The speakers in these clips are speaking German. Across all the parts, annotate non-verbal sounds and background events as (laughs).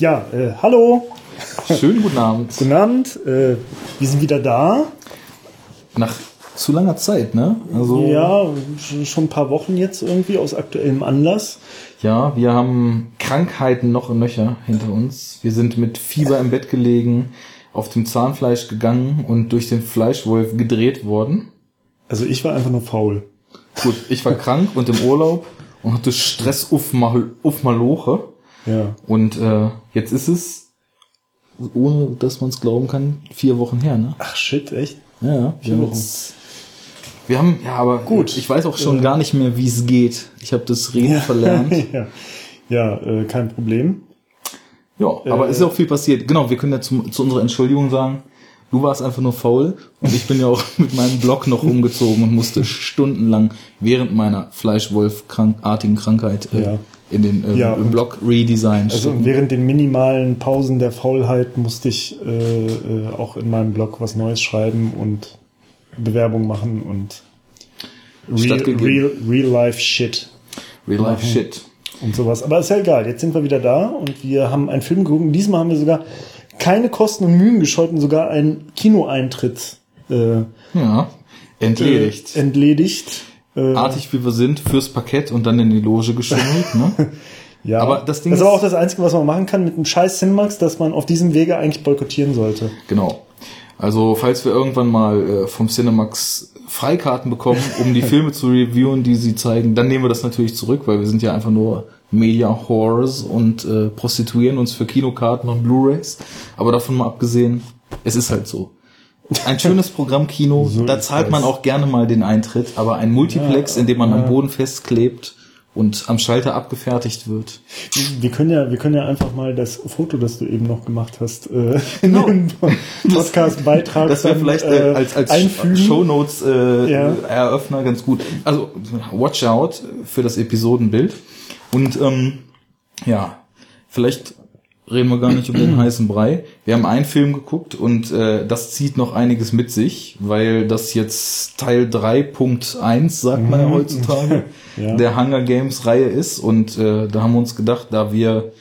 Ja, äh, hallo. Schönen guten Abend. Guten Abend. Äh, wir sind wieder da. Nach zu langer Zeit, ne? Also ja, schon ein paar Wochen jetzt irgendwie aus aktuellem Anlass. Ja, wir haben Krankheiten noch und nöcher hinter uns. Wir sind mit Fieber im Bett gelegen, auf dem Zahnfleisch gegangen und durch den Fleischwolf gedreht worden. Also ich war einfach nur faul. Gut, ich war krank und im Urlaub und hatte Stress auf, Mal auf Maloche. Ja. Und äh, jetzt ist es, ohne dass man es glauben kann, vier Wochen her, ne? Ach shit, echt? Ja, vier Wochen. Wir haben, ja, aber gut. Ich weiß auch schon äh, gar nicht mehr, wie es geht. Ich habe das Reden ja, (laughs) verlernt. ja, ja äh, kein Problem. Ja, aber äh, ist ja auch viel passiert. Genau, wir können ja zu, zu unserer Entschuldigung sagen, du warst einfach nur faul und ich bin ja auch (laughs) mit meinem Blog noch umgezogen und musste stundenlang während meiner Fleischwolf-artigen Krankheit äh, ja in den äh, ja, Blog Redesign. Also schicken. während den minimalen Pausen der Faulheit musste ich äh, äh, auch in meinem Blog was Neues schreiben und Bewerbung machen und real, real, real life Shit. Real life Shit. Und sowas. Aber ist ja egal. Jetzt sind wir wieder da und wir haben einen Film geguckt. Diesmal haben wir sogar keine Kosten und Mühen gescheut und sogar einen Kinoeintritt äh, ja, entledigt. Äh, entledigt äh, artig wie wir sind, fürs Parkett und dann in die Loge geschummelt. Ne? (laughs) ja, aber das Ding das ist aber auch das Einzige, was man machen kann mit einem scheiß Cinemax, dass man auf diesem Wege eigentlich boykottieren sollte. Genau. Also falls wir irgendwann mal äh, vom Cinemax Freikarten bekommen, um die (laughs) Filme zu reviewen, die sie zeigen, dann nehmen wir das natürlich zurück, weil wir sind ja einfach nur Media Horrors und äh, prostituieren uns für Kinokarten und Blu-rays. Aber davon mal abgesehen, es ist halt so. Ein schönes Programmkino, so da zahlt man auch gerne mal den Eintritt, aber ein Multiplex, ja, in dem man ja. am Boden festklebt und am Schalter abgefertigt wird. Wir können ja, wir können ja einfach mal das Foto, das du eben noch gemacht hast, äh, genau. in den Podcast-Beitrag Das wäre vielleicht äh, als, als einfügen. Shownotes äh, ja. Eröffner ganz gut. Also watch out für das Episodenbild. Und ähm, ja, vielleicht reden wir gar nicht um den (clears throat) heißen Brei. Wir haben einen Film geguckt und äh, das zieht noch einiges mit sich, weil das jetzt Teil 3.1, sagt man ja mhm. heutzutage, (laughs) ja. der Hunger Games Reihe ist. Und äh, da haben wir uns gedacht, da wir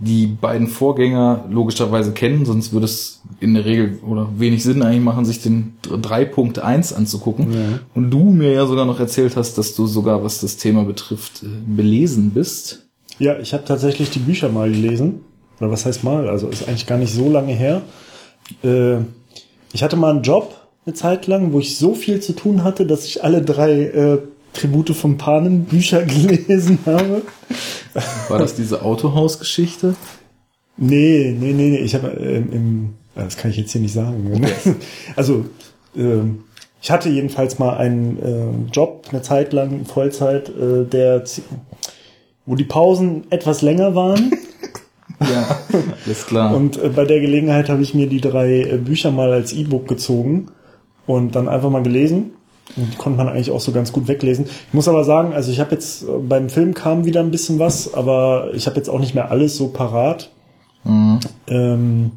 die beiden Vorgänger logischerweise kennen, sonst würde es in der Regel oder wenig Sinn eigentlich machen, sich den 3.1 anzugucken. Ja. Und du mir ja sogar noch erzählt hast, dass du sogar, was das Thema betrifft, äh, belesen bist. Ja, ich habe tatsächlich die Bücher mal gelesen. Oder was heißt mal? Also ist eigentlich gar nicht so lange her. Äh, ich hatte mal einen Job eine Zeit lang, wo ich so viel zu tun hatte, dass ich alle drei äh, Tribute von Panen Bücher (laughs) gelesen habe. War das diese Autohausgeschichte? Nee, nee, nee, nee. Ich habe äh, im, das kann ich jetzt hier nicht sagen. Okay. (laughs) Also äh, ich hatte jedenfalls mal einen äh, Job eine Zeit lang Vollzeit, äh, der wo die Pausen etwas länger waren. Ja, (laughs) ist klar. Und äh, bei der Gelegenheit habe ich mir die drei äh, Bücher mal als E-Book gezogen und dann einfach mal gelesen. Und die konnte man eigentlich auch so ganz gut weglesen. Ich muss aber sagen, also ich habe jetzt äh, beim Film kam wieder ein bisschen was, aber ich habe jetzt auch nicht mehr alles so parat. Mhm. Ähm,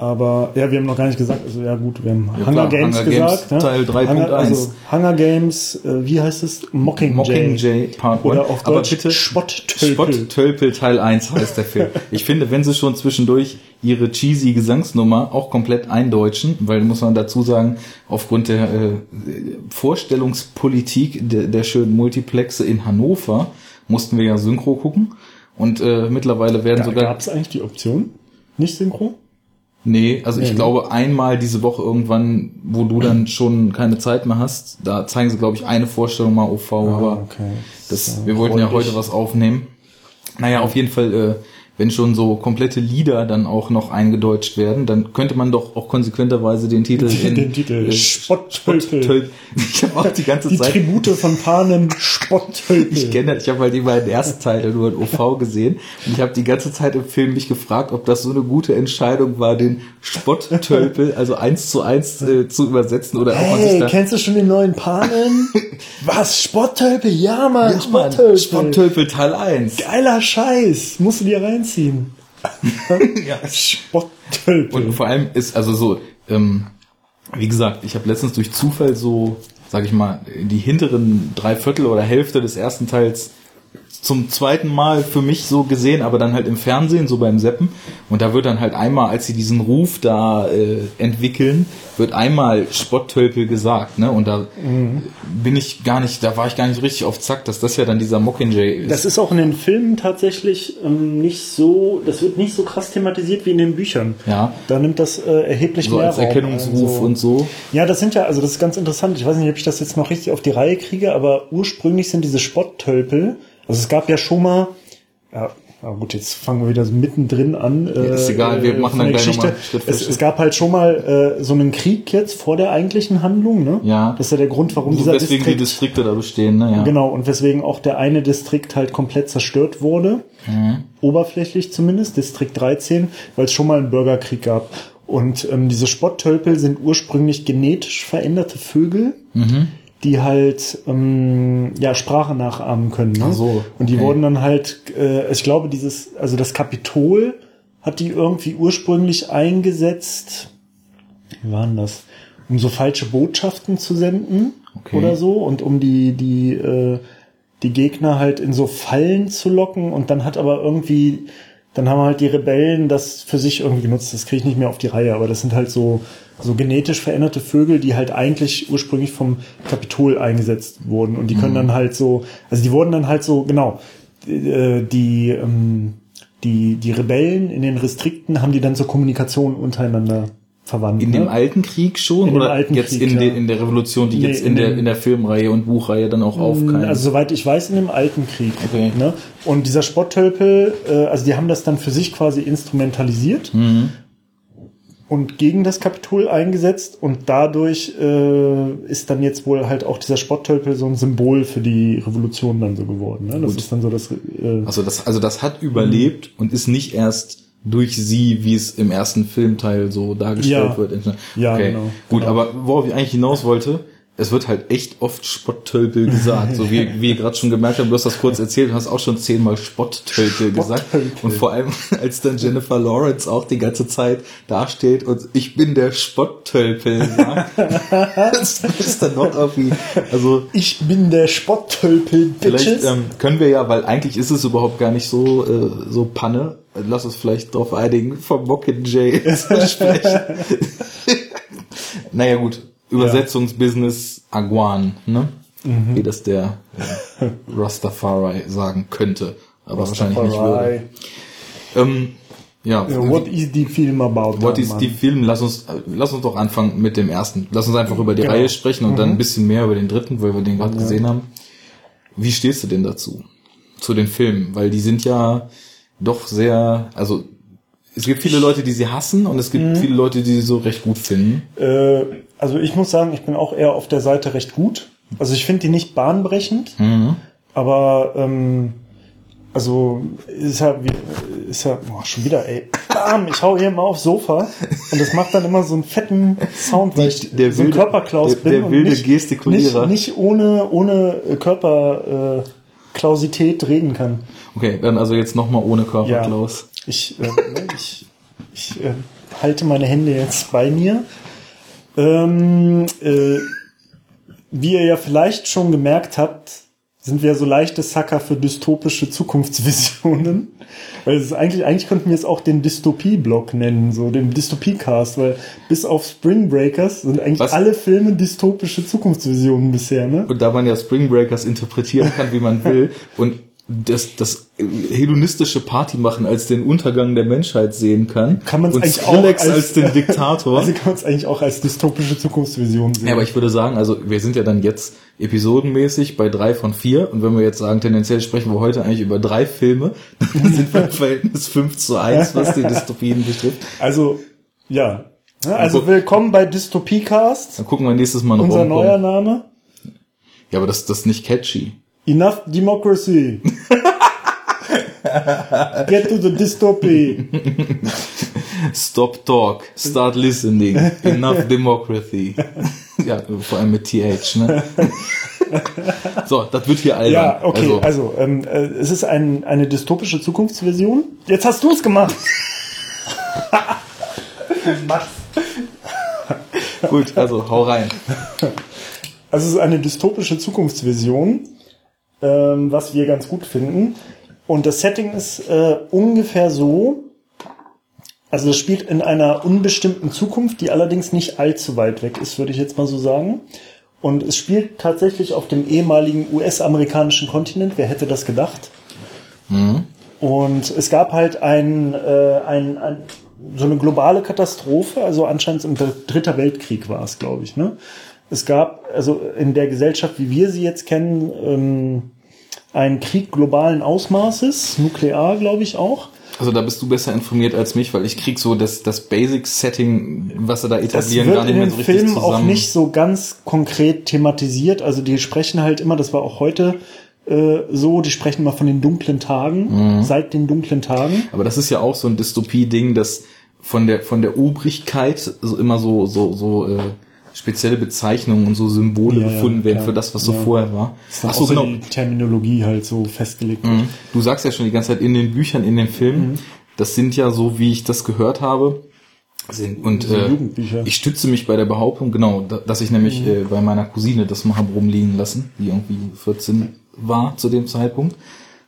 aber ja, wir haben noch gar nicht gesagt, also ja gut, wir haben ja, Hunger klar, Games Hunger gesagt. Games, ne? Teil 3.1. Also Hunger Games, äh, wie heißt es? Mockingjay. Mockingjay Part 1. Oder auf Aber Deutsch bitte Spotttölpel. Spotttölpel Teil 1 heißt der Film. (laughs) ich finde, wenn sie schon zwischendurch ihre cheesy Gesangsnummer auch komplett eindeutschen, weil muss man dazu sagen, aufgrund der äh, Vorstellungspolitik der, der schönen Multiplexe in Hannover mussten wir ja Synchro gucken. Und äh, mittlerweile werden da sogar... Gab es eigentlich die Option? Nicht Synchro? Nee, also nee, ich glaube einmal diese Woche irgendwann, wo du dann schon keine Zeit mehr hast, da zeigen sie glaube ich eine Vorstellung mal OV, ah, aber okay. das, wir wollten ja heute was aufnehmen. Naja, auf jeden Fall äh, wenn schon so komplette Lieder dann auch noch eingedeutscht werden, dann könnte man doch auch konsequenterweise den Titel (laughs) in, den Titel äh, Spotttölpel. Ich habe auch die ganze die Zeit die Tribute von Panem Spotttölpel. Ich kenne das, ich habe halt die beiden ersten Teile nur in OV gesehen und ich habe die ganze Zeit im Film mich gefragt, ob das so eine gute Entscheidung war, den Spotttölpel also eins zu eins äh, zu übersetzen oder hey, ob man sich da kennst du schon den neuen Panem? (laughs) Was Spotttölpel? Ja, Mann, ja, Spotttölpel. Spotttölpel Teil 1. Geiler Scheiß, musst du dir reinziehen anziehen. (laughs) ja. Spotttölpel. Und vor allem ist also so, ähm, wie gesagt, ich habe letztens durch Zufall so, sag ich mal, die hinteren drei Viertel oder Hälfte des ersten Teils zum zweiten Mal für mich so gesehen, aber dann halt im Fernsehen, so beim Seppen. Und da wird dann halt einmal, als sie diesen Ruf da äh, entwickeln, wird einmal Spotttölpel gesagt, ne? Und da mhm. bin ich gar nicht, da war ich gar nicht so richtig auf Zack, dass das ja dann dieser Mockingjay ist. Das ist auch in den Filmen tatsächlich ähm, nicht so, das wird nicht so krass thematisiert wie in den Büchern. Ja. Da nimmt das äh, erheblich so mehr als Erkennungsruf also, und so. Ja, das sind ja, also das ist ganz interessant. Ich weiß nicht, ob ich das jetzt noch richtig auf die Reihe kriege, aber ursprünglich sind diese Spotttölpel also es gab ja schon mal, ja, aber gut, jetzt fangen wir wieder so mittendrin an. Äh, ist egal, wir machen dann gleich nochmal Schritt für es, Schritt. Es gab halt schon mal äh, so einen Krieg jetzt vor der eigentlichen Handlung, ne? Ja. Das ist ja der Grund, warum so, dieser weswegen Distrikt, die Distrikte da bestehen, ne? Ja. Genau, und weswegen auch der eine Distrikt halt komplett zerstört wurde. Mhm. Oberflächlich zumindest, Distrikt 13, weil es schon mal einen Bürgerkrieg gab. Und ähm, diese Spotttölpel sind ursprünglich genetisch veränderte Vögel. Mhm die halt ähm, ja Sprache nachahmen können. Ne? Ach so, okay. Und die wurden dann halt, äh, ich glaube, dieses, also das Kapitol hat die irgendwie ursprünglich eingesetzt. Wie waren das? Um so falsche Botschaften zu senden okay. oder so und um die die äh, die Gegner halt in so Fallen zu locken und dann hat aber irgendwie dann haben halt die Rebellen das für sich irgendwie genutzt. Das kriege ich nicht mehr auf die Reihe, aber das sind halt so so genetisch veränderte Vögel, die halt eigentlich ursprünglich vom Kapitol eingesetzt wurden. Und die können mhm. dann halt so, also die wurden dann halt so, genau, äh, die, ähm, die, die Rebellen in den Restrikten haben die dann zur Kommunikation untereinander verwandt. In ne? dem alten Krieg schon in oder alten jetzt Krieg, in, ja. de, in der Revolution, die nee, jetzt in, in der in der Filmreihe und Buchreihe dann auch aufkeimt? Also soweit ich weiß, in dem alten Krieg. Okay. Ne? Und dieser Spotttölpel, äh, also die haben das dann für sich quasi instrumentalisiert. Mhm und gegen das Kapitol eingesetzt und dadurch äh, ist dann jetzt wohl halt auch dieser Spotttölpel so ein Symbol für die Revolution dann so geworden. Ne? Das Gut. ist dann so das. Äh, also das, also das hat überlebt und ist nicht erst durch sie, wie es im ersten Filmteil so dargestellt ja. wird. Ja, okay. genau. Gut, genau. aber worauf ich eigentlich hinaus wollte, es wird halt echt oft Spotttölpel gesagt. So wie, (laughs) wie ihr gerade schon gemerkt habt, du hast das kurz erzählt und hast auch schon zehnmal Spotttölpel gesagt. Und vor allem, (laughs) als dann Jennifer Lawrence auch die ganze Zeit dasteht und ich bin der Spotttölpel sagt, (laughs) das ist dann noch irgendwie, also. Ich bin der Spotttölpel, Vielleicht ähm, können wir ja, weil eigentlich ist es überhaupt gar nicht so, äh, so Panne. Lass uns vielleicht darauf einigen, vom Mockingjay (laughs) zu sprechen. naja, gut Übersetzungsbusiness Aguan, ne? Mhm. Wie das der äh, Rastafari sagen könnte, aber Rastafari. wahrscheinlich nicht würde. Ähm, ja. What is the film about? What is the film? Lass uns, lass uns doch anfangen mit dem ersten. Lass uns einfach über die genau. Reihe sprechen und mhm. dann ein bisschen mehr über den dritten, weil wir den gerade ja. gesehen haben. Wie stehst du denn dazu? Zu den Filmen? Weil die sind ja doch sehr, also es gibt viele Leute, die sie hassen und es gibt mhm. viele Leute, die sie so recht gut finden. Äh, also ich muss sagen, ich bin auch eher auf der Seite recht gut. Also ich finde die nicht bahnbrechend, mhm. aber ähm, also ist ja wie, ist ja oh, schon wieder ey, bam, ich hau hier mal aufs Sofa und das macht dann immer so einen fetten Sound, weil ich der so ein Körperklaus bin der, der wilde nicht, Gestikulierer. Nicht, nicht ohne ohne Körper äh, reden kann. Okay, dann also jetzt nochmal ohne Körperklaus. Ja, ich, äh, ich, ich äh, halte meine Hände jetzt bei mir. Ähm, äh, wie ihr ja vielleicht schon gemerkt habt, sind wir so leichte Sucker für dystopische Zukunftsvisionen. (laughs) Weil es ist eigentlich, eigentlich könnten wir es auch den Dystopie-Blog nennen, so den Dystopie-Cast, weil bis auf Spring Breakers sind eigentlich Was? alle Filme dystopische Zukunftsvisionen bisher, ne? Und da man ja Spring Breakers interpretieren kann, wie man will, (laughs) und das, das hedonistische Party machen als den Untergang der Menschheit sehen kann. Kann man es eigentlich auch als, als den (laughs) Diktator. Also kann man es eigentlich auch als dystopische Zukunftsvision sehen. Ja, aber ich würde sagen, also wir sind ja dann jetzt episodenmäßig bei drei von vier und wenn wir jetzt sagen, tendenziell sprechen wir heute eigentlich über drei Filme, (laughs) dann sind wir im Verhältnis fünf zu eins, was die Dystopien betrifft. Also, ja. Also willkommen bei Dystopiecast. Dann gucken wir nächstes Mal noch Unser neuer Name. Ja, aber das, das ist nicht catchy. Enough democracy. (laughs) Get to the dystopy. Stop talk. Start listening. Enough democracy. ja, vor allem mit TH, ne? (laughs) so, das wird hier albern. Ja, okay, also, also ähm, äh, es ist ein, eine dystopische Zukunftsversion. Jetzt hast du es gemacht. Mach's. Gut, also hau rein. Also es ist eine dystopische Zukunftsvision ähm, was wir ganz gut finden. Und das Setting ist äh, ungefähr so, also das spielt in einer unbestimmten Zukunft, die allerdings nicht allzu weit weg ist, würde ich jetzt mal so sagen. Und es spielt tatsächlich auf dem ehemaligen US-amerikanischen Kontinent. Wer hätte das gedacht? Mhm. Und es gab halt ein, äh, ein, ein, so eine globale Katastrophe, also anscheinend im Dritter Weltkrieg war es, glaube ich. Ne? Es gab also in der Gesellschaft, wie wir sie jetzt kennen, ähm, einen Krieg globalen Ausmaßes, nuklear, glaube ich auch. Also da bist du besser informiert als mich, weil ich krieg so das, das Basic-Setting, was sie da etablieren, gar nicht mehr so richtig Film zusammen. auch nicht so ganz konkret thematisiert. Also die sprechen halt immer, das war auch heute äh, so, die sprechen mal von den dunklen Tagen, mhm. seit den dunklen Tagen. Aber das ist ja auch so ein Dystopie-Ding, das von der von der Obrigkeit so immer so so so äh, spezielle Bezeichnungen und so Symbole ja, gefunden werden ja, für das, was so vorher war. Ach so, genau. Die Terminologie halt so festgelegt. Mhm. Du sagst ja schon die ganze Zeit in den Büchern, in den Filmen, mhm. das sind ja so, wie ich das gehört habe, sind und äh, ich stütze mich bei der Behauptung, genau, dass ich nämlich mhm. äh, bei meiner Cousine das mal habe rumliegen lassen, die irgendwie 14 war zu dem Zeitpunkt.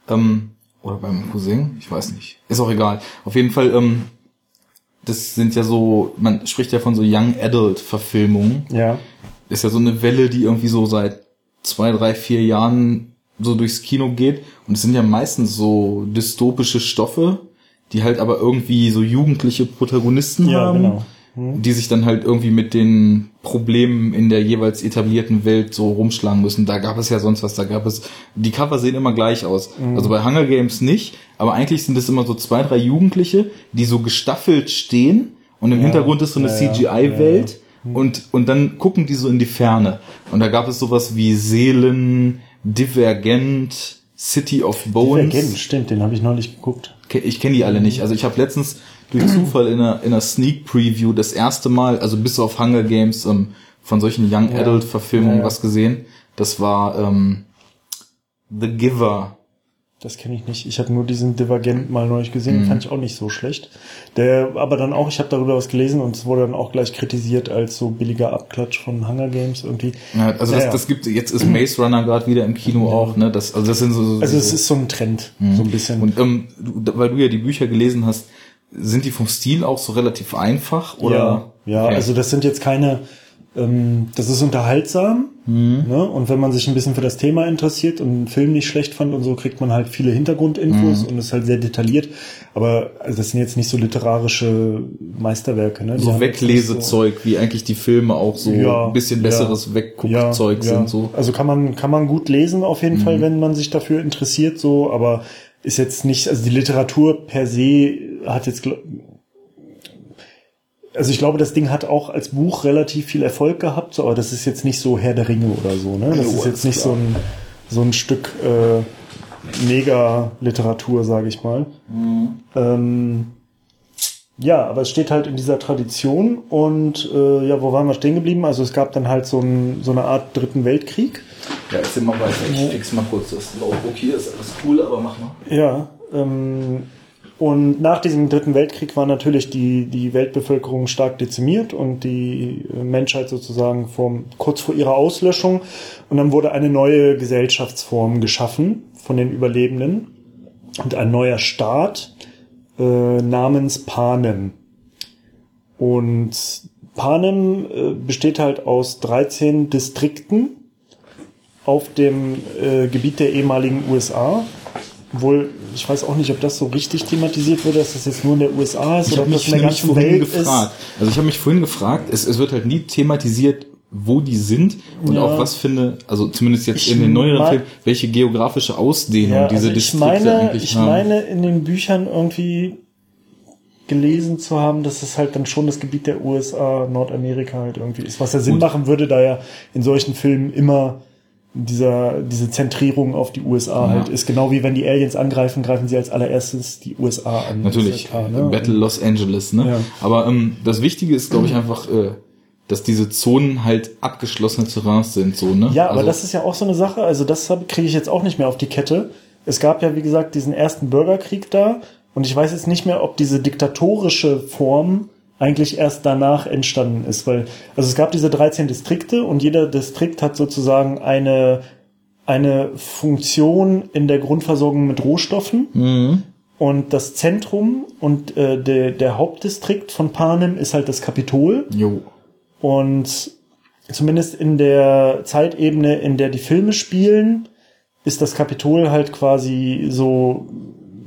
Ähm, oder beim Cousin, ich weiß nicht. Ist auch egal. Auf jeden Fall ähm, das sind ja so, man spricht ja von so Young Adult Verfilmungen. Ja. ist ja so eine Welle, die irgendwie so seit zwei, drei, vier Jahren so durchs Kino geht. Und es sind ja meistens so dystopische Stoffe, die halt aber irgendwie so jugendliche Protagonisten ja, haben. Genau hm. die sich dann halt irgendwie mit den Problemen in der jeweils etablierten Welt so rumschlagen müssen. Da gab es ja sonst was, da gab es, die Cover sehen immer gleich aus. Mhm. Also bei Hunger Games nicht, aber eigentlich sind es immer so zwei, drei Jugendliche, die so gestaffelt stehen und im ja, Hintergrund ist so eine ja, CGI-Welt. Ja, mhm. Und, und dann gucken die so in die Ferne. Und da gab es sowas wie Seelen, Divergent, City of Bones. Divergent, stimmt, den habe ich neulich geguckt. Ich kenne die alle nicht. Also ich habe letztens durch Zufall in einer, in einer Sneak Preview das erste Mal, also bis auf Hunger Games, ähm, von solchen Young Adult Verfilmungen ja, was gesehen. Das war ähm, The Giver das kenne ich nicht. Ich habe nur diesen Divergent mal neulich gesehen, mhm. fand ich auch nicht so schlecht. Der, aber dann auch, ich habe darüber was gelesen und es wurde dann auch gleich kritisiert als so billiger Abklatsch von Hunger Games irgendwie. Ja, also naja. das, das gibt jetzt ist Maze Runner gerade wieder im Kino ja. auch, ne? Das, also das sind so. so also es ist so ein Trend, mhm. so ein bisschen. Und ähm, weil du ja die Bücher gelesen hast, sind die vom Stil auch so relativ einfach oder? Ja, ja. Okay. Also das sind jetzt keine ähm, das ist unterhaltsam. Mhm. Ne? Und wenn man sich ein bisschen für das Thema interessiert und einen Film nicht schlecht fand und so, kriegt man halt viele Hintergrundinfos mhm. und ist halt sehr detailliert. Aber also das sind jetzt nicht so literarische Meisterwerke. Ne? Die so Weglesezeug, so, wie eigentlich die Filme auch so ja, ein bisschen besseres ja, Wegguckzeug ja, sind. So. Also kann man, kann man gut lesen auf jeden mhm. Fall, wenn man sich dafür interessiert, so, aber ist jetzt nicht, also die Literatur per se hat jetzt also ich glaube, das Ding hat auch als Buch relativ viel Erfolg gehabt, aber das ist jetzt nicht so Herr der Ringe oder so, ne? Das ist jetzt nicht so ein, so ein Stück äh, Mega-Literatur, sage ich mal. Mhm. Ähm, ja, aber es steht halt in dieser Tradition und äh, ja, wo waren wir stehen geblieben? Also es gab dann halt so, ein, so eine Art Dritten Weltkrieg. Ja, erzähl mal weiter. Ich fix mal kurz das Notebook hier, ist alles cool, aber mach mal. Ja, ähm, und nach diesem Dritten Weltkrieg war natürlich die, die Weltbevölkerung stark dezimiert und die Menschheit sozusagen vom, kurz vor ihrer Auslöschung. Und dann wurde eine neue Gesellschaftsform geschaffen von den Überlebenden und ein neuer Staat äh, namens Panem. Und Panem äh, besteht halt aus 13 Distrikten auf dem äh, Gebiet der ehemaligen USA wohl, ich weiß auch nicht, ob das so richtig thematisiert wurde, dass das jetzt nur in der USA ist ich oder ob das in der ganzen Welt gefragt. ist. Also ich habe mich vorhin gefragt, es, es wird halt nie thematisiert, wo die sind und ja. auch was finde, also zumindest jetzt ich in den neueren Filmen, welche geografische Ausdehnung ja, diese also Distrikte meine, eigentlich ich haben. Ich meine, in den Büchern irgendwie gelesen zu haben, dass es halt dann schon das Gebiet der USA, Nordamerika halt irgendwie ist, was ja Sinn Gut. machen würde, da ja in solchen Filmen immer dieser, diese Zentrierung auf die USA ja. halt ist. Genau wie wenn die Aliens angreifen, greifen sie als allererstes die USA an. Natürlich, klar, ne? Battle Los Angeles, ne? Ja. Aber ähm, das Wichtige ist, glaube ich, einfach, äh, dass diese Zonen halt abgeschlossene Terrains sind, so, ne? Ja, aber also, das ist ja auch so eine Sache, also das kriege ich jetzt auch nicht mehr auf die Kette. Es gab ja, wie gesagt, diesen ersten Bürgerkrieg da und ich weiß jetzt nicht mehr, ob diese diktatorische Form eigentlich erst danach entstanden ist, weil also es gab diese 13 Distrikte und jeder Distrikt hat sozusagen eine eine Funktion in der Grundversorgung mit Rohstoffen. Mhm. Und das Zentrum und äh, der, der Hauptdistrikt von Panem ist halt das Kapitol. Jo. Und zumindest in der Zeitebene, in der die Filme spielen, ist das Kapitol halt quasi so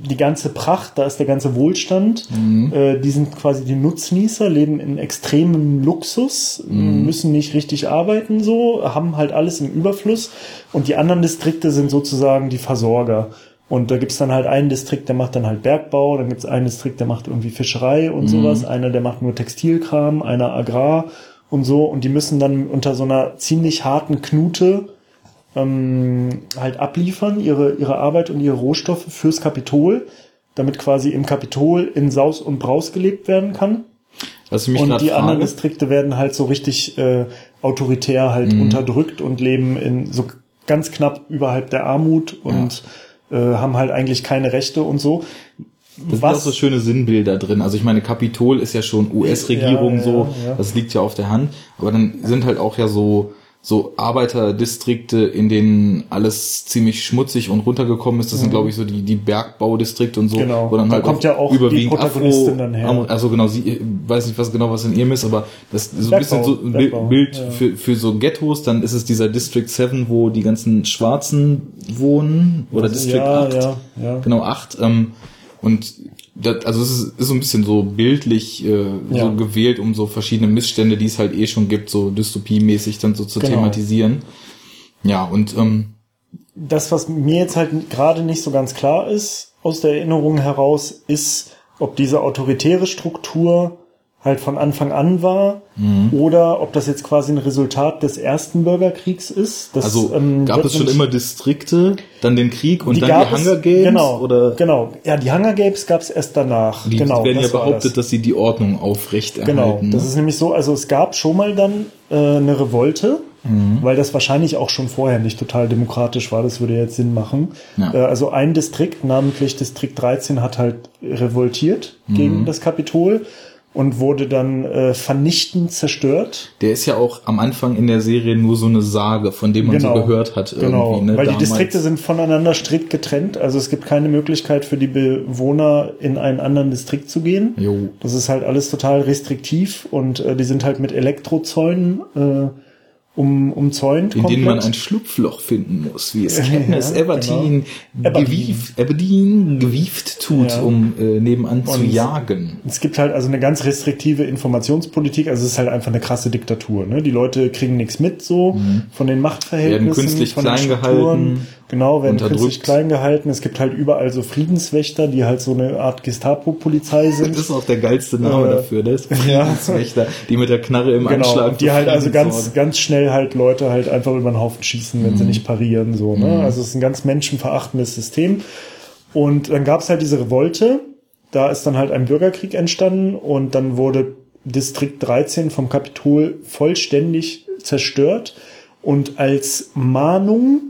die ganze Pracht, da ist der ganze Wohlstand. Mhm. Äh, die sind quasi die Nutznießer, leben in extremem Luxus, mhm. müssen nicht richtig arbeiten, so, haben halt alles im Überfluss. Und die anderen Distrikte sind sozusagen die Versorger. Und da gibt's dann halt einen Distrikt, der macht dann halt Bergbau, dann gibt's einen Distrikt, der macht irgendwie Fischerei und mhm. sowas, einer, der macht nur Textilkram, einer Agrar und so. Und die müssen dann unter so einer ziemlich harten Knute ähm, halt abliefern, ihre, ihre Arbeit und ihre Rohstoffe fürs Kapitol, damit quasi im Kapitol in Saus und Braus gelebt werden kann. Was mich und die frage. anderen Distrikte werden halt so richtig äh, autoritär halt mhm. unterdrückt und leben in so ganz knapp überhalb der Armut und ja. äh, haben halt eigentlich keine Rechte und so. Das Was? sind auch so schöne Sinnbilder drin. Also ich meine, Kapitol ist ja schon US-Regierung ja, so, ja, das liegt ja auf der Hand. Aber dann sind halt auch ja so so Arbeiterdistrikte, in denen alles ziemlich schmutzig und runtergekommen ist. Das mhm. sind, glaube ich, so die, die Bergbaudistrikte und so. Genau. Wo dann da halt kommt ja auch überwiegend die Protagonistin Afro, dann her. Also genau, sie weiß nicht was genau, was in ihrem ist, aber das ist so ein bisschen so ein Bergbau, Bild ja. für, für so Ghettos. Dann ist es dieser District 7, wo die ganzen Schwarzen wohnen. Oder also, District ja, 8. Ja, ja. Genau, 8. Ähm, und das, also es ist, ist so ein bisschen so bildlich äh, ja. so gewählt, um so verschiedene Missstände, die es halt eh schon gibt, so dystopiemäßig dann so zu genau. thematisieren. Ja, und ähm, das, was mir jetzt halt gerade nicht so ganz klar ist aus der Erinnerung heraus, ist, ob diese autoritäre Struktur halt von Anfang an war mhm. oder ob das jetzt quasi ein Resultat des ersten Bürgerkriegs ist. Das, also ähm, gab es schon immer Distrikte, dann den Krieg und die dann die Hunger Games? Genau, oder? genau. Ja, die Hunger Games gab es erst danach. Die genau, werden ja behauptet, das. dass sie die Ordnung aufrechterhalten. Genau, das ne? ist nämlich so, also es gab schon mal dann äh, eine Revolte, mhm. weil das wahrscheinlich auch schon vorher nicht total demokratisch war, das würde jetzt Sinn machen. Ja. Äh, also ein Distrikt, namentlich Distrikt 13, hat halt revoltiert mhm. gegen das Kapitol und wurde dann äh, vernichtend zerstört. Der ist ja auch am Anfang in der Serie nur so eine Sage, von dem man genau, so gehört hat. Genau, ne, weil damals. die Distrikte sind voneinander strikt getrennt. Also es gibt keine Möglichkeit für die Bewohner in einen anderen Distrikt zu gehen. Jo. Das ist halt alles total restriktiv und äh, die sind halt mit Elektrozäunen äh, um, umzäunt. In komplett. denen man ein Schlupfloch finden muss, wie es (laughs) Katniss ja, Everdeen, genau. gewieft, Everdeen gewieft tut, ja. um äh, nebenan Und zu jagen. Es gibt halt also eine ganz restriktive Informationspolitik, also es ist halt einfach eine krasse Diktatur. Ne? Die Leute kriegen nichts mit so mhm. von den Machtverhältnissen, werden künstlich von klein gehalten. Genau, werden künstlich klein gehalten. Es gibt halt überall so Friedenswächter, die halt so eine Art Gestapo-Polizei (laughs) sind. Das ist auch der geilste Name äh, dafür, ne? (laughs) Friedenswächter, ja. die mit der Knarre im genau, Anschlag. Die halt also ganz, ganz schnell halt Leute halt einfach über den Haufen schießen, wenn mhm. sie nicht parieren, so, ne? Mhm. Also es ist ein ganz menschenverachtendes System. Und dann gab es halt diese Revolte. Da ist dann halt ein Bürgerkrieg entstanden und dann wurde Distrikt 13 vom Kapitol vollständig zerstört. Und als Mahnung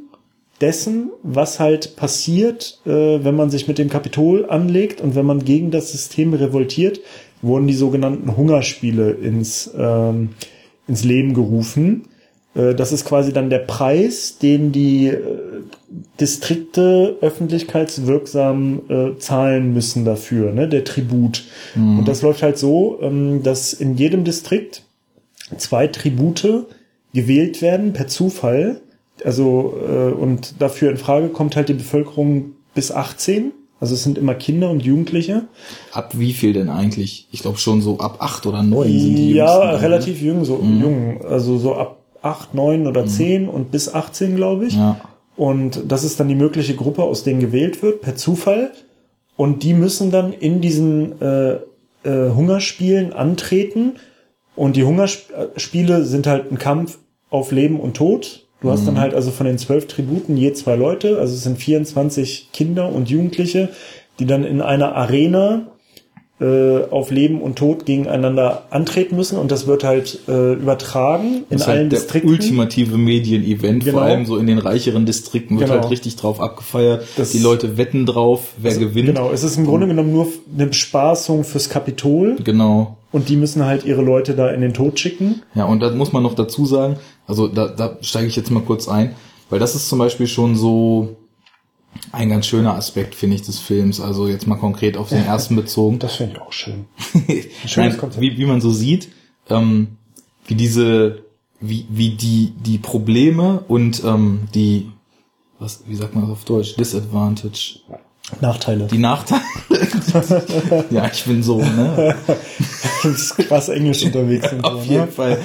dessen, was halt passiert, äh, wenn man sich mit dem Kapitol anlegt und wenn man gegen das System revoltiert, wurden die sogenannten Hungerspiele ins, ähm, ins Leben gerufen. Äh, das ist quasi dann der Preis, den die äh, Distrikte öffentlichkeitswirksam äh, zahlen müssen dafür, ne? der Tribut. Mhm. Und das läuft halt so, ähm, dass in jedem Distrikt zwei Tribute gewählt werden per Zufall also äh, und dafür in Frage kommt halt die Bevölkerung bis 18. Also es sind immer Kinder und Jugendliche. Ab wie viel denn eigentlich? Ich glaube schon so ab acht oder neun sind die Ja, Jüngsten, relativ ne? jung, so mhm. jung. Also so ab acht, neun oder mhm. zehn und bis 18, glaube ich. Ja. Und das ist dann die mögliche Gruppe, aus denen gewählt wird, per Zufall. Und die müssen dann in diesen äh, äh, Hungerspielen antreten. Und die Hungerspiele sind halt ein Kampf auf Leben und Tod. Du hast dann mhm. halt also von den zwölf Tributen je zwei Leute, also es sind 24 Kinder und Jugendliche, die dann in einer Arena äh, auf Leben und Tod gegeneinander antreten müssen und das wird halt äh, übertragen in das allen halt Distrikten. Der ultimative Medienevent, genau. vor allem so in den reicheren Distrikten wird genau. halt richtig drauf abgefeiert. Das die Leute wetten drauf, wer also, gewinnt. Genau, es ist im Grunde genommen nur eine Bespaßung fürs Kapitol. Genau. Und die müssen halt ihre Leute da in den Tod schicken. Ja, und da muss man noch dazu sagen, also da, da steige ich jetzt mal kurz ein. Weil das ist zum Beispiel schon so ein ganz schöner Aspekt, finde ich, des Films. Also jetzt mal konkret auf den ersten bezogen. Das finde ich auch schön. (laughs) Nein, wie, wie man so sieht, ähm, wie diese, wie, wie die, die Probleme und ähm, die, was, wie sagt man das auf Deutsch? Disadvantage. Nachteile. Die Nachteile. (laughs) ja, ich bin so, ne? Du bist krass englisch unterwegs. Und auf so, jeden ne? Fall.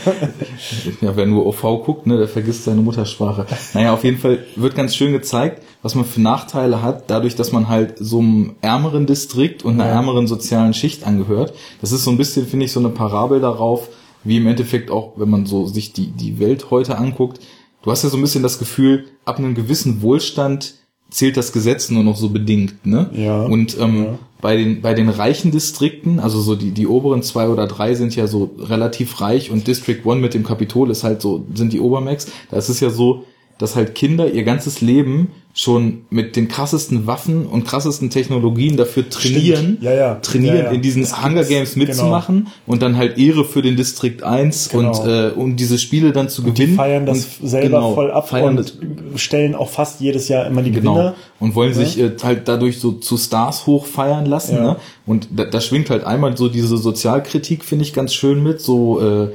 Ja, wer nur OV guckt, ne, der vergisst seine Muttersprache. Naja, auf jeden Fall wird ganz schön gezeigt, was man für Nachteile hat, dadurch, dass man halt so einem ärmeren Distrikt und einer Ja. ärmeren sozialen Schicht angehört. Das ist so ein bisschen, finde ich, so eine Parabel darauf, wie im Endeffekt auch, wenn man so sich die, die Welt heute anguckt. Du hast ja so ein bisschen das Gefühl, ab einem gewissen Wohlstand zählt das Gesetz nur noch so bedingt, ne? Ja, Und ähm, ja. bei den bei den reichen Distrikten, also so die die oberen zwei oder drei sind ja so relativ reich und District One mit dem Kapitol ist halt so sind die Obermax. Da ist es ja so, dass halt Kinder ihr ganzes Leben schon mit den krassesten Waffen und krassesten Technologien dafür trainieren, Ja, ja. trainieren Ja, in diesen Das Hunger Games mitzumachen und dann halt Ehre für den Distrikt 1 Genau. und äh, um diese Spiele dann zu Die gewinnen. feiern das und, selber genau, voll ab und das, stellen auch fast jedes Jahr immer die Genau. Gewinner. Und wollen sich äh, halt dadurch so zu Stars hochfeiern lassen. Ne? Und da, da schwingt halt einmal so diese Sozialkritik, finde ich ganz schön mit. So, äh,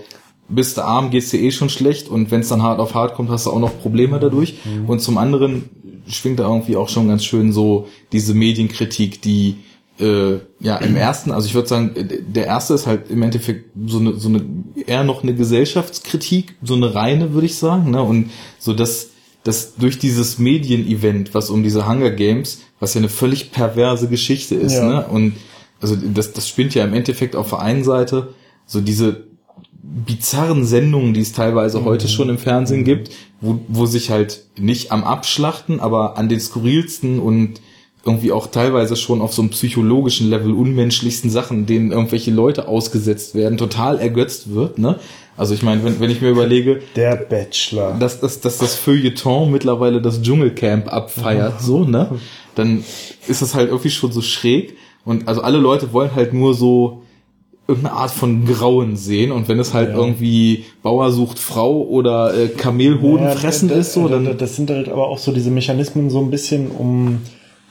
bist du arm, geht's dir eh schon schlecht. Und wenn es dann hart auf hart kommt, hast du auch noch Probleme dadurch. Mhm. Und zum anderen schwingt da irgendwie auch schon ganz schön so diese Medienkritik, die äh, ja im ersten, also ich würde sagen, der erste ist halt im Endeffekt so eine, so eine eher noch eine Gesellschaftskritik, so eine reine, würde ich sagen. Ne? Und so dass dass durch dieses Medien-Event, was um diese Hunger Games, was ja eine völlig perverse Geschichte ist, Ja. ne? Und also das, das spinnt ja im Endeffekt auf der einen Seite so diese bizarren Sendungen, die es teilweise Mhm. heute schon im Fernsehen gibt, wo, wo sich halt nicht am Abschlachten, aber an den skurrilsten und irgendwie auch teilweise schon auf so einem psychologischen Level unmenschlichsten Sachen, denen irgendwelche Leute ausgesetzt werden, total ergötzt wird, ne? Also ich meine, wenn, wenn ich mir überlege, Der Bachelor. dass, dass, dass das Feuilleton mittlerweile das Dschungelcamp abfeiert, so, ne? (laughs) Dann ist das halt irgendwie schon so schräg. Und also alle Leute wollen halt nur so irgendeine Art von Grauen sehen. Und wenn es halt Ja. irgendwie Bauer sucht Frau oder äh, Kamelhoden Ja, fressen da- ist, so, da- dann. Das sind halt aber auch so diese Mechanismen so ein bisschen, um,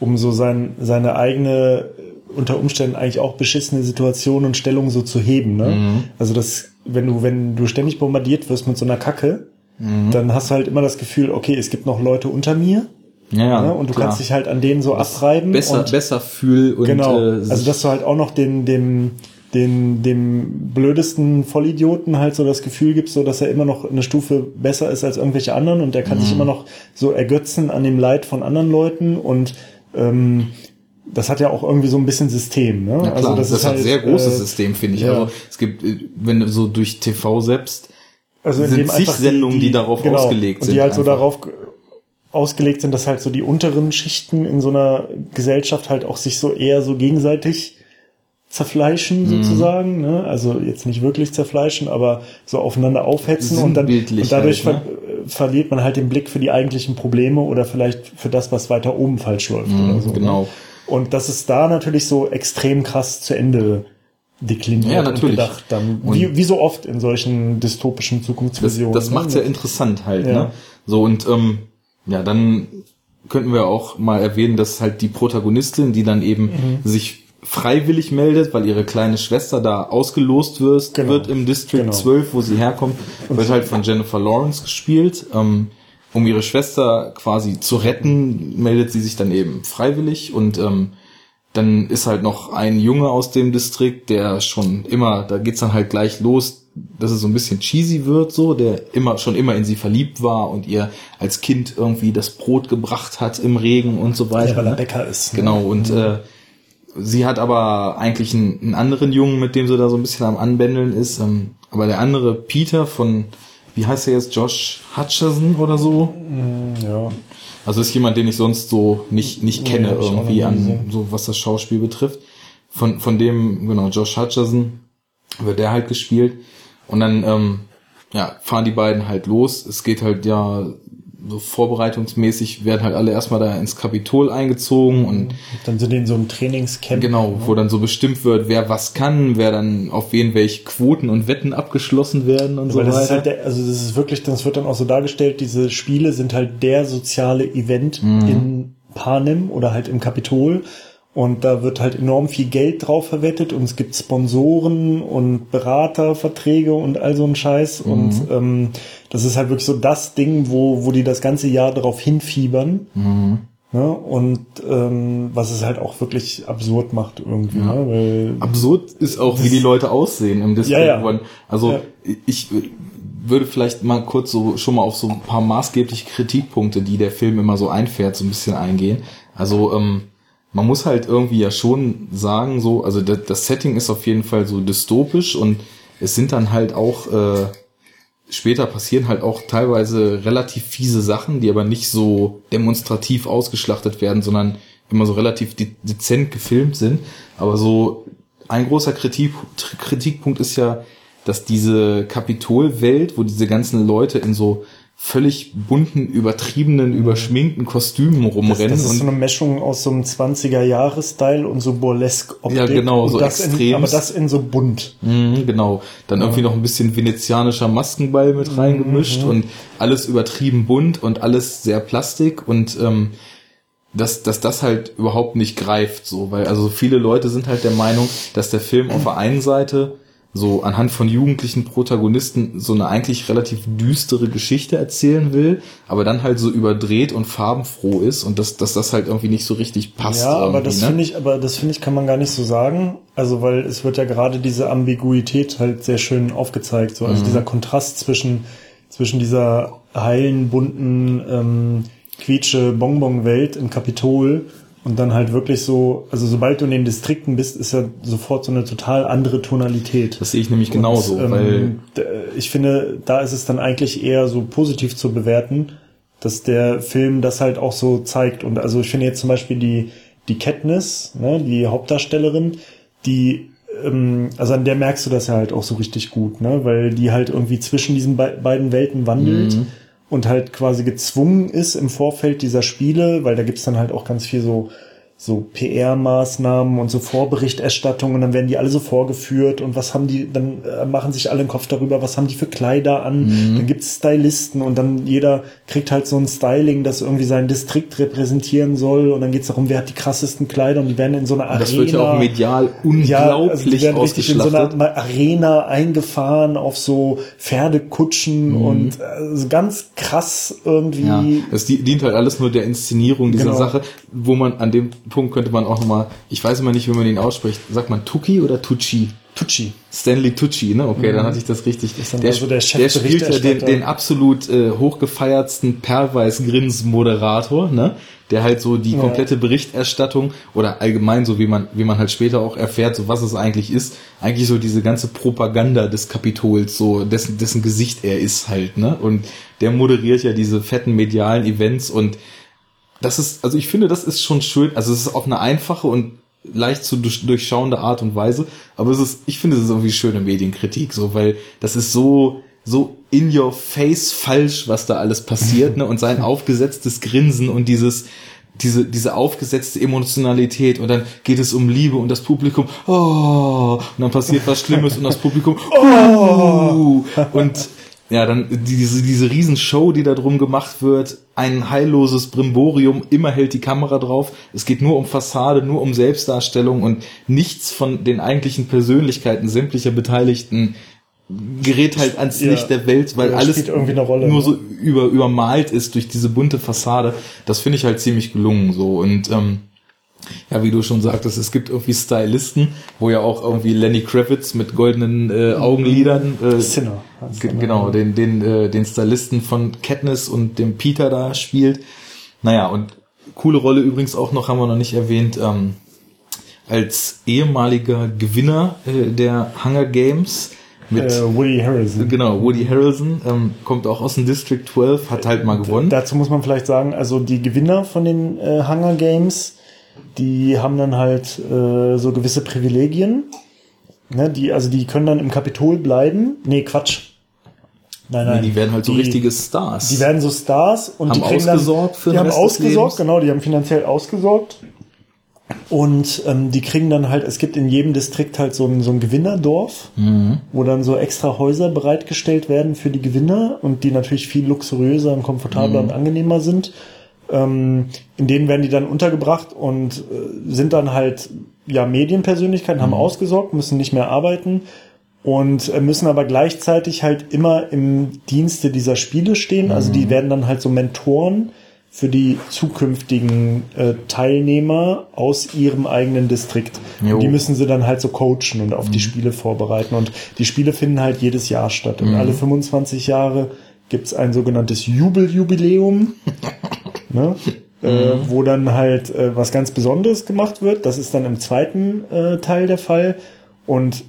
um so sein, seine eigene, unter Umständen eigentlich auch beschissene Situation und Stellung so zu heben. Ne? Mhm. Also das, wenn du, wenn du ständig bombardiert wirst mit so einer Kacke, Mhm. dann hast du halt immer das Gefühl, okay, es gibt noch Leute unter mir. Ja, ja, ne? Und du klar. kannst dich halt an denen so abreiben. besser, und besser fühl und genau. äh, also dass du halt auch noch den, dem, den, dem blödesten Vollidioten halt so das Gefühl gibst, so dass er immer noch eine Stufe besser ist als irgendwelche anderen und der kann Mhm. sich immer noch so ergötzen an dem Leid von anderen Leuten und ähm, das hat ja auch irgendwie so ein bisschen System. Ne? Ja, klar, also das, ist hat halt, sehr großes äh, System, finde ich. ja. Also es gibt, äh, wenn du so durch TV selbst, also in sind zig Sendungen, die darauf ausgelegt und sind Die halt so einfach. darauf ge- ausgelegt sind, dass halt so die unteren Schichten in so einer Gesellschaft halt auch sich so eher so gegenseitig zerfleischen Mhm. sozusagen, ne? Also jetzt nicht wirklich zerfleischen, aber so aufeinander aufhetzen und dann und dadurch halt, ver äh, verliert man halt den Blick für die eigentlichen Probleme oder vielleicht für das, was weiter oben falsch läuft oder so. genau. Ne? Und das ist da natürlich so extrem krass zu Ende dekliniert Ja, und natürlich. gedacht dann, wie, wie so oft in solchen dystopischen Das, Zukunftsvisionen. das ne? macht ja interessant halt, Ja. ne? So und ähm, ja, dann könnten wir auch mal erwähnen, dass halt die Protagonistin, die dann eben Mhm. sich freiwillig meldet, weil ihre kleine Schwester da ausgelost wird, Genau. wird im District Genau. 12, wo sie herkommt, wird halt von Jennifer Lawrence gespielt. Ähm, um ihre Schwester quasi zu retten, meldet sie sich dann eben freiwillig und ähm, dann ist halt noch ein Junge aus dem Distrikt, der schon immer, da geht's dann halt gleich los, dass es so ein bisschen cheesy wird, so, der immer, schon immer in sie verliebt war und ihr als Kind irgendwie das Brot gebracht hat im Regen und so weiter. Ja, weil er ne? Bäcker ist. ne? Genau, und äh, sie hat aber eigentlich einen, einen anderen Jungen, mit dem sie da so ein bisschen am Anbändeln ist. Ähm, aber der andere, Peter von, wie heißt er jetzt, Josh Hutcherson oder so? Ja. Also ist jemand, den ich sonst so nicht, nicht Nee, kenne noch irgendwie an, so was das Schauspiel betrifft. Von, von dem, genau, Josh Hutcherson wird der halt gespielt. Und dann, ähm, ja, fahren die beiden halt los. Es geht halt ja so vorbereitungsmäßig werden halt alle erstmal da ins Kapitol eingezogen und dann sind die in so einem Trainingscamp. Genau, ne? wo dann so bestimmt wird, wer was kann, wer dann auf wen welche Quoten und Wetten abgeschlossen werden und Weil so das weiter. Ist halt der, also das ist wirklich, das wird dann auch so dargestellt, diese Spiele sind halt der soziale Event Mhm. in Panem oder halt im Kapitol. Und da wird halt enorm viel Geld drauf verwettet und es gibt Sponsoren und Beraterverträge und all so ein Scheiß. Mhm. Und ähm, das ist halt wirklich so das Ding, wo, wo die das ganze Jahr darauf hinfiebern. Mhm. Ne? Und ähm, was es halt auch wirklich absurd macht irgendwie. Ja. Ne? Weil Absurd ist auch, wie die Leute aussehen im Disco. Ja, ja. Also Ja. ich würde vielleicht mal kurz so schon mal auf so ein paar maßgebliche Kritikpunkte, die der Film immer so einfährt, so ein bisschen eingehen. Also ähm, man muss halt irgendwie ja schon sagen, so, also das, das Setting ist auf jeden Fall so dystopisch und es sind dann halt auch äh, später passieren halt auch teilweise relativ fiese Sachen, die aber nicht so demonstrativ ausgeschlachtet werden, sondern immer so relativ de dezent gefilmt sind. Aber so ein großer Kritik, Kritikpunkt ist ja, dass diese Kapitolwelt, wo diese ganzen Leute in so völlig bunten, übertriebenen, überschminkten Kostümen Das, rumrennen das ist und so eine Mischung aus so einem 20er-Jahre-Style und so Burlesque-Optik. Ja, genau, so das extrem. Aber das in so bunt. Mhm, genau. Dann irgendwie noch ein bisschen venezianischer Maskenball mit reingemischt und alles übertrieben bunt und alles sehr plastik und ähm, dass, dass das halt überhaupt nicht greift, so, weil also viele Leute sind halt der Meinung, dass der Film auf der einen Seite so anhand von jugendlichen Protagonisten so eine eigentlich relativ düstere Geschichte erzählen will, aber dann halt so überdreht und farbenfroh ist und dass, dass das halt irgendwie nicht so richtig passt. Ja, aber das ne? finde ich, aber das finde ich, kann man gar nicht so sagen. Also, weil es wird ja gerade diese Ambiguität halt sehr schön aufgezeigt. So, also Mhm. dieser Kontrast zwischen, zwischen dieser heilen, bunten, ähm, quietsche Bonbon-Welt im Kapitol und dann halt wirklich so, also sobald du in den Distrikten bist, ist ja sofort so eine total andere Tonalität. Das sehe ich nämlich genauso, Und, weil ähm, d- ich finde, da ist es dann eigentlich eher so positiv zu bewerten, dass der Film das halt auch so zeigt. Und also ich finde jetzt zum Beispiel die, die Katniss, ne, die Hauptdarstellerin, die, ähm, also an der merkst du das ja halt auch so richtig gut, ne, weil die halt irgendwie zwischen diesen be beiden Welten wandelt. Und halt quasi gezwungen ist im Vorfeld dieser Spiele, weil da gibt's dann halt auch ganz viel so so PR-Maßnahmen und so Vorberichterstattung und dann werden die alle so vorgeführt und was haben die, dann äh, machen sich alle den Kopf darüber, was haben die für Kleider an, Mhm. dann gibt's Stylisten und dann jeder kriegt halt so ein Styling, das irgendwie seinen Distrikt repräsentieren soll und dann geht's darum, wer hat die krassesten Kleider und die werden in so einer Arena. das wird ja auch medial Ja, unglaublich also die werden richtig in so einer Arena eingefahren auf so Pferdekutschen und äh, so ganz krass irgendwie. Mhm. Ja, das di- dient halt alles nur der Inszenierung dieser Genau. Sache, wo man an dem Punkt könnte man auch nochmal, ich weiß immer nicht, wie man den ausspricht, sagt man Tucci oder Tucci? Tucci. Stanley Tucci, ne? Okay, dann hatte ich das richtig. Der, also der der spielt ja den, den absolut äh, hochgefeiertsten Perweis-Grins-Moderator, ne? Der halt so die Ja. komplette Berichterstattung oder allgemein so wie man, wie man halt später auch erfährt, so was es eigentlich ist, eigentlich so diese ganze Propaganda des Kapitols, so dessen, dessen Gesicht er ist halt, ne? Und der moderiert ja diese fetten medialen Events und das ist, also ich finde, das ist schon schön, also es ist auf eine einfache und leicht zu durch- durchschauende Art und Weise, aber es ist, ich finde, es ist irgendwie schöne Medienkritik, so, weil das ist so, so in your face falsch, was da alles passiert, ne, und sein (laughs) aufgesetztes Grinsen und dieses, diese, diese aufgesetzte Emotionalität. Und dann geht es um Liebe und das Publikum, oh, und dann passiert was Schlimmes und das Publikum, (laughs) oh, und ja, dann diese, diese Riesenshow, die da drum gemacht wird, ein heilloses Brimborium, immer hält die Kamera drauf. Es geht nur um Fassade, nur um Selbstdarstellung und nichts von den eigentlichen Persönlichkeiten sämtlicher Beteiligten gerät halt ans Ja. Licht der Welt, weil alles Rolle, nur ne? so über, übermalt ist durch diese bunte Fassade. Das finde ich halt ziemlich gelungen so und ähm, ja, wie du schon sagtest, es gibt irgendwie Stylisten, wo ja auch irgendwie Lenny Kravitz mit goldenen äh, Augenlidern, äh, Sinner. ge- genau, den, den, äh, den Stylisten von Katniss und dem Peter da spielt. Naja, und coole Rolle übrigens auch noch, haben wir noch nicht erwähnt, ähm, als ehemaliger Gewinner äh, der Hunger Games mit, Äh, Woody Harrelson. genau, Woody Harrelson, ähm, kommt auch aus dem District 12, hat halt mal gewonnen. Dazu muss man vielleicht sagen, also die Gewinner von den äh, Hunger Games, die haben dann halt äh, so gewisse Privilegien. Ne, die, also die können dann im Kapitol bleiben. Nee, Quatsch. Nein, nein. Die werden halt so die, richtige Stars. Die werden so Stars und haben die kriegen ausgesorgt dann, für Die haben ausgesorgt, genau, die haben finanziell ausgesorgt. Und ähm, die kriegen dann halt, es gibt in jedem Distrikt halt so ein, so ein Gewinnerdorf, mhm. wo dann so extra Häuser bereitgestellt werden für die Gewinner und die natürlich viel luxuriöser und komfortabler mhm. und angenehmer sind. Ähm, in denen werden die dann untergebracht und äh, sind dann halt ja Medienpersönlichkeiten, haben mhm. ausgesorgt, müssen nicht mehr arbeiten und äh, müssen aber gleichzeitig halt immer im Dienste dieser Spiele stehen. Also die mhm. werden dann halt so Mentoren für die zukünftigen äh, Teilnehmer aus ihrem eigenen Distrikt. Die müssen sie dann halt so coachen und auf mhm. die Spiele vorbereiten. Und die Spiele finden halt jedes Jahr statt. Und mhm. alle 25 Jahre gibt's ein sogenanntes Jubeljubiläum, (laughs) ne? äh, mhm. wo dann halt äh, was ganz Besonderes gemacht wird. Das ist dann im zweiten äh, Teil der Fall. Und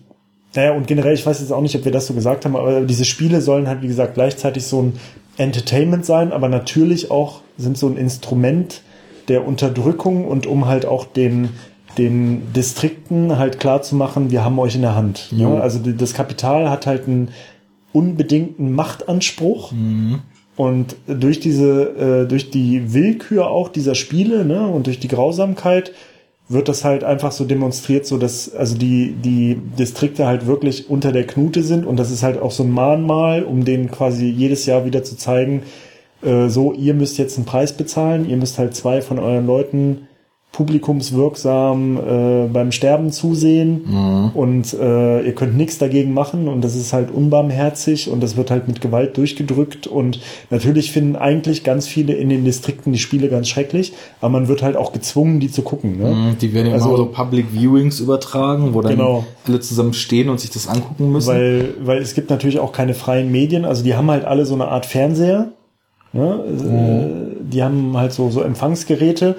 naja, und generell, ich weiß jetzt auch nicht, ob wir das so gesagt haben, aber diese Spiele sollen halt, wie gesagt, gleichzeitig so ein Entertainment sein, aber natürlich auch sind so ein Instrument der Unterdrückung und um halt auch den, den Distrikten halt klar zu machen, wir haben euch in der Hand. Ne? Ja. Also das Kapital hat halt einen unbedingten Machtanspruch. Mhm. Und durch diese, äh, durch die Willkür auch dieser Spiele, ne, und durch die Grausamkeit wird das halt einfach so demonstriert, so dass also die die Distrikte halt wirklich unter der Knute sind. Und das ist halt auch so ein Mahnmal, um denen quasi jedes Jahr wieder zu zeigen, äh, so ihr müsst jetzt einen Preis bezahlen, ihr müsst halt zwei von euren Leuten publikumswirksam äh, beim Sterben zusehen mhm. und äh, ihr könnt nichts dagegen machen und das ist halt unbarmherzig und das wird halt mit Gewalt durchgedrückt und natürlich finden eigentlich ganz viele in den Distrikten die Spiele ganz schrecklich, aber man wird halt auch gezwungen, die zu gucken. Ne? Mhm, die werden ja also, so Public Viewings übertragen, wo dann genau. alle zusammen stehen und sich das angucken müssen. Weil, weil es gibt natürlich auch keine freien Medien, also die haben halt alle so eine Art Fernseher, ne? Mhm. die haben halt so, so Empfangsgeräte,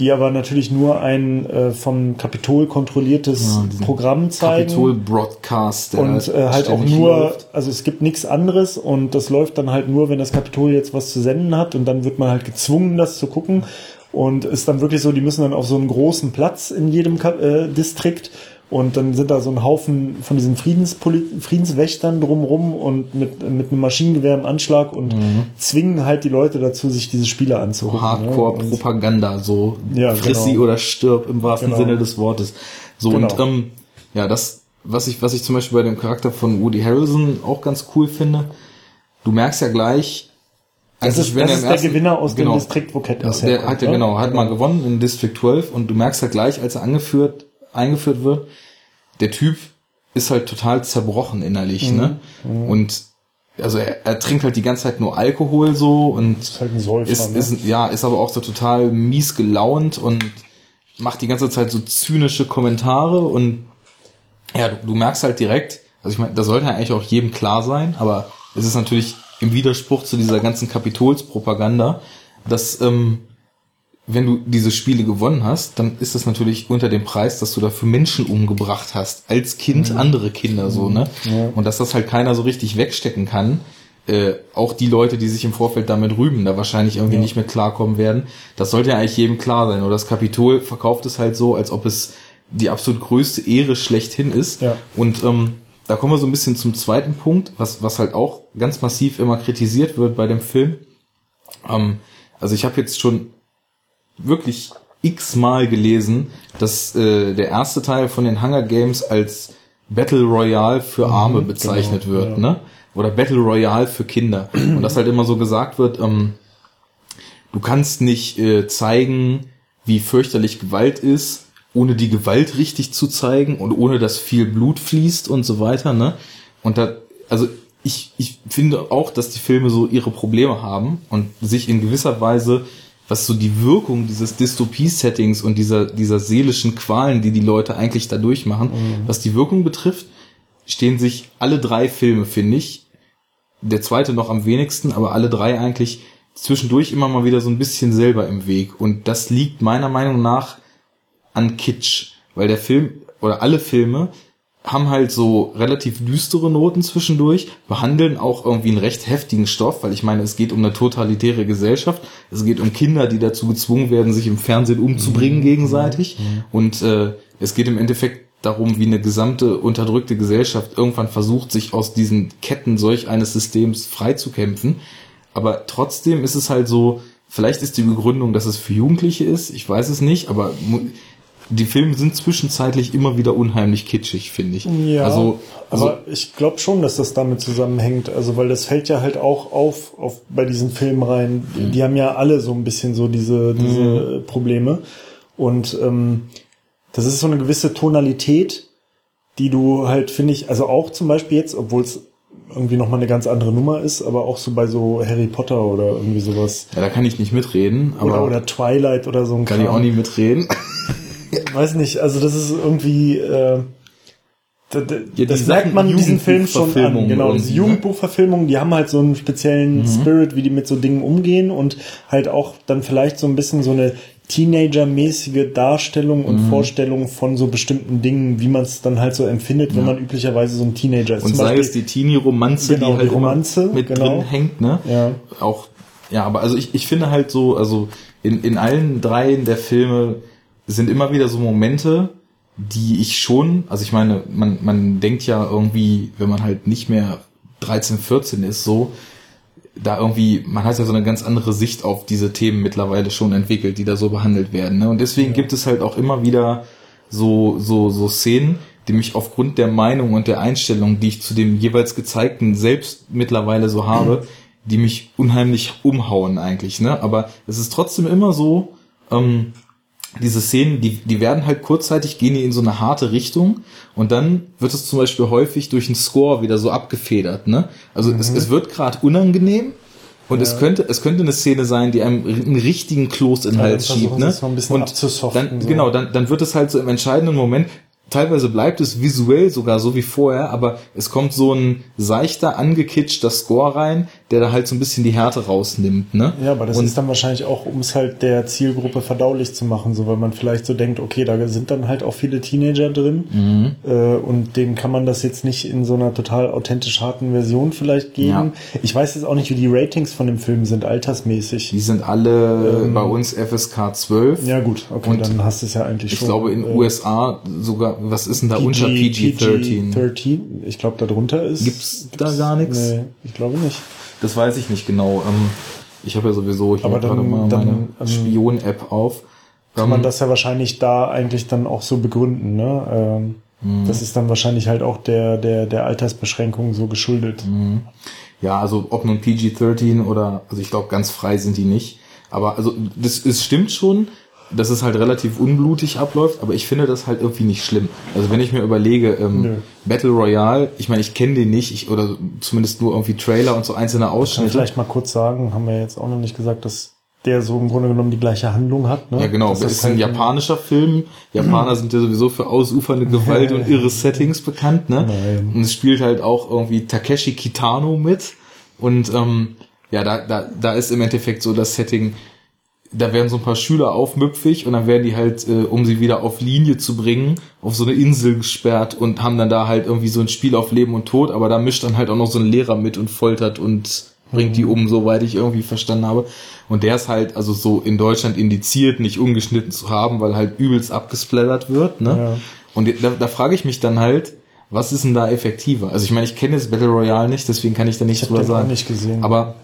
die aber natürlich nur ein äh, vom Kapitol kontrolliertes ja, Programm zeigen. Kapitol Broadcast. Und äh, halt auch nur, läuft. also es gibt nichts anderes und das läuft dann halt nur, wenn das Kapitol jetzt was zu senden hat und dann wird man halt gezwungen, das zu gucken. Und ist dann wirklich so, die müssen dann auf so einen großen Platz in jedem äh, Distrikt und dann sind da so ein Haufen von diesen Friedenspoli Friedenswächtern drumrum und mit, mit einem Maschinengewehr im Anschlag und mhm. zwingen halt die Leute dazu, sich diese Spiele anzugucken. So Hardcore-Propaganda, so ja, friss genau. sie oder stirb im wahrsten genau. Sinne des Wortes. So genau. und ähm, ja, das, was ich, was ich zum Beispiel bei dem Charakter von Woody Harrelson auch ganz cool finde, du merkst ja gleich, das ist, wenn das ist ersten, der Gewinner aus genau, dem Distrikt, wo Cat ist. Der hat ja genau, hat mal gewonnen in District 12 und du merkst halt gleich, als er angeführt eingeführt wird, der Typ ist halt total zerbrochen innerlich, mhm. ne? Mhm. Und also er, er trinkt halt die ganze Zeit nur Alkohol so und ist, halt ein Säufer, ist, ne? ist ja ist aber auch so total mies gelaunt und macht die ganze Zeit so zynische Kommentare und ja, du, du merkst halt direkt, also ich meine, da sollte ja eigentlich auch jedem klar sein, aber es ist natürlich im Widerspruch zu dieser ganzen Kapitolspropaganda, dass ähm, wenn du diese Spiele gewonnen hast, dann ist das natürlich unter dem Preis, dass du dafür Menschen umgebracht hast, als Kind mhm. andere Kinder so, ne? Ja. Und dass das halt keiner so richtig wegstecken kann. Äh, auch die Leute, die sich im Vorfeld damit rühmen, da wahrscheinlich irgendwie ja. nicht mehr klarkommen werden. Das sollte ja eigentlich jedem klar sein. Oder das Kapitol verkauft es halt so, als ob es die absolut größte Ehre schlechthin ist. Ja. Und ähm, da kommen wir so ein bisschen zum zweiten Punkt, was, was halt auch ganz massiv immer kritisiert wird bei dem Film. Ähm, also ich habe jetzt schon wirklich x-mal gelesen, dass äh, der erste Teil von den Hunger Games als Battle Royale für mhm, Arme mhm, bezeichnet genau, wird, ja. ne? Oder Battle Royale für Kinder. Und dass halt immer so gesagt wird, ähm, du kannst nicht äh, zeigen, wie fürchterlich Gewalt ist, ohne die Gewalt richtig zu zeigen und ohne dass viel Blut fließt und so weiter, ne? Und da, also ich, ich finde auch, dass die Filme so ihre Probleme haben und sich in gewisser Weise was so die Wirkung dieses Dystopie-Settings und dieser, dieser seelischen Qualen, die die Leute eigentlich da durchmachen, mhm. was die Wirkung betrifft, stehen sich alle drei Filme, finde ich, der zweite noch am wenigsten, aber alle drei eigentlich zwischendurch immer mal wieder so ein bisschen selber im Weg. Und das liegt meiner Meinung nach an Kitsch, weil der Film oder alle Filme haben halt so relativ düstere Noten zwischendurch, behandeln auch irgendwie einen recht heftigen Stoff, weil ich meine, es geht um eine totalitäre Gesellschaft, es geht um Kinder, die dazu gezwungen werden, sich im Fernsehen umzubringen mhm. gegenseitig mhm. und äh, es geht im Endeffekt darum, wie eine gesamte unterdrückte Gesellschaft irgendwann versucht, sich aus diesen Ketten solch eines Systems freizukämpfen. Aber trotzdem ist es halt so, vielleicht ist die Begründung, dass es für Jugendliche ist, ich weiß es nicht, aber die Filme sind zwischenzeitlich immer wieder unheimlich kitschig, finde ich. Ja, also, also aber ich glaube schon, dass das damit zusammenhängt. Also, weil das fällt ja halt auch auf, auf bei diesen Filmen rein. Mhm. Die haben ja alle so ein bisschen so diese, diese mhm. Probleme. Und ähm, das ist so eine gewisse Tonalität, die du halt, finde ich, also auch zum Beispiel jetzt, obwohl es irgendwie nochmal eine ganz andere Nummer ist, aber auch so bei so Harry Potter oder irgendwie sowas. Ja, da kann ich nicht mitreden. Aber oder, oder Twilight oder so ein Kann Kram. ich auch nicht mitreden. (laughs) Weiß nicht, also das ist irgendwie, äh, das, ja, das merkt man diesen Film schon an. Genau, diese ne? Jugendbuchverfilmungen, die haben halt so einen speziellen mhm. Spirit, wie die mit so Dingen umgehen und halt auch dann vielleicht so ein bisschen so eine Teenager-mäßige Darstellung und mhm. Vorstellung von so bestimmten Dingen, wie man es dann halt so empfindet, ja. wenn man üblicherweise so ein Teenager ist. Und Zum sei Beispiel, es die Teenie-Romanze, genau, die halt die Romanze, mit genau. drin hängt, ne? Ja. Auch, ja, aber also ich, ich finde halt so, also in, in allen dreien der Filme sind immer wieder so Momente, die ich schon, also ich meine, man, man denkt ja irgendwie, wenn man halt nicht mehr 13, 14 ist, so, da irgendwie, man hat ja so eine ganz andere Sicht auf diese Themen mittlerweile schon entwickelt, die da so behandelt werden. Ne? Und deswegen ja. gibt es halt auch immer wieder so, so, so Szenen, die mich aufgrund der Meinung und der Einstellung, die ich zu dem jeweils gezeigten selbst mittlerweile so habe, die mich unheimlich umhauen eigentlich. Ne? Aber es ist trotzdem immer so, ähm, diese Szenen, die, die werden halt kurzzeitig, gehen die in so eine harte Richtung und dann wird es zum Beispiel häufig durch einen Score wieder so abgefedert. Ne? Also mhm. es, es wird gerade unangenehm und ja. es könnte es könnte eine Szene sein, die einem einen richtigen Kloß in den Hals schiebt. Ne? und dann, so. genau, dann, dann wird es halt so im entscheidenden Moment, teilweise bleibt es visuell sogar so wie vorher, aber es kommt so ein seichter, angekitschter Score rein, der da halt so ein bisschen die Härte rausnimmt, ne? Ja, aber das und ist dann wahrscheinlich auch, um es halt der Zielgruppe verdaulich zu machen, so weil man vielleicht so denkt, okay, da sind dann halt auch viele Teenager drin mhm. äh, und denen kann man das jetzt nicht in so einer total authentisch harten Version vielleicht geben. Ja. Ich weiß jetzt auch nicht, wie die Ratings von dem Film sind, altersmäßig. Die sind alle ähm, bei uns FSK 12. Ja gut, okay, und dann hast du es ja eigentlich ich schon. Ich glaube in äh, USA sogar, was ist denn da PG, unter PG-13? PG 13, ich glaube darunter ist. Gibt's, gibt's da gar nichts? Nee, ich glaube nicht. Das weiß ich nicht genau. Ähm, ich habe ja sowieso hier dann, gerade mal meine ähm, Spion-App auf. Kann ähm, man das ja wahrscheinlich da eigentlich dann auch so begründen, ne? Ähm, mhm. Das ist dann wahrscheinlich halt auch der, der, der Altersbeschränkung so geschuldet. Mhm. Ja, also ob nun PG-13 oder, also ich glaube, ganz frei sind die nicht. Aber also das, das stimmt schon, dass es halt relativ unblutig abläuft, aber ich finde das halt irgendwie nicht schlimm. Also wenn ich mir überlege, ähm, Battle Royale, ich meine, ich kenne den nicht, ich, oder zumindest nur irgendwie Trailer und so einzelne Ausschnitte. Vielleicht mal kurz sagen, haben wir jetzt auch noch nicht gesagt, dass der so im Grunde genommen die gleiche Handlung hat. Ne? Ja, genau. Das, das ist halt ein japanischer Film. Japaner sind ja sowieso für ausufernde (laughs) Gewalt und irre Settings bekannt. Ne? Nein. Und es spielt halt auch irgendwie Takeshi Kitano mit. Und ähm, ja, da, da, da ist im Endeffekt so das Setting, da werden so ein paar Schüler aufmüpfig und dann werden die halt, äh, um sie wieder auf Linie zu bringen, auf so eine Insel gesperrt und haben dann da halt irgendwie so ein Spiel auf Leben und Tod, aber da mischt dann halt auch noch so ein Lehrer mit und foltert und bringt die mhm. um, soweit ich irgendwie verstanden habe. Und der ist halt also so in Deutschland indiziert, nicht ungeschnitten zu haben, weil halt übelst abgesplattert wird, ne? Ja. Und da, da frage ich mich dann halt, was ist denn da effektiver? Also ich meine, ich kenne jetzt Battle Royale nicht, deswegen kann ich da nichts drüber sagen. Nicht gesehen. Aber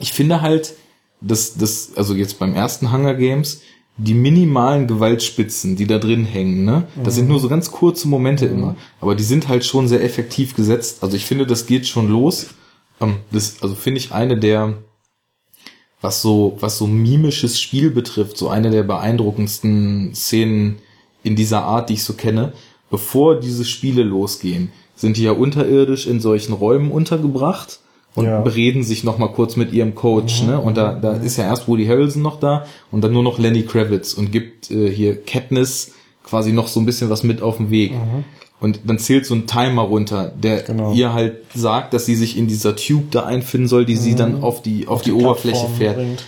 ich finde halt, dass das, also jetzt beim ersten Hunger Games, die minimalen Gewaltspitzen, die da drin hängen, ne? Das mhm. sind nur so ganz kurze Momente mhm. immer. Aber die sind halt schon sehr effektiv gesetzt. Also ich finde, das geht schon los. Ähm, das, also finde ich eine der, was so, was so mimisches Spiel betrifft, so eine der beeindruckendsten Szenen in dieser Art, die ich so kenne. Bevor diese Spiele losgehen, sind die ja unterirdisch in solchen Räumen untergebracht und ja. bereden sich noch mal kurz mit ihrem Coach, mhm. ne? Und da, da ist ja erst Woody Harrelson noch da und dann nur noch Lenny Kravitz und gibt äh, hier Katniss quasi noch so ein bisschen was mit auf den Weg. Mhm. Und dann zählt so ein Timer runter, der genau. ihr halt sagt, dass sie sich in dieser Tube da einfinden soll, die mhm. sie dann auf die, auf, auf die, die Oberfläche fährt. Bringt.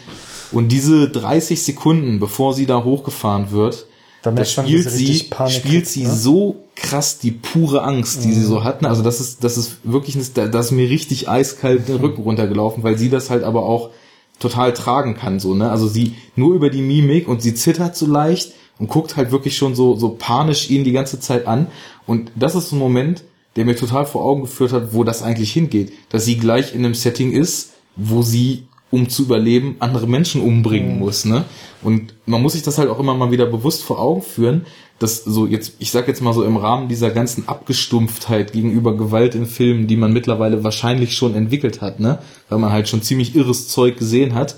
Und diese 30 Sekunden, bevor sie da hochgefahren wird, da, da spielt sie, spielt sie ne? so krass die pure Angst, die mhm. sie so hatten. Also das ist, das ist wirklich, das ist mir richtig eiskalt den Rücken runtergelaufen, weil sie das halt aber auch total tragen kann, so, ne? Also sie nur über die Mimik und sie zittert so leicht und guckt halt wirklich schon so, so panisch ihn die ganze Zeit an. Und das ist so ein Moment, der mir total vor Augen geführt hat, wo das eigentlich hingeht. Dass sie gleich in einem Setting ist, wo sie um zu überleben, andere Menschen umbringen mhm. muss, ne? Und man muss sich das halt auch immer mal wieder bewusst vor Augen führen, dass so jetzt, ich sag jetzt mal so im Rahmen dieser ganzen Abgestumpftheit gegenüber Gewalt in Filmen, die man mittlerweile wahrscheinlich schon entwickelt hat, ne? Weil man halt schon ziemlich irres Zeug gesehen hat,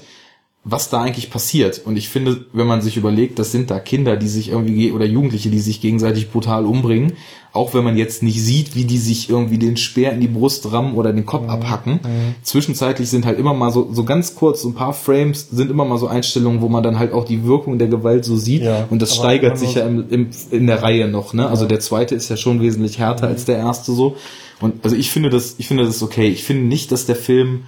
was da eigentlich passiert. Und ich finde, wenn man sich überlegt, das sind da Kinder, die sich irgendwie, oder Jugendliche, die sich gegenseitig brutal umbringen, auch wenn man jetzt nicht sieht, wie die sich irgendwie den Speer in die Brust rammen oder den Kopf mhm. abhacken. Mhm. Zwischenzeitlich sind halt immer mal so, so ganz kurz, so ein paar Frames sind immer mal so Einstellungen, wo man dann halt auch die Wirkung der Gewalt so sieht. Ja, und das steigert sich ja im, im, in der Reihe noch, ne? Also ja. Also der zweite ist ja schon wesentlich härter mhm. als der erste so. Und also ich finde das, ich finde das okay. Ich finde nicht, dass der Film,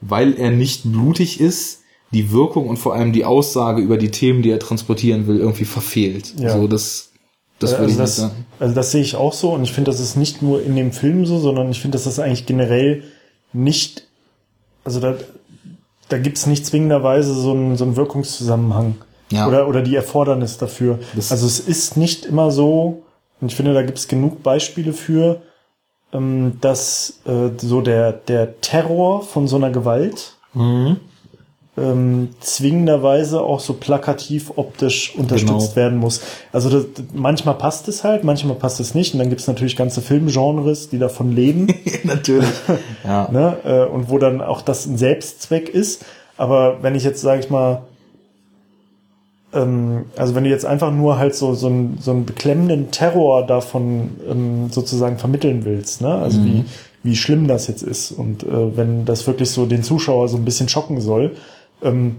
weil er nicht blutig ist, die Wirkung und vor allem die Aussage über die Themen, die er transportieren will, irgendwie verfehlt. Ja. So, das, das also würde ich das, sagen. Also das sehe ich auch so und ich finde, das ist nicht nur in dem Film so, sondern ich finde, dass das eigentlich generell nicht, also da, da gibt's nicht zwingenderweise so einen, so einen Wirkungszusammenhang. Ja. Oder, oder die Erfordernis dafür. Das also es ist nicht immer so, und ich finde, da gibt's genug Beispiele für, ähm, dass äh, so der, der Terror von so einer Gewalt mhm ähm, zwingenderweise auch so plakativ optisch unterstützt genau. werden muss. Also das, manchmal passt es halt, manchmal passt es nicht. Und dann gibt es natürlich ganze Filmgenres, die davon leben. (laughs) natürlich. (laughs) ja. ne? Äh, und wo dann auch das ein Selbstzweck ist. Aber wenn ich jetzt, sage ich mal, ähm, also wenn du jetzt einfach nur halt so, so, einen, so einen beklemmenden Terror davon ähm, sozusagen vermitteln willst, ne? Also mhm. wie, wie schlimm das jetzt ist. Und äh, wenn das wirklich so den Zuschauer so ein bisschen schocken soll, ähm,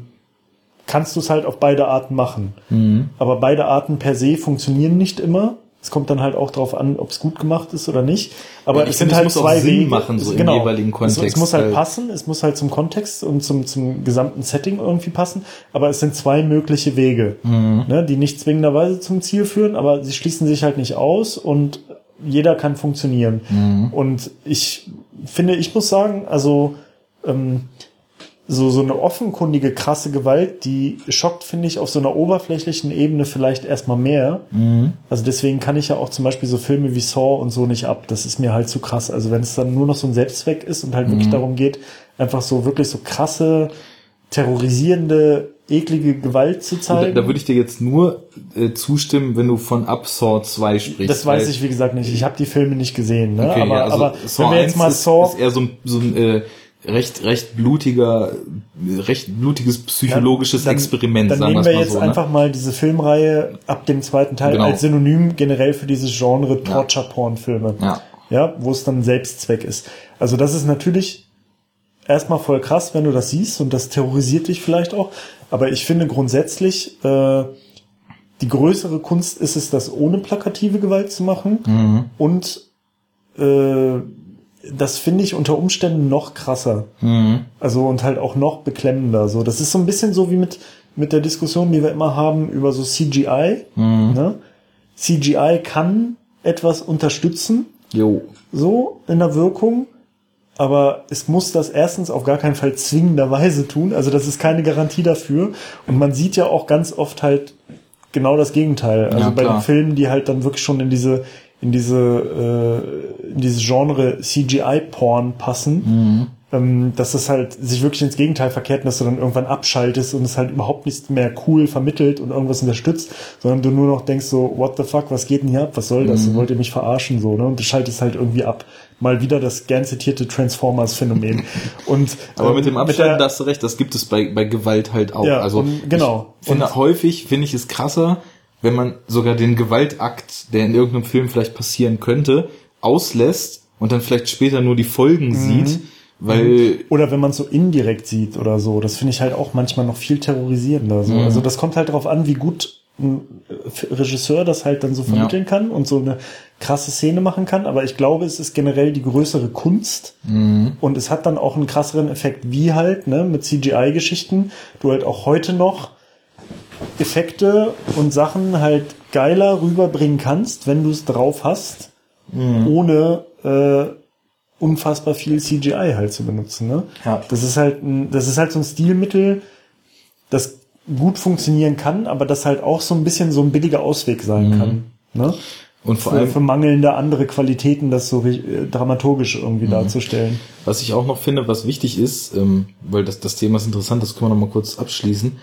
kannst du es halt auf beide Arten machen. Mhm. Aber beide Arten per se funktionieren nicht immer. Es kommt dann halt auch darauf an, ob es gut gemacht ist oder nicht. Aber ja, es sind halt zwei Wege. machen, so genau. im jeweiligen Kontext. Es, es muss halt, halt passen, es muss halt zum Kontext und zum, zum gesamten Setting irgendwie passen. Aber es sind zwei mögliche Wege, mhm. ne, die nicht zwingenderweise zum Ziel führen, aber sie schließen sich halt nicht aus und jeder kann funktionieren. Mhm. Und ich finde, ich muss sagen, also ähm, so, so eine offenkundige, krasse Gewalt, die schockt, finde ich, auf so einer oberflächlichen Ebene vielleicht erstmal mehr. Mhm. Also deswegen kann ich ja auch zum Beispiel so Filme wie Saw und so nicht ab. Das ist mir halt zu krass. Also wenn es dann nur noch so ein Selbstzweck ist und halt mhm. wirklich darum geht, einfach so wirklich so krasse, terrorisierende, eklige Gewalt zu zeigen. Da, da würde ich dir jetzt nur äh, zustimmen, wenn du von Up Saw 2 sprichst. Das weiß ich, wie gesagt, nicht. Ich habe die Filme nicht gesehen. Ne? Okay, aber, ja, also aber wenn wir jetzt mal Saw... Ist, ist eher so ein, so ein äh, recht, recht blutiger, recht blutiges psychologisches ja, dann, Experiment. Dann nehmen wir jetzt so, ne? einfach mal diese Filmreihe ab dem zweiten Teil genau. als Synonym generell für dieses Genre Torture-Porn-Filme. Ja. ja, wo es dann Selbstzweck ist. Also das ist natürlich erstmal voll krass, wenn du das siehst und das terrorisiert dich vielleicht auch. Aber ich finde grundsätzlich, äh, die größere Kunst ist es, das ohne plakative Gewalt zu machen mhm. und äh, das finde ich unter Umständen noch krasser. Mhm. Also und halt auch noch beklemmender. So, das ist so ein bisschen so wie mit mit der Diskussion, die wir immer haben über so CGI. Mhm. Ne? CGI kann etwas unterstützen. Jo. So in der Wirkung. Aber es muss das erstens auf gar keinen Fall zwingenderweise tun. Also das ist keine Garantie dafür. Und man sieht ja auch ganz oft halt genau das Gegenteil. Also ja, bei den Filmen, die halt dann wirklich schon in diese in diese äh, in dieses Genre CGI-Porn passen, mhm. ähm, dass das halt sich wirklich ins Gegenteil verkehrt und dass du dann irgendwann abschaltest und es halt überhaupt nicht mehr cool vermittelt und irgendwas unterstützt, sondern du nur noch denkst so, what the fuck, was geht denn hier ab, was soll das, mhm. wollt ihr mich verarschen so, ne? Und du schaltest halt irgendwie ab. Mal wieder das gern zitierte Transformers-Phänomen. (laughs) und aber ähm, mit dem Abschalten, mit da hast du recht, das gibt es bei, bei Gewalt halt auch. Ja, also und, genau. Ich finde und, häufig finde ich es krasser, wenn man sogar den Gewaltakt, der in irgendeinem Film vielleicht passieren könnte, auslässt und dann vielleicht später nur die Folgen mhm. sieht, weil mhm. oder wenn man es so indirekt sieht oder so, das finde ich halt auch manchmal noch viel terrorisierender. So. Mhm. Also das kommt halt darauf an, wie gut ein Regisseur das halt dann so vermitteln ja. kann und so eine krasse Szene machen kann. Aber ich glaube, es ist generell die größere Kunst mhm. und es hat dann auch einen krasseren Effekt, wie halt ne, mit CGI-Geschichten du halt auch heute noch Effekte und Sachen halt geiler rüberbringen kannst, wenn du es drauf hast, mhm. ohne äh, unfassbar viel CGI halt zu benutzen. Ne? Ja. Das ist halt ein, das ist halt so ein Stilmittel, das gut funktionieren kann, aber das halt auch so ein bisschen so ein billiger Ausweg sein mhm. kann. Ne? Und vor für, allem für mangelnde andere Qualitäten, das so äh, dramaturgisch irgendwie mhm. darzustellen. Was ich auch noch finde, was wichtig ist, ähm, weil das, das Thema ist interessant, das können wir noch mal kurz abschließen.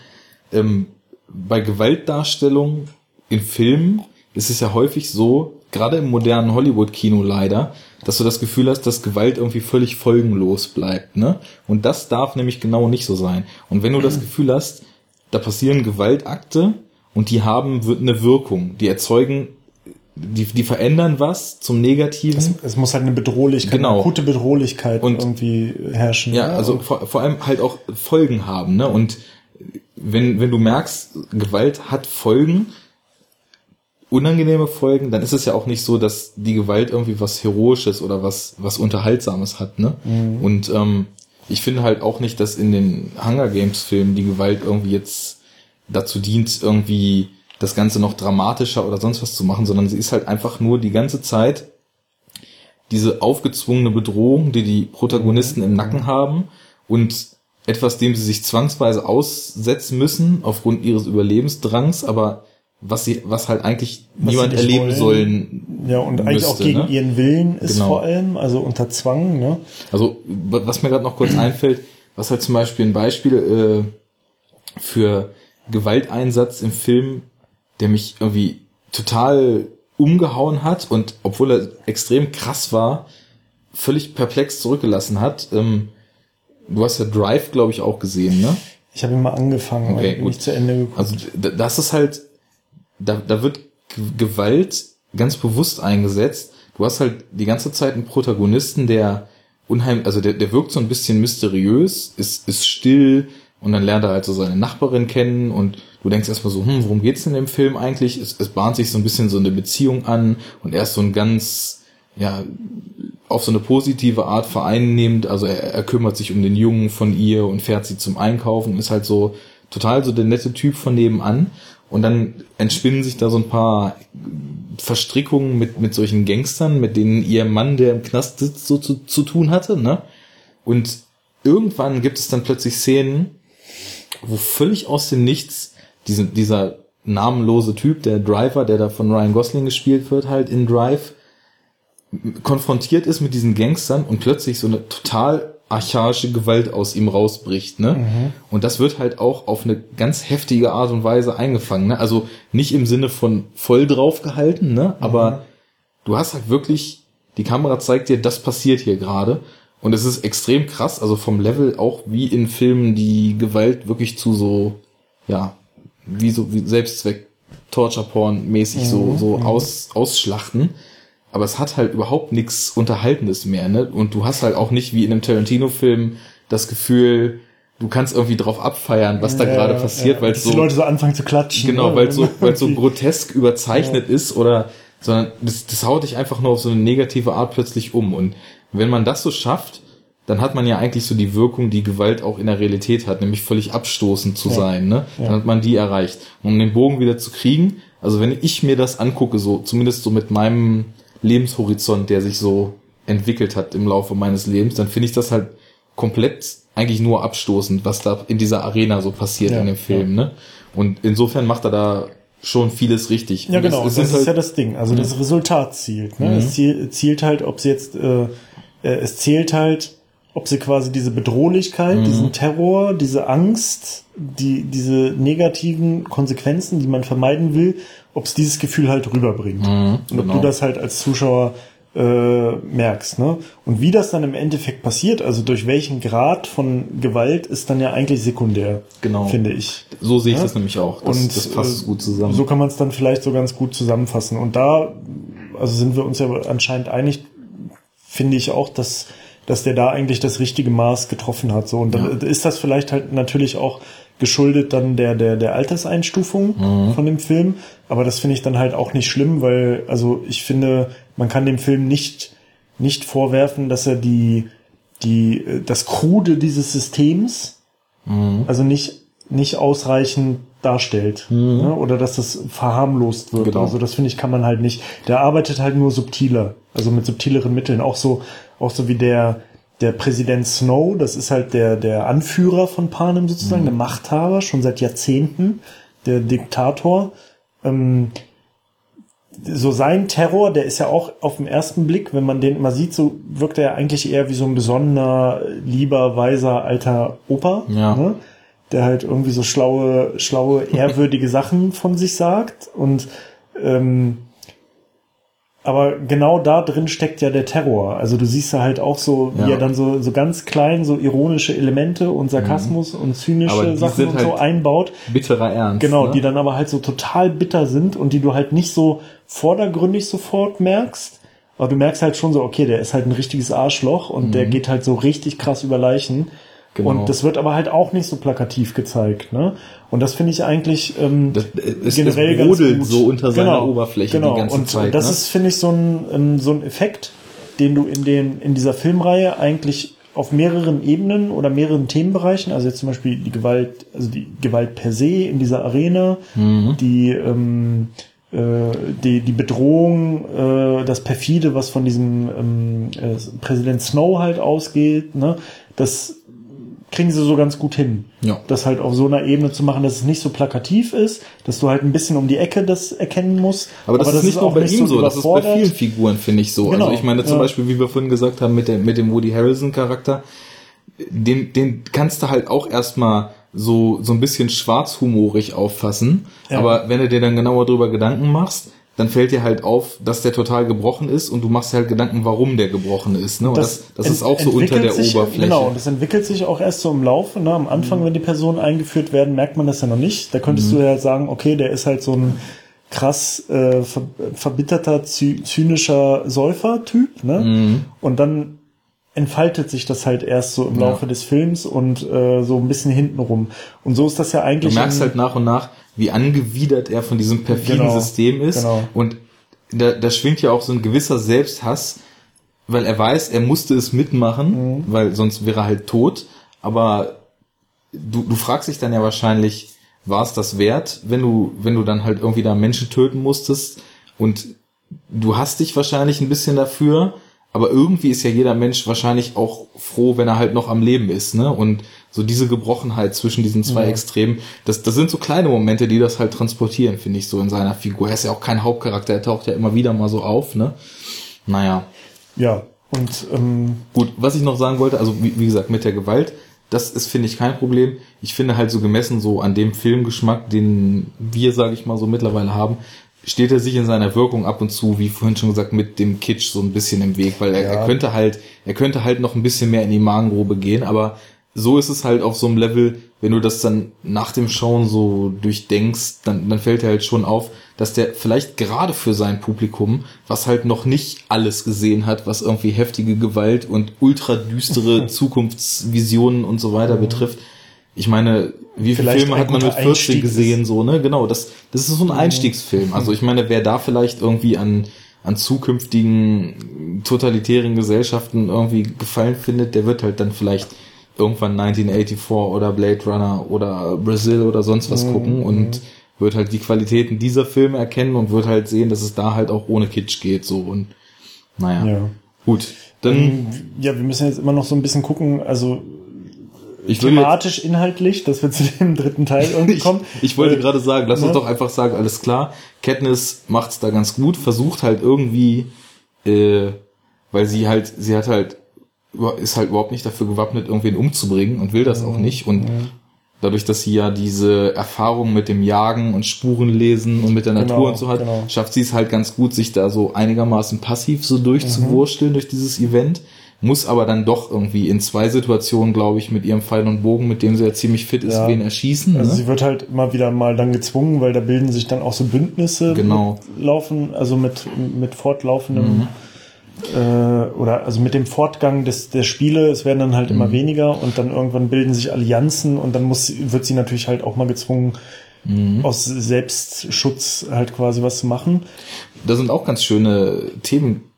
Ähm, bei Gewaltdarstellung in Filmen ist es ja häufig so, gerade im modernen Hollywood-Kino leider, dass du das Gefühl hast, dass Gewalt irgendwie völlig folgenlos bleibt, ne? Und das darf nämlich genau nicht so sein. Und wenn du das Gefühl hast, da passieren Gewaltakte und die haben eine Wirkung, die erzeugen die, die verändern was zum Negativen. Es, es muss halt eine Bedrohlichkeit, genau. eine gute Bedrohlichkeit und, irgendwie herrschen. Ja, ne? also vor, vor allem halt auch Folgen haben, ne? Und wenn, wenn du merkst, Gewalt hat Folgen, unangenehme Folgen, dann ist es ja auch nicht so, dass die Gewalt irgendwie was Heroisches oder was, was Unterhaltsames hat, ne? Mhm. Und ähm, ich finde halt auch nicht, dass in den Hunger Games Filmen die Gewalt irgendwie jetzt dazu dient, irgendwie das Ganze noch dramatischer oder sonst was zu machen, sondern sie ist halt einfach nur die ganze Zeit diese aufgezwungene Bedrohung, die die Protagonisten im Nacken haben und etwas, dem sie sich zwangsweise aussetzen müssen aufgrund ihres Überlebensdrangs, aber was sie, was halt eigentlich was niemand erleben wollen. sollen. Ja, und eigentlich auch gegen ne? ihren Willen ist genau. vor allem, also unter Zwang, ne? Also, was mir gerade noch kurz (clears throat) einfällt, was halt zum Beispiel ein Beispiel äh, für Gewalteinsatz im Film der mich irgendwie total umgehauen hat und obwohl er extrem krass war, völlig perplex zurückgelassen hat. Ähm, du hast ja Drive, glaube ich, auch gesehen, ne? Ich habe ihn mal angefangen, okay, aber nicht zu Ende gekommen. Also das ist halt, da, da wird Gewalt ganz bewusst eingesetzt. Du hast halt die ganze Zeit einen Protagonisten, der unheimlich, also der, der wirkt so ein bisschen mysteriös, ist, ist still und dann lernt er halt so seine Nachbarin kennen und du denkst erstmal so, hm, worum geht's in dem Film eigentlich? Es, es bahnt sich so ein bisschen so eine Beziehung an und er ist so ein ganz, ja, auf so eine positive Art vereinnehmend, also er, er kümmert sich um den Jungen von ihr und fährt sie zum Einkaufen, ist halt so total so der nette Typ von nebenan. Und dann entspinnen sich da so ein paar Verstrickungen mit, mit solchen Gangstern, mit denen ihr Mann, der im Knast sitzt, so zu, zu tun hatte, ne? Und irgendwann gibt es dann plötzlich Szenen, wo völlig aus dem Nichts diese, dieser namenlose Typ, der Driver, der da von Ryan Gosling gespielt wird, halt in Drive, konfrontiert ist mit diesen Gangstern und plötzlich so eine total archaische Gewalt aus ihm rausbricht, ne? Mhm. Und das wird halt auch auf eine ganz heftige Art und Weise eingefangen, ne? Also nicht im Sinne von voll drauf gehalten, ne? Aber mhm. du hast halt wirklich, die Kamera zeigt dir, das passiert hier gerade. Und es ist extrem krass, also vom Level auch wie in Filmen, die Gewalt wirklich zu so, ja, wie so wie Selbstzweck Torture Porn mäßig so mhm. so mhm. aus ausschlachten, aber es hat halt überhaupt nichts unterhaltendes mehr, ne? Und du hast halt auch nicht wie in einem Tarantino Film das Gefühl, du kannst irgendwie drauf abfeiern, was da ja, gerade passiert, ja. weil so die Leute so anfangen zu klatschen. Genau, ne? weil so (laughs) weil so grotesk überzeichnet ja. ist oder sondern das, das haut dich einfach nur auf so eine negative Art plötzlich um und wenn man das so schafft, dann hat man ja eigentlich so die Wirkung, die Gewalt auch in der Realität hat, nämlich völlig abstoßend zu sein. Ne? Dann hat man die erreicht. Um den Bogen wieder zu kriegen, also wenn ich mir das angucke, so zumindest so mit meinem Lebenshorizont, der sich so entwickelt hat im Laufe meines Lebens, dann finde ich das halt komplett eigentlich nur abstoßend, was da in dieser Arena so passiert ja, in dem Film. Ne? Und insofern macht er da schon vieles richtig. Ja, genau, es, es das ist halt, ja das Ding. Also das Resultat zielt. Ne? Mhm. Es zielt halt, ob sie jetzt, äh, äh, es zählt halt, ob sie quasi diese Bedrohlichkeit, mhm. diesen Terror, diese Angst, die, diese negativen Konsequenzen, die man vermeiden will, ob es dieses Gefühl halt rüberbringt. Mhm, und ob genau. du das halt als Zuschauer äh, merkst. Ne? Und wie das dann im Endeffekt passiert, also durch welchen Grad von Gewalt, ist dann ja eigentlich sekundär, genau. finde ich. So sehe ich ja? das nämlich auch. Das, und das passt äh, gut zusammen. So kann man es dann vielleicht so ganz gut zusammenfassen. Und da, also sind wir uns ja anscheinend einig, finde ich auch, dass dass der da eigentlich das richtige Maß getroffen hat. So und dann ja. ist das vielleicht halt natürlich auch geschuldet dann der der der Alterseinstufung mhm. von dem Film. Aber das finde ich dann halt auch nicht schlimm, weil also ich finde, man kann dem Film nicht nicht vorwerfen, dass er die die das Krude dieses Systems mhm. also nicht nicht ausreichend darstellt mhm. ne? oder dass das verharmlost wird. Genau. Also das finde ich kann man halt nicht. Der arbeitet halt nur subtiler, also mit subtileren Mitteln. Auch so auch so wie der der Präsident Snow, das ist halt der, der Anführer von Panem sozusagen, mhm. der Machthaber, schon seit Jahrzehnten, der Diktator. Ähm, so sein Terror, der ist ja auch auf den ersten Blick, wenn man den immer sieht, so wirkt er eigentlich eher wie so ein besonderer, lieber, weiser, alter Opa. Ja. Ne? Der halt irgendwie so schlaue, schlaue, (laughs) ehrwürdige Sachen von sich sagt und ähm, aber genau da drin steckt ja der Terror. Also du siehst da halt auch so, wie ja. er dann so, so ganz klein so ironische Elemente und Sarkasmus mhm. und zynische Sachen und halt so einbaut. Bitterer Ernst. Genau, ne? die dann aber halt so total bitter sind und die du halt nicht so vordergründig sofort merkst. Aber du merkst halt schon so, okay, der ist halt ein richtiges Arschloch und mhm. der geht halt so richtig krass über Leichen. Genau. Und das wird aber halt auch nicht so plakativ gezeigt, ne? Und das finde ich eigentlich ähm, das, es, generell es brodelt ganz gut. so unter seiner genau, Oberfläche genau. die ganze und Zeit. Und das ne? ist finde ich so ein ähm, so ein Effekt, den du in den in dieser Filmreihe eigentlich auf mehreren Ebenen oder mehreren Themenbereichen, also jetzt zum Beispiel die Gewalt, also die Gewalt per se in dieser Arena, mhm. die ähm, äh, die, die Bedrohung, äh, das perfide, was von diesem ähm, äh, Präsident Snow halt ausgeht, ne, das kriegen sie so ganz gut hin. Ja. Das halt auf so einer Ebene zu machen, dass es nicht so plakativ ist, dass du halt ein bisschen um die Ecke das erkennen musst. Aber das, aber ist nicht nur bei ihm so, das ist bei vielen Figuren, finde ich so. Also genau. Also ich meine zum ja. Beispiel, wie wir vorhin gesagt haben, mit, der, mit dem Woody Harrelson Charakter, den, den kannst du halt auch erstmal so, so ein bisschen schwarzhumorig auffassen. Ja. Aber wenn du dir dann genauer drüber Gedanken machst, dann fällt dir halt auf, dass der total gebrochen ist und du machst dir halt Gedanken, warum der gebrochen ist. Ne? Und das, das, das ist auch so unter der sich, Oberfläche. Genau, und das entwickelt sich auch erst so im Laufe. Ne? Am Anfang, mhm. wenn die Personen eingeführt werden, merkt man das ja noch nicht. Da könntest mhm. du ja sagen, okay, der ist halt so ein krass äh, ver verbitterter, zynischer Säufer-Typ. Ne? Mhm. Und dann entfaltet sich das halt erst so im Laufe ja. des Films und äh, so ein bisschen hintenrum. Und so ist das ja eigentlich. Du merkst halt nach und nach, wie angewidert er von diesem perfiden genau, System ist. Genau. Und da, da schwingt ja auch so ein gewisser Selbsthass, weil er weiß, er musste es mitmachen, mhm. weil sonst wäre er halt tot. Aber du, du fragst dich dann ja wahrscheinlich, war es das wert, wenn du, wenn du dann halt irgendwie da Menschen töten musstest und du hast dich wahrscheinlich ein bisschen dafür, aber irgendwie ist ja jeder Mensch wahrscheinlich auch froh, wenn er halt noch am Leben ist, ne? Und so diese Gebrochenheit zwischen diesen zwei ja. Extremen, das, das sind so kleine Momente, die das halt transportieren, finde ich, so in seiner Figur. Er ist ja auch kein Hauptcharakter, er taucht ja immer wieder mal so auf, ne? Naja. Ja, und ähm, gut, was ich noch sagen wollte, also wie, wie gesagt, mit der Gewalt, das ist, finde ich, kein Problem. Ich finde halt so gemessen so an dem Filmgeschmack, den wir, sage ich mal, so mittlerweile haben, steht er sich in seiner Wirkung ab und zu, wie vorhin schon gesagt, mit dem Kitsch so ein bisschen im Weg, weil er, ja. er könnte halt, er könnte halt noch ein bisschen mehr in die Magengrube gehen, aber so ist es halt auf so einem Level, wenn du das dann nach dem Schauen so durchdenkst, dann, dann fällt er halt schon auf, dass der vielleicht gerade für sein Publikum, was halt noch nicht alles gesehen hat, was irgendwie heftige Gewalt und ultra düstere (laughs) Zukunftsvisionen und so weiter mhm. betrifft, ich meine, wie viele Filme hat man mit 14 gesehen, so, ne? Genau, das, das ist so ein mhm. Einstiegsfilm. Also ich meine, wer da vielleicht irgendwie an, an zukünftigen totalitären Gesellschaften irgendwie gefallen findet, der wird halt dann vielleicht irgendwann 1984 oder Blade Runner oder Brazil oder sonst was mhm. gucken und mhm. wird halt die Qualitäten dieser Filme erkennen und wird halt sehen, dass es da halt auch ohne Kitsch geht, so und naja. Ja. Gut. Dann. Ähm, ja, wir müssen jetzt immer noch so ein bisschen gucken, also ich thematisch, jetzt, inhaltlich, dass wir zu dem dritten Teil (laughs) irgendwie kommen. ich, ich wollte gerade sagen, lass ne? uns doch einfach sagen, alles klar. Katniss macht's da ganz gut, versucht halt irgendwie, äh, weil sie halt, sie hat halt, ist halt überhaupt nicht dafür gewappnet, irgendwen umzubringen und will das mhm. auch nicht. Und mhm. dadurch, dass sie ja diese Erfahrung mit dem Jagen und Spurenlesen und mit der Natur genau, und so hat, genau. schafft sie es halt ganz gut, sich da so einigermaßen passiv so durchzuwursteln mhm. durch dieses Event muss aber dann doch irgendwie in zwei Situationen, glaube ich, mit ihrem Pfeil und Bogen, mit dem sie ja ziemlich fit ist, ja. wen erschießen. Also ne? sie wird halt immer wieder mal dann gezwungen, weil da bilden sich dann auch so Bündnisse genau. laufen, also mit, mit fortlaufendem mhm. äh, oder also mit dem Fortgang des, der Spiele, es werden dann halt mhm. immer weniger und dann irgendwann bilden sich Allianzen und dann muss wird sie natürlich halt auch mal gezwungen, Mhm. aus Selbstschutz halt quasi was zu machen. Da sind auch ganz schöne Themen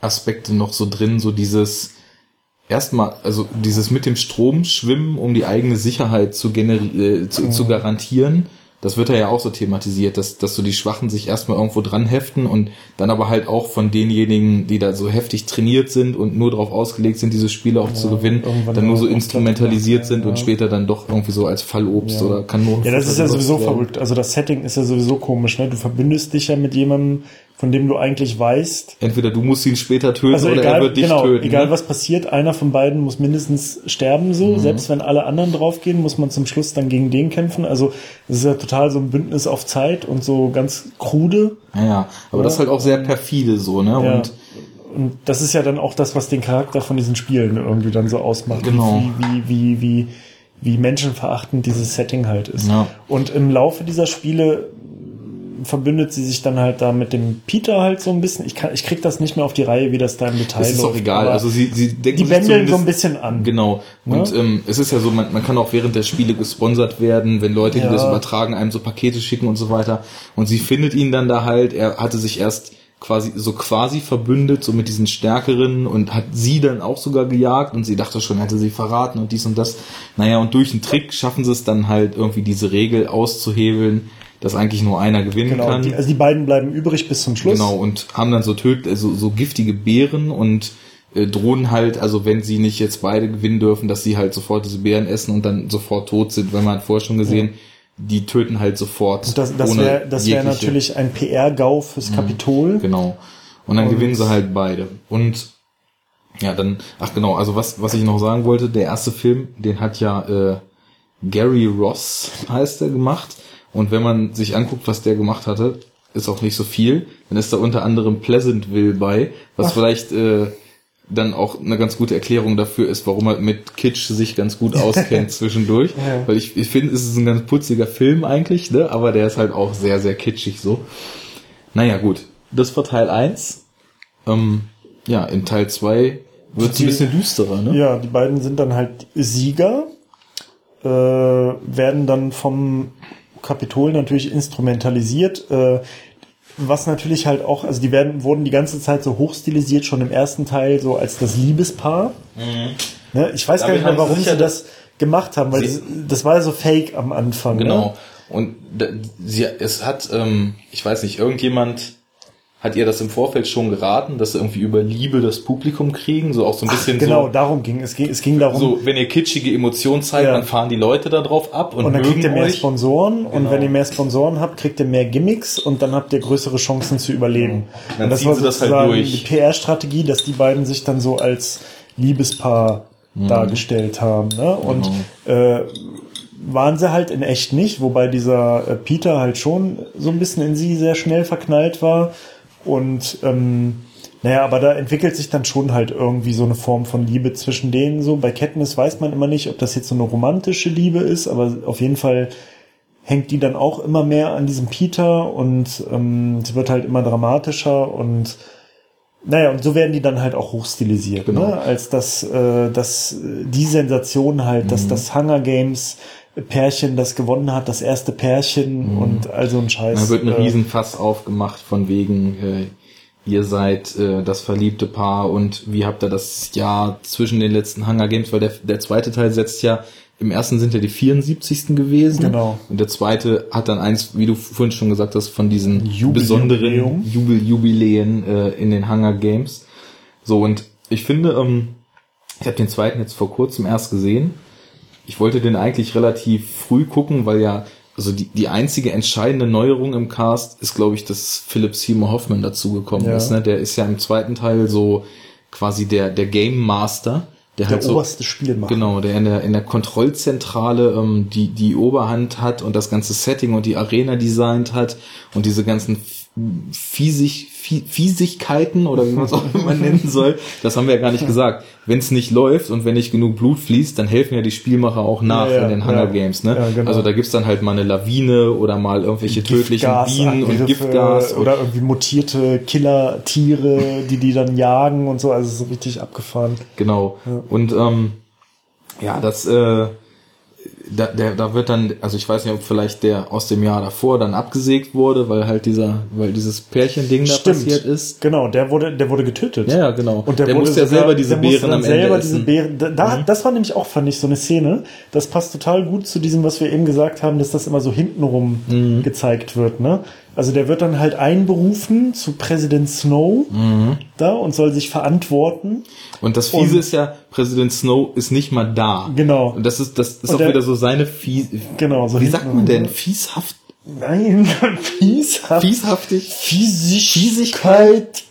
Aspekte noch so drin, so dieses erstmal, also dieses mit dem Strom schwimmen, um die eigene Sicherheit zu, generi äh, zu, mhm. zu garantieren, das wird ja auch so thematisiert, dass, dass so die Schwachen sich erstmal irgendwo dran heften und dann aber halt auch von denjenigen, die da so heftig trainiert sind und nur darauf ausgelegt sind, diese Spiele auch ja, zu gewinnen, dann nur so instrumentalisiert sind ja. und später dann doch irgendwie so als Fallobst ja. oder Kanonen. Ja, das ist ja sowieso verrückt. Also das Setting ist ja sowieso komisch, ne? Du verbindest dich ja mit jemandem, von dem du eigentlich weißt. Entweder du musst ihn später töten also oder egal, er wird dich genau, töten. Egal was passiert, einer von beiden muss mindestens sterben so. Mhm. Selbst wenn alle anderen draufgehen, muss man zum Schluss dann gegen den kämpfen. Also es ist ja total so ein Bündnis auf Zeit und so ganz krude. Ja, ja. aber ja. das ist halt auch sehr perfide so, ne? Ja. Und und das ist ja dann auch das, was den Charakter von diesen Spielen irgendwie dann so ausmacht. Genau. Wie, wie, wie, wie, wie menschenverachtend dieses Setting halt ist. Ja. Und im Laufe dieser Spiele verbündet sie sich dann halt da mit dem Peter halt so ein bisschen. Ich, kann, ich krieg das nicht mehr auf die Reihe, wie das da im Detail ist. ist auch egal. Also sie, sie denken die bändeln so ein bisschen an. Genau. Und ja? ähm, es ist ja so, man, man kann auch während der Spiele gesponsert werden, wenn Leute, die ja. das übertragen, einem so Pakete schicken und so weiter. Und sie findet ihn dann da halt. Er hatte sich erst quasi so quasi verbündet, so mit diesen Stärkeren und hat sie dann auch sogar gejagt und sie dachte schon, hätte sie verraten und dies und das. Naja, und durch einen Trick schaffen sie es dann halt irgendwie diese Regel auszuhebeln, dass eigentlich nur einer gewinnen genau, kann. Die, also die beiden bleiben übrig bis zum Schluss. Genau, und haben dann so töt also so giftige Beeren und äh, drohen halt, also wenn sie nicht jetzt beide gewinnen dürfen, dass sie halt sofort diese Beeren essen und dann sofort tot sind, weil man hat vorher schon gesehen, ja. die töten halt sofort. Und das das wäre das wäre natürlich ein PR-GAU fürs mhm. Kapitol. Genau. Und dann und gewinnen sie halt beide. Und ja, dann, ach genau, also was, was ich noch sagen wollte, der erste Film, den hat ja äh, Gary Ross, heißt er, gemacht. Und wenn man sich anguckt, was der gemacht hatte, ist auch nicht so viel. Dann ist da unter anderem Pleasantville bei, was Ach. vielleicht äh, dann auch eine ganz gute Erklärung dafür ist, warum er mit Kitsch sich ganz gut (laughs) auskennt zwischendurch. Ja. Weil ich, ich finde, es ist ein ganz putziger Film eigentlich, ne? aber der ist halt auch sehr, sehr kitschig so. Naja, gut. Das war Teil 1. Ähm, ja, in Teil 2 wird es ein bisschen düsterer, ne? Ja, die beiden sind dann halt Sieger, äh, werden dann vom Kapitol natürlich instrumentalisiert. Äh, was natürlich halt auch, also die werden, wurden die ganze Zeit so hochstilisiert, schon im ersten Teil so als das Liebespaar. Mhm. Ne? Ich weiß Damit gar nicht mehr, warum sie, sie das gemacht haben, weil das, das, war ja so fake am Anfang. Genau. Ne? Und sie, es hat, ähm, ich weiß nicht, irgendjemand hat ihr das im Vorfeld schon geraten, dass sie irgendwie über Liebe das Publikum kriegen, so auch so ein bisschen Ach, genau, so, darum ging es. Ging, es ging darum. So, wenn ihr kitschige Emotionen zeigt, ja. dann fahren die Leute da drauf ab und, und dann kriegt ihr mehr euch. Sponsoren genau. und wenn ihr mehr Sponsoren habt, kriegt ihr mehr Gimmicks und dann habt ihr größere Chancen zu überleben. Dann und das war das halt durch. die PR-Strategie, dass die beiden sich dann so als Liebespaar mhm. dargestellt haben. Ne? Und genau. äh, waren sie halt in echt nicht, wobei dieser äh, Peter halt schon so ein bisschen in sie sehr schnell verknallt war und ähm, naja, aber da entwickelt sich dann schon halt irgendwie so eine Form von Liebe zwischen denen so. Bei Katniss weiß man immer nicht, ob das jetzt so eine romantische Liebe ist, aber auf jeden Fall hängt die dann auch immer mehr an diesem Peter und ähm, es wird halt immer dramatischer und naja, und so werden die dann halt auch hochstilisiert, genau. ne? als dass, äh, dass die Sensation halt, mhm. dass das Hunger Games Pärchen, das gewonnen hat, das erste Pärchen mhm. und also ein Scheiß. Da wird ein äh, Riesenfass aufgemacht von wegen, äh, ihr seid äh, das verliebte Paar und wie habt ihr das Jahr zwischen den letzten Hunger Games, weil der, der zweite Teil setzt ja, im ersten sind ja die 74. gewesen. Genau. Und der zweite hat dann eins, wie du vorhin schon gesagt hast, von diesen Jubiläum. besonderen Jubil Jubiläen äh, in den Hunger Games. So, und ich finde, ähm, ich habe den zweiten jetzt vor kurzem erst gesehen ich wollte den eigentlich relativ früh gucken, weil ja, also die, die einzige entscheidende Neuerung im Cast ist, glaube ich, dass Philip Seymour Hoffman dazugekommen ja. ist. Ne? Der ist ja im zweiten Teil so quasi der, der Game Master. Der, der halt oberste Spielmacher. Genau, der in der, in der Kontrollzentrale ähm, die, die Oberhand hat und das ganze Setting und die Arena designt hat und diese ganzen Fiesig, Fiesigkeiten oder wie man es auch (laughs) immer nennen soll, das haben wir ja gar nicht gesagt. Wenn es nicht läuft und wenn nicht genug Blut fließt, dann helfen ja die Spielmacher auch nach ja, ja, in den Hunger ja. Games. Ne? Genau. Also da gibt's dann halt mal eine Lawine oder mal irgendwelche tödlichen Bienen und Giftgas. Oder irgendwie mutierte Killertiere, die die dann jagen und so. Also so richtig abgefahren. Genau. Und ähm, ja, das... Äh, da, der, da wird dann, also ich weiß nicht, ob vielleicht der aus dem Jahr davor dann abgesägt wurde, weil halt dieser, weil dieses Pärchending da passiert ist. Genau, der wurde, der wurde getötet. Ja, ja genau. Und der, der musste ja selber diese Beeren am Ende essen. Diese Beeren, da, mhm. Das war nämlich auch, fand ich, so eine Szene. Das passt total gut zu diesem, was wir eben gesagt haben, dass das immer so hintenrum mhm. gezeigt wird, ne? Also der wird dann halt einberufen zu Präsident Snow mhm. da und soll sich verantworten. Und das Fiese und, ist ja, Präsident Snow ist nicht mal da. Genau. Und das ist, das ist auch der, wieder so seine Fies. Genau, so Wie sagt man denn? Fieshaft? Nein, (laughs) fieshaft. Fieshaftig. Fiesig Fiesigkeit.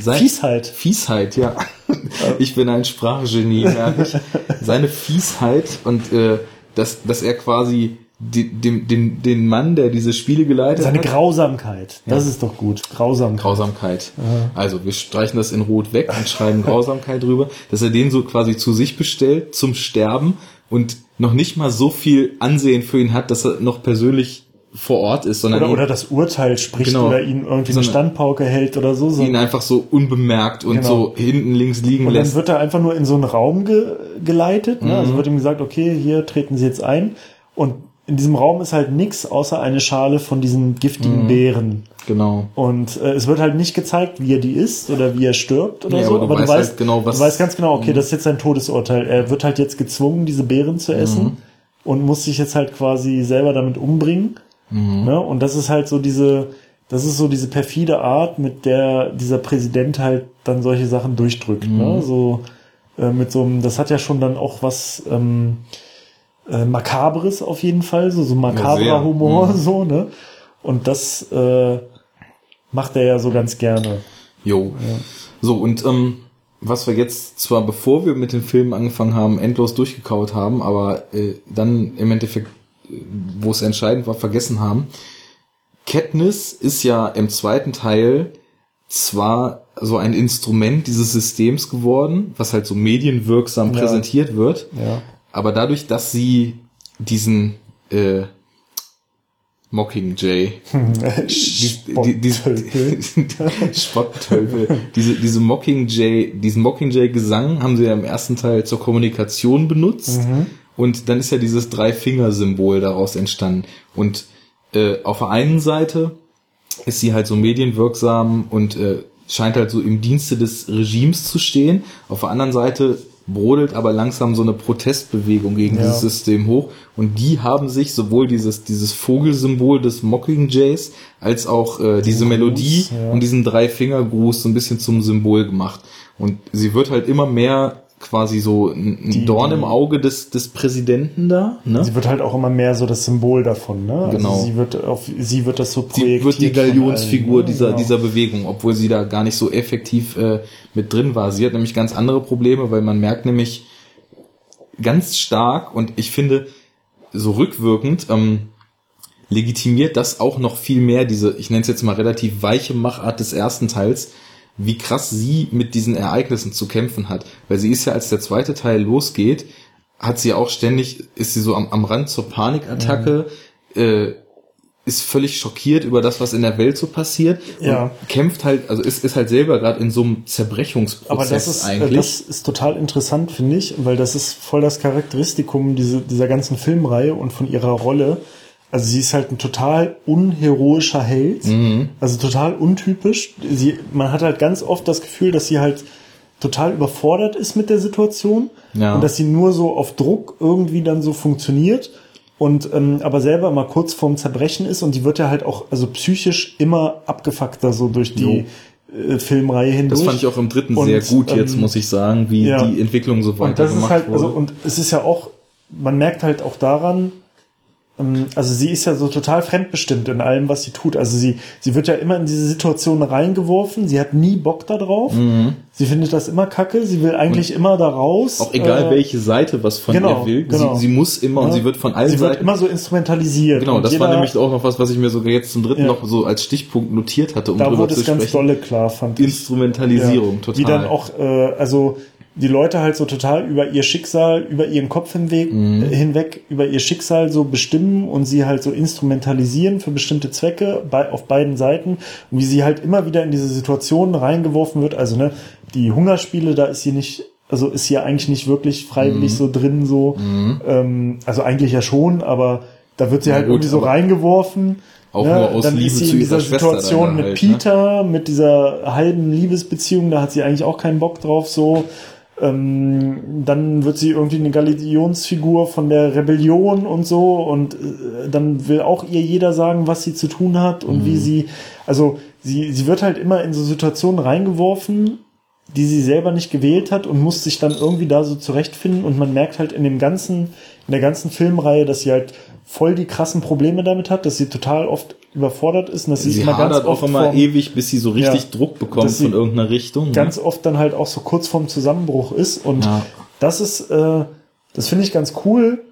Sein, Fiesheit. Fiesheit, ja. (laughs) Ich bin ein Sprachgenie, merke ich. (laughs) Seine Fiesheit und äh, dass, dass er quasi den, den, den Mann, der diese Spiele geleitet Seine hat. Seine Grausamkeit. Das ja. ist doch gut. Grausamkeit. Grausamkeit. Aha. Also wir streichen das in Rot weg und schreiben Grausamkeit drüber, dass er den so quasi zu sich bestellt zum Sterben und noch nicht mal so viel Ansehen für ihn hat, dass er noch persönlich vor Ort ist, sondern oder, ihn, oder das Urteil spricht genau, oder ihn irgendwie eine Standpauke hält oder so. so. Ihn einfach so unbemerkt und genau. so hinten links liegen und lässt. Und dann wird er einfach nur in so einen Raum ge geleitet. Ne? Also mhm. Also wird ihm gesagt, okay, hier treten Sie jetzt ein. Und in diesem Raum ist halt nichts außer eine Schale von diesen giftigen mhm. Beeren. Genau. Und äh, es wird halt nicht gezeigt, wie er die isst oder wie er stirbt oder nee, so. Aber du, aber weißt, du weißt halt genau, was. Du weißt ganz genau, okay, mhm. das ist jetzt sein Todesurteil. Er wird halt jetzt gezwungen, diese Beeren zu essen mhm. und muss sich jetzt halt quasi selber damit umbringen. Mhm. Ne? Und das ist halt so diese, das ist so diese perfide Art, mit der dieser Präsident halt dann solche Sachen durchdrückt. Ne? Mhm. So äh, mit so einem, das hat ja schon dann auch was. Ähm, äh, Makabres auf jeden Fall, so, so makabrer ja, Humor, mhm. so, ne? Und das äh, macht er ja so ganz gerne. Jo. Ja. So, und ähm, was wir jetzt zwar bevor wir mit den Filmen angefangen haben, endlos durchgekaut haben, aber äh, dann im Endeffekt, äh, wo es entscheidend war, vergessen haben. Katniss ist ja im zweiten Teil zwar so ein Instrument dieses Systems geworden, was halt so medienwirksam ja. präsentiert wird, ja aber dadurch, dass sie diesen äh, Mockingjay, (laughs) (laughs) Spotttölpel, diese, diese Mockingjay, diesen Mockingjay-Gesang haben sie ja im ersten Teil zur Kommunikation benutzt mhm. und dann ist ja dieses Drei-Finger-Symbol daraus entstanden und äh, auf der einen Seite ist sie halt so medienwirksam und äh, scheint halt so im Dienste des Regimes zu stehen. Auf der anderen Seite brodelt aber langsam so eine Protestbewegung gegen ja. dieses System hoch. Und die haben sich sowohl dieses, dieses Vogelsymbol des Mockingjays als auch äh, diese Gruß, Melodie ja. und diesen Drei-Finger-Gruß so ein bisschen zum Symbol gemacht. Und sie wird halt immer mehr quasi so ein die, Dorn im Auge des, des Präsidenten da. Ne? Sie wird halt auch immer mehr so das Symbol davon. Ne? Also genau. Also sie wird auf sie wird das so projektiert. Sie wird die Galionsfigur allen, ne? dieser genau. dieser Bewegung, obwohl sie da gar nicht so effektiv äh, mit drin war. Sie hat nämlich ganz andere Probleme, weil man merkt nämlich ganz stark und ich finde so rückwirkend ähm, legitimiert das auch noch viel mehr diese, ich nenne es jetzt mal relativ weiche Machart des ersten Teils, wie krass sie mit diesen Ereignissen zu kämpfen hat. Weil sie ist ja, als der zweite Teil losgeht, hat sie auch ständig, ist sie so am, am Rand zur Panikattacke, mhm. äh, ist völlig schockiert über das, was in der Welt so passiert ja. kämpft halt, also ist, ist halt selber gerade in so einem Zerbrechungsprozess Aber das ist, eigentlich. Das ist total interessant, finde ich, weil das ist voll das Charakteristikum diese, dieser ganzen Filmreihe und von ihrer Rolle, also sie ist halt ein total unheroischer Held, mhm. also total untypisch. Sie, man hat halt ganz oft das Gefühl, dass sie halt total überfordert ist mit der Situation ja. und dass sie nur so auf Druck irgendwie dann so funktioniert und ähm, aber selber mal kurz vorm Zerbrechen ist und die wird ja halt auch also psychisch immer abgefuckter so durch die äh, Filmreihe hindurch. Das fand ich auch im dritten und, sehr gut jetzt, ähm, muss ich sagen, wie ja. die Entwicklung so weiter und das ist halt, Also, und es ist ja auch, man merkt halt auch daran, also sie ist ja so total fremdbestimmt in allem, was sie tut. Also sie, sie wird ja immer in diese Situation reingeworfen. Sie hat nie Bock da drauf. Mhm. Sie findet das immer kacke. Sie will eigentlich und immer da raus. Auch egal, äh, welche Seite was von genau, ihr will. Genau. Sie, sie muss immer ja. und sie wird von allen sie Seiten. Sie wird immer so instrumentalisiert. Genau, das war nämlich auch noch was, was ich mir sogar jetzt zum dritten ja. noch so als Stichpunkt notiert hatte, um da drüber wurde zu es sprechen. ganz dolle klar, fand ich. Instrumentalisierung, ja. total. Wie dann auch, äh, also die Leute halt so total über ihr Schicksal, über ihren Kopf hinweg, mhm. hinweg, über ihr Schicksal so bestimmen und sie halt so instrumentalisieren für bestimmte Zwecke bei, auf beiden Seiten und wie sie halt immer wieder in diese Situationen reingeworfen wird. Also ne, die Hungerspiele, da ist sie nicht Also ist hier eigentlich nicht wirklich freiwillig mhm. so drin, so. Mhm. Ähm, also eigentlich ja schon, aber da wird sie ja, halt gut, irgendwie so reingeworfen. Auch ne? nur aus dann Liebe ist sie in dieser Situation mit halt, ne? Peter, ne? mit dieser halben Liebesbeziehung, da hat sie eigentlich auch keinen Bock drauf, so. Ähm, dann wird sie irgendwie eine Galionsfigur von der Rebellion und so und äh, dann will auch ihr jeder sagen, was sie zu tun hat und mhm. wie sie, also sie, sie wird halt immer in so Situationen reingeworfen, die sie selber nicht gewählt hat und muss sich dann irgendwie da so zurechtfinden und man merkt halt in dem ganzen, in der ganzen Filmreihe, dass sie halt voll die krassen Probleme damit hat, dass sie total oft überfordert ist und dass sie, immer ganz oft auch immer vom, ewig, bis sie so richtig ja, Druck bekommt von irgendeiner Richtung. Ne? Ganz oft dann halt auch so kurz vorm Zusammenbruch ist und ja. das ist, äh, das finde ich ganz cool,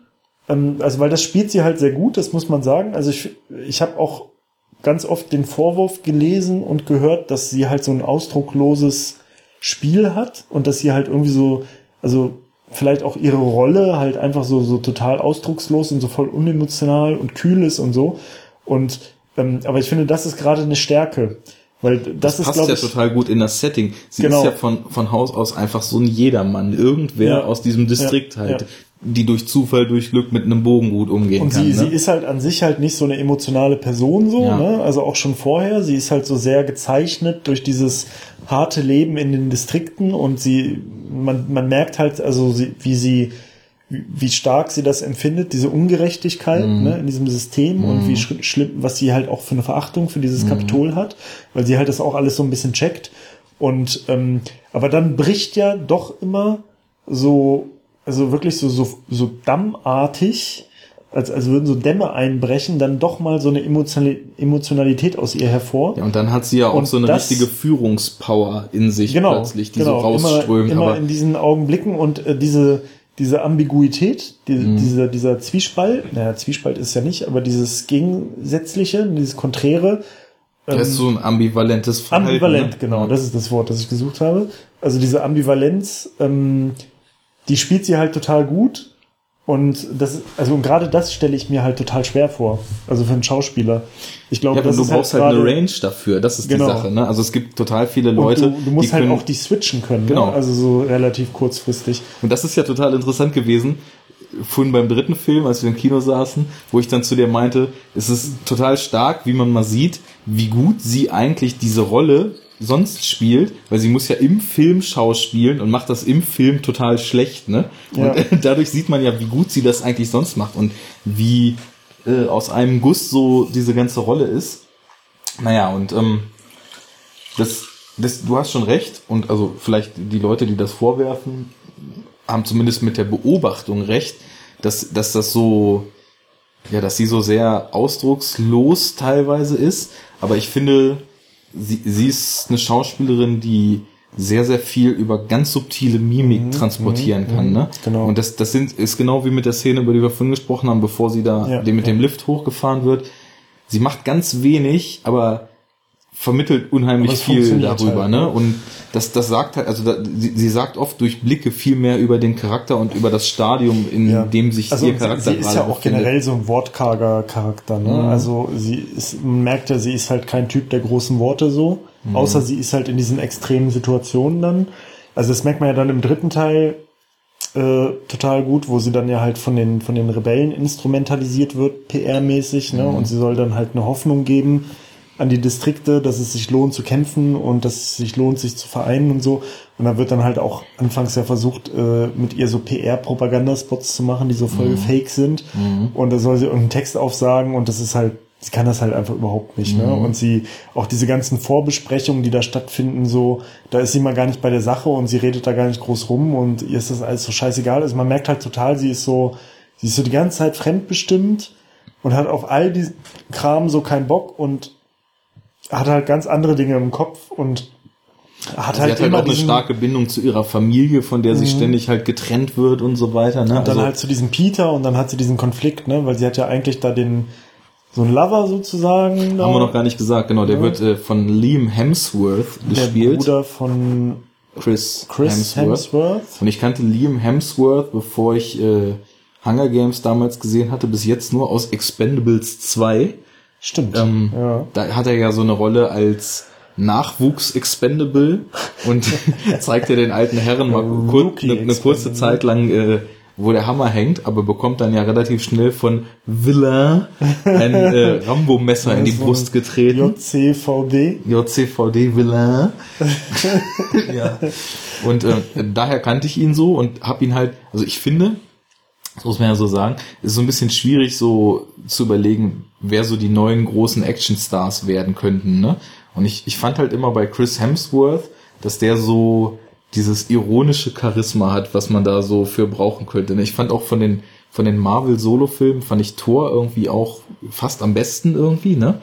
ähm, also weil das spielt sie halt sehr gut, das muss man sagen. Also ich, ich habe auch ganz oft den Vorwurf gelesen und gehört, dass sie halt so ein ausdruckloses Spiel hat und dass sie halt irgendwie so, also vielleicht auch ihre Rolle halt einfach so, so total ausdruckslos und so voll unemotional und kühl ist und so. Und ähm, aber ich finde, das ist gerade eine Stärke. Weil das, das ist, passt ja ich, total gut in das Setting. Sie genau. ist ja von, von Haus aus einfach so ein Jedermann. Irgendwer ja. aus diesem Distrikt ja. halt, ja. die durch Zufall, durch Glück mit einem Bogen gut umgehen und kann. Und sie, ne? sie ist halt an sich halt nicht so eine emotionale Person so, ne? Also auch schon vorher. Sie ist halt so sehr gezeichnet durch dieses harte Leben in den Distrikten und sie, man, man merkt halt, also sie, wie sie, wie stark sie das empfindet, diese Ungerechtigkeit mhm. ne, in diesem System mhm. und wie schlimm, was sie halt auch für eine Verachtung für dieses mhm. Kapitol hat, weil sie halt das auch alles so ein bisschen checkt. Und ähm, aber dann bricht ja doch immer so, also wirklich so, so, so dammartig als, als würden so Dämme einbrechen, dann doch mal so eine Emotionalität aus ihr hervor. Ja, und dann hat sie ja auch und so eine das, richtige Führungspower in sich genau, plötzlich, die genau, so rausströmt. Immer, immer in diesen Augenblicken und äh, diese, diese Ambiguität, die, mhm. dieser, dieser Zwiespalt, naja, Zwiespalt ist ja nicht, aber dieses Gegensätzliche, dieses Konträre. Ähm, das ist so ein ambivalentes Verhalten. Ambivalent, ne? genau, das ist das Wort, das ich gesucht habe. Also diese Ambivalenz, ähm, die spielt sie halt total gut und das, also und gerade das stelle ich mir halt total schwer vor. Also für einen Schauspieler. Ich glaube, ja, das du ist halt brauchst halt, halt eine Range dafür. Das ist genau. die Sache. Ne? Also es gibt total viele Leute. Und du, du musst halt können, auch die switchen können. Ne? Genau. Ne? Also so relativ kurzfristig. Und das ist ja total interessant gewesen. Vorhin beim dritten Film, als wir im Kino saßen, wo ich dann zu dir meinte, es ist total stark, wie man mal sieht, wie gut sie eigentlich diese Rolle sonst spielt, weil sie muss ja im Film schauspielen und macht das im Film total schlecht, ne? Und ja. dadurch sieht man ja, wie gut sie das eigentlich sonst macht und wie äh, aus einem Guss so diese ganze Rolle ist. Naja, und ähm, das, das, du hast schon recht, und also vielleicht die Leute, die das vorwerfen, haben zumindest mit der Beobachtung recht, dass, dass das so, ja, dass sie so sehr ausdruckslos teilweise ist. Aber ich finde, sie, sie ist eine Schauspielerin, die sehr, sehr viel über ganz subtile Mimik mhm, transportieren mhm, kann. Ne? Genau. Und das, das sind, ist genau wie mit der Szene, über die wir vorhin gesprochen haben, bevor sie da ja, mit ja. dem Lift hochgefahren wird. Sie macht ganz wenig, aber vermittelt unheimlich viel darüber, halt, ne? Und das, das sagt halt, also da, sie, sie sagt oft durch Blicke viel mehr über den Charakter und über das Stadium, in ja. dem sich also ihr Charakter sie, sie ist ja auch befindet. generell so ein wortkarger Charakter, ne? Mhm. Also sie ist, man merkt ja, sie ist halt kein Typ der großen Worte so, mhm. außer sie ist halt in diesen extremen Situationen dann. Also das merkt man ja dann im dritten Teil äh, total gut, wo sie dann ja halt von den von den Rebellen instrumentalisiert wird, PR-mäßig, ne? Mhm. Und sie soll dann halt eine Hoffnung geben an die Distrikte, dass es sich lohnt zu kämpfen und dass es sich lohnt, sich zu vereinen und so. Und da wird dann halt auch anfangs ja versucht, äh, mit ihr so PR-Propagandaspots zu machen, die so voll mhm. fake sind. Mhm. Und da soll sie irgendeinen Text aufsagen und das ist halt, sie kann das halt einfach überhaupt nicht. Ne? Mhm. Ne? Und sie, auch diese ganzen Vorbesprechungen, die da stattfinden, so, da ist sie mal gar nicht bei der Sache und sie redet da gar nicht groß rum und ihr ist das alles so scheißegal. Also man merkt halt total, sie ist so, sie ist so die ganze Zeit fremdbestimmt und hat auf all die Kram so keinen Bock und hat halt ganz andere Dinge im Kopf und hat halt, sie hat halt auch eine starke Bindung zu ihrer Familie, von der sie mhm. ständig halt getrennt wird und so weiter. Ne? Und dann also halt zu diesem Peter und dann hat sie diesen Konflikt, ne, weil sie hat ja eigentlich da den so ein Lover sozusagen. Haben da. wir noch gar nicht gesagt, genau. Der ja. wird äh, von Liam Hemsworth gespielt. Der Bruder von Chris, Chris Hemsworth. Hemsworth. Und ich kannte Liam Hemsworth, bevor ich äh, Hunger Games damals gesehen hatte, bis jetzt nur aus Expendables 2. Stimmt. Ähm, ja. Da hat er ja so eine Rolle als Nachwuchs-Expendable und (laughs) zeigt er den alten Herren mal kur eine, eine kurze Zeit lang, äh, wo der Hammer hängt, aber bekommt dann ja relativ schnell von Villa ein äh, (laughs) Rambo-Messer in die Brust getreten. JCVD. JCVD Villa. (laughs) ja. Und äh, daher kannte ich ihn so und hab ihn halt, also ich finde, das muss man ja so sagen, ist so ein bisschen schwierig so zu überlegen, wer so die neuen großen Actionstars werden könnten, ne? Und ich, ich fand halt immer bei Chris Hemsworth, dass der so dieses ironische Charisma hat, was man da so für brauchen könnte. Ich fand auch von den, von den Marvel-Solo-Filmen fand ich Thor irgendwie auch fast am besten irgendwie, ne?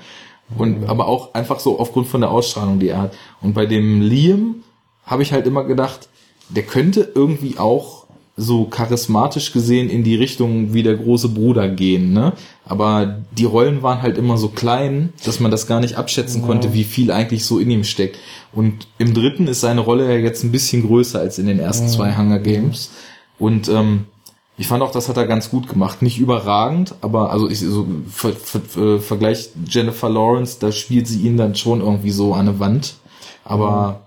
Und, aber auch einfach so aufgrund von der Ausstrahlung, die er hat. Und bei dem Liam habe ich halt immer gedacht, der könnte irgendwie auch so charismatisch gesehen in die Richtung wie der große Bruder gehen, ne? Aber die Rollen waren halt immer so klein, dass man das gar nicht abschätzen ja. konnte, wie viel eigentlich so in ihm steckt. Und im dritten ist seine Rolle ja jetzt ein bisschen größer als in den ersten ja. zwei Hunger Games. Und ähm, ich fand auch, das hat er ganz gut gemacht. Nicht überragend, aber also ich so ver, ver, äh, Vergleich Jennifer Lawrence, da spielt sie ihn dann schon irgendwie so an eine Wand. Aber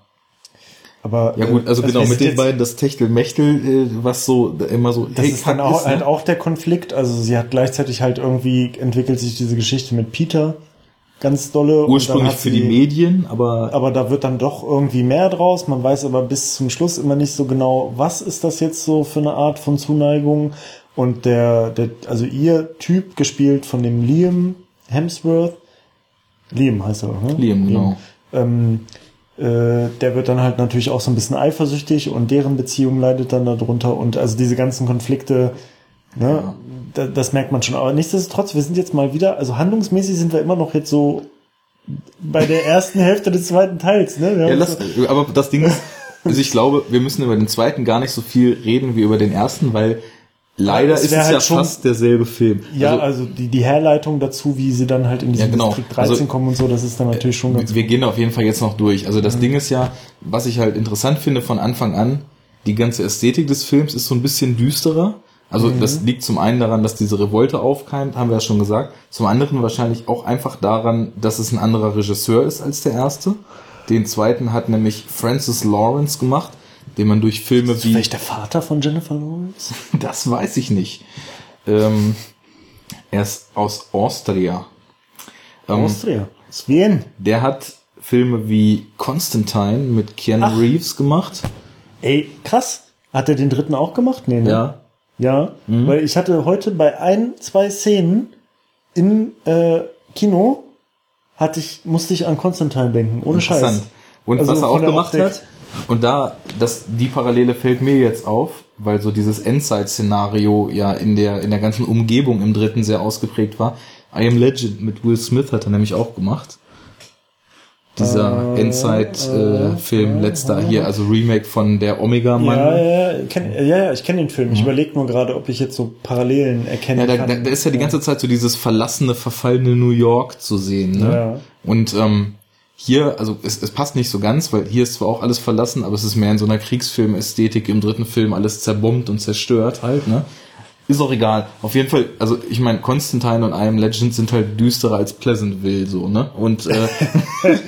aber, ja gut, also, also genau, mit den beiden das Techtelmechtel, äh, was so immer so. Das hey, ist dann auch, ist, ne? halt auch der Konflikt. Also sie hat gleichzeitig halt irgendwie entwickelt sich diese Geschichte mit Peter ganz dolle. Ursprünglich für sie, die Medien, aber. Aber da wird dann doch irgendwie mehr draus. Man weiß aber bis zum Schluss immer nicht so genau, was ist das jetzt so für eine Art von Zuneigung. Und der, der also ihr Typ gespielt von dem Liam Hemsworth. Liam heißt er, ne? Liam, genau. Ähm, äh, der wird dann halt natürlich auch so ein bisschen eifersüchtig und deren Beziehung leidet dann darunter und also diese ganzen Konflikte, ne, ja. da, das merkt man schon. Aber nichtsdestotrotz, wir sind jetzt mal wieder, also handlungsmäßig sind wir immer noch jetzt so bei der ersten Hälfte des zweiten Teils, ne? Ja, lass, aber das Ding ist, also ich glaube, wir müssen über den zweiten gar nicht so viel reden wie über den ersten, weil Leider ist es halt ja schon, fast derselbe Film. Ja, also, also, die, die Herleitung dazu, wie sie dann halt in diesen ja, genau. Distrikt 13 also, kommen und so, das ist dann natürlich schon ganz Wir gut. gehen auf jeden Fall jetzt noch durch. Also das mhm. Ding ist ja, was ich halt interessant finde von Anfang an, die ganze Ästhetik des Films ist so ein bisschen düsterer. Also mhm. das liegt zum einen daran, dass diese Revolte aufkeimt, haben wir ja schon gesagt. Zum anderen wahrscheinlich auch einfach daran, dass es ein anderer Regisseur ist als der erste. Den zweiten hat nämlich Francis Lawrence gemacht den man durch Filme ist wie. Vielleicht der Vater von Jennifer Lawrence? (laughs) Das weiß ich nicht. Ähm, er ist aus Austria. Ähm, Austria? Aus Wien? Der hat Filme wie Constantine mit Keanu Ach. Reeves gemacht. Ey, krass. Hat er den dritten auch gemacht? Nee, ne? Ja. Ja, mhm. weil ich hatte heute bei ein, zwei Szenen im äh, Kino hatte ich, musste ich an Constantine denken, ohne Scheiß. Und also was er auch gemacht Optik. hat, und da, das, die Parallele fällt mir jetzt auf, weil so dieses Endzeit-Szenario ja in der, in der ganzen Umgebung im dritten sehr ausgeprägt war. I Am Legend mit Will Smith hat er nämlich auch gemacht. Dieser äh, Endzeit-Film, äh, letzter hier, also Remake von der Omega-Mann. Ja, ja, ja, kenn, ja, ja, ich kenne den Film. Ich mhm. überlege nur gerade, ob ich jetzt so Parallelen erkenne. Ja, da, kann. Da, da ist ja die ganze Zeit so dieses verlassene, verfallene New York zu sehen. Ne? Ja. Und ähm, hier, also es, es passt nicht so ganz, weil hier ist zwar auch alles verlassen, aber es ist mehr in so einer Kriegsfilm-Ästhetik im dritten Film alles zerbombt und zerstört halt, ne? Ist auch egal. Auf jeden Fall, also ich meine, Constantine und I Am Legend sind halt düsterer als Pleasantville, so, ne? Und äh, (laughs)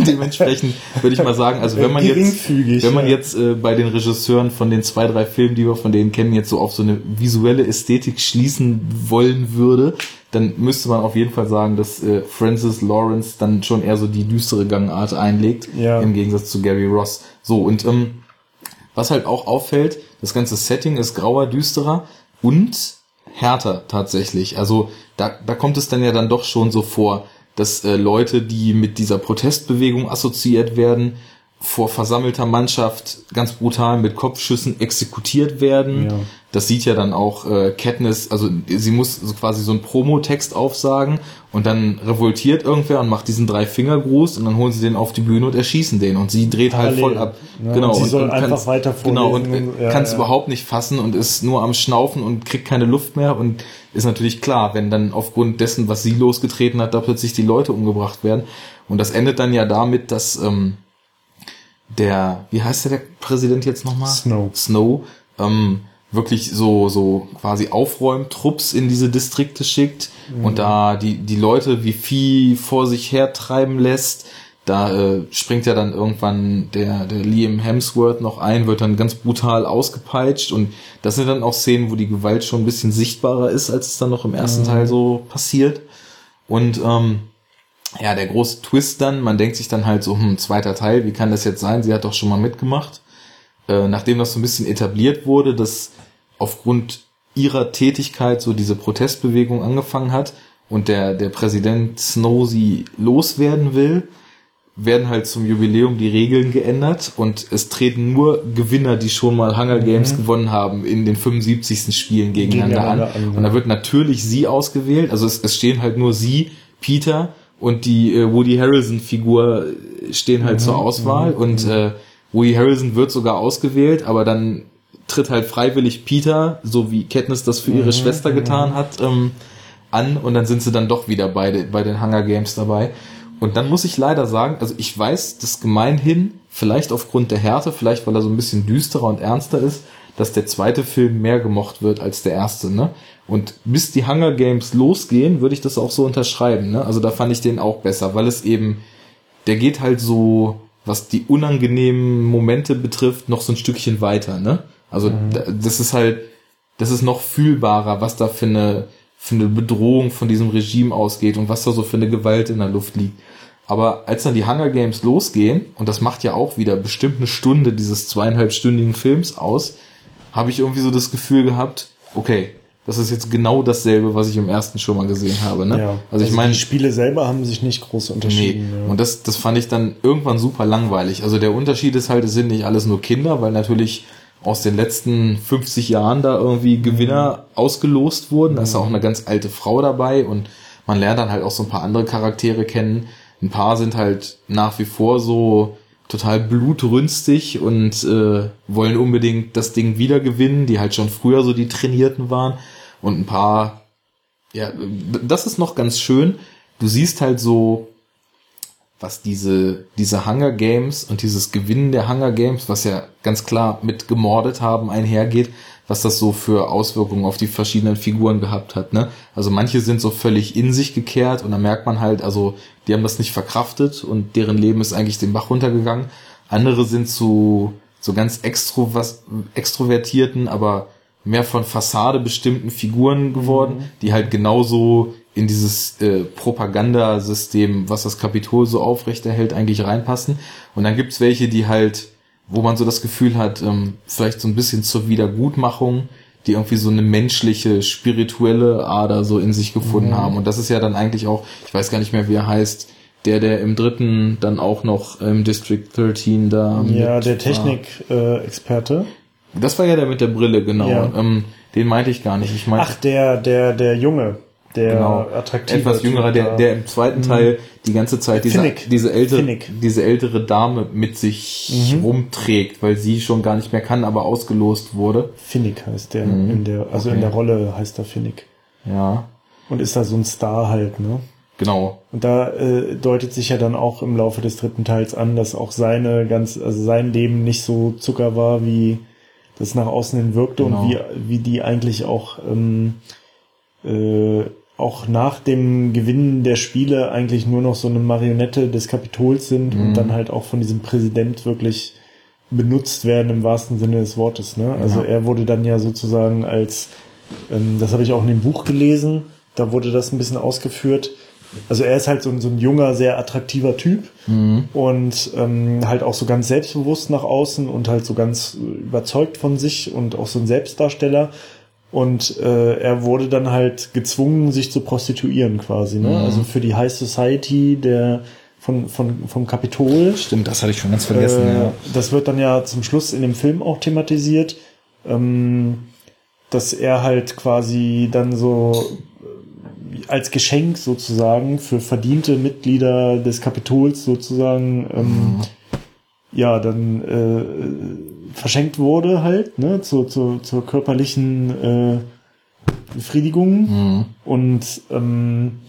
dementsprechend würde ich mal sagen, also wenn man jetzt, wenn man jetzt äh, bei den Regisseuren von den zwei, drei Filmen, die wir von denen kennen, jetzt so auf so eine visuelle Ästhetik schließen wollen würde, dann müsste man auf jeden Fall sagen, dass äh, Francis Lawrence dann schon eher so die düstere Gangart einlegt, ja. im Gegensatz zu Gary Ross. So, und ähm, was halt auch auffällt, das ganze Setting ist grauer, düsterer und härter tatsächlich. Also da, da kommt es dann ja dann doch schon so vor, dass äh, Leute, die mit dieser Protestbewegung assoziiert werden, vor versammelter Mannschaft ganz brutal mit Kopfschüssen exekutiert werden. Ja. Das sieht ja dann auch äh, Katniss, also sie muss so quasi so einen Promotext aufsagen und dann revoltiert irgendwer und macht diesen drei Finger Gruß und dann holen sie den auf die Bühne und erschießen den und sie dreht halt Parallel. halt voll ab. Ja, genau. Und sie soll und einfach weiter Genau und ja, kann es ja. überhaupt nicht fassen und ist nur am Schnaufen und kriegt keine Luft mehr und ist natürlich klar, wenn dann aufgrund dessen, was sie losgetreten hat, da plötzlich die Leute umgebracht werden. Und das endet dann ja damit, dass ähm, der, wie heißt der, der Präsident jetzt nochmal? Snow. Snow, ähm, wirklich so, so quasi Aufräumtrupps in diese Distrikte schickt mhm. und da die, die Leute wie Vieh vor sich her treiben lässt, da äh, springt ja dann irgendwann der, der Liam Hemsworth noch ein, wird dann ganz brutal ausgepeitscht und das sind dann auch Szenen, wo die Gewalt schon ein bisschen sichtbarer ist, als es dann noch im ersten mhm. Teil so passiert. Und ähm, ja, der große Twist dann, man denkt sich dann halt so, hm, zweiter Teil, wie kann das jetzt sein? Sie hat doch schon mal mitgemacht. Äh, nachdem das so ein bisschen etabliert wurde, dass aufgrund ihrer Tätigkeit so diese Protestbewegung angefangen hat und der, der Präsident Snow sie loswerden will, werden halt zum Jubiläum die Regeln geändert und es treten nur Gewinner, die schon mal Hunger Games mhm. gewonnen haben, in den 75. Spielen gegeneinander, gegeneinander an. an. Und da wird natürlich sie ausgewählt, also es, es stehen halt nur sie, Peter und die äh, Woody Harrelson Figur stehen halt mhm. zur Auswahl mhm. und äh, Woody Harrelson wird sogar ausgewählt, aber dann tritt halt freiwillig Peter, so wie Katniss das für ihre mhm. Schwester getan mhm. hat, ähm, an und dann sind sie dann doch wieder bei, bei den Hunger Games dabei. Und dann muss ich leider sagen, also ich weiß, dass gemeinhin, vielleicht aufgrund der Härte, vielleicht weil er so ein bisschen düsterer und ernster ist, dass der zweite Film mehr gemocht wird als der erste, ne? Und bis die Hunger Games losgehen, würde ich das auch so unterschreiben, ne? Also da fand ich den auch besser, weil es eben, der geht halt so, was die unangenehmen Momente betrifft, noch so ein Stückchen weiter, ne? Also mhm. das ist halt, das ist noch fühlbarer, was da für eine, für eine Bedrohung von diesem Regime ausgeht und was da so für eine Gewalt in der Luft liegt. Aber als dann die Hunger Games losgehen, und das macht ja auch wieder bestimmt eine Stunde dieses zweieinhalbstündigen Films aus, habe ich irgendwie so das Gefühl gehabt, okay, das ist jetzt genau dasselbe, was ich im ersten schon mal gesehen habe. Ne? Ja. Also, also ich meine, die Spiele selber haben sich nicht groß unterschieden. Nee. Ja. Und das, das fand ich dann irgendwann super langweilig. Also der Unterschied ist halt, es sind nicht alles nur Kinder, weil natürlich aus den letzten 50 Jahren da irgendwie Gewinner mhm. ausgelost wurden. Da ist auch eine ganz alte Frau dabei und man lernt dann halt auch so ein paar andere Charaktere kennen. Ein paar sind halt nach wie vor so total blutrünstig und äh, wollen unbedingt das Ding wieder gewinnen, die halt schon früher so die Trainierten waren. Und ein paar, ja, das ist noch ganz schön. Du siehst halt so was diese, diese Hunger Games und dieses Gewinnen der Hunger Games, was ja ganz klar mit gemordet haben einhergeht, was das so für Auswirkungen auf die verschiedenen Figuren gehabt hat. Ne? Also manche sind so völlig in sich gekehrt und da merkt man halt, also die haben das nicht verkraftet und deren Leben ist eigentlich den Bach runtergegangen. Andere sind zu so ganz extro was, extrovertierten, aber mehr von Fassade bestimmten Figuren geworden, mhm. die halt genauso in dieses äh, Propagandasystem, was das Kapitol so aufrechterhält, eigentlich reinpassen. Und dann gibt's welche, die halt, wo man so das Gefühl hat, ähm, vielleicht so ein bisschen zur Wiedergutmachung, die irgendwie so eine menschliche, spirituelle Ader so in sich gefunden mhm. haben. Und das ist ja dann eigentlich auch, ich weiß gar nicht mehr, wie er heißt, der, der im dritten dann auch noch im District 13 da. Ja, der Technik-Experte. Äh, das war ja der mit der Brille, genau. Ja. Ähm, den meinte ich gar nicht. Ich meinte, Ach, der, der, der Junge der genau. attraktive etwas jüngerer, der, der im zweiten mhm. Teil die ganze Zeit diese, diese ältere, diese ältere Dame mit sich mhm. rumträgt, weil sie schon gar nicht mehr kann, aber ausgelost wurde. Finnick heißt der mhm. in der, also okay. in der Rolle heißt er Finnick. Ja. Und ist da so ein Star halt, ne? Genau. Und da äh, deutet sich ja dann auch im Laufe des dritten Teils an, dass auch seine ganz, also sein Leben nicht so Zucker war, wie das nach außen hin wirkte genau. und wie, wie die eigentlich auch ähm, äh, auch nach dem Gewinnen der Spiele eigentlich nur noch so eine Marionette des Kapitols sind mhm. und dann halt auch von diesem Präsident wirklich benutzt werden im wahrsten Sinne des Wortes. Ne? Also ja. er wurde dann ja sozusagen als, ähm, das habe ich auch in dem Buch gelesen, da wurde das ein bisschen ausgeführt. Also er ist halt so ein, so ein junger, sehr attraktiver Typ mhm. und ähm, halt auch so ganz selbstbewusst nach außen und halt so ganz überzeugt von sich und auch so ein Selbstdarsteller. Und äh, er wurde dann halt gezwungen, sich zu prostituieren quasi. Ne? Mhm. Also für die High Society der von, von, vom Kapitol. Stimmt, das hatte ich schon ganz vergessen. Äh, ja. Das wird dann ja zum Schluss in dem Film auch thematisiert, ähm, dass er halt quasi dann so äh, als Geschenk sozusagen für verdiente Mitglieder des Kapitols sozusagen ähm, mhm. ja dann äh, verschenkt wurde halt, ne, zur, zur, zur körperlichen äh, Befriedigung mhm. und ähm,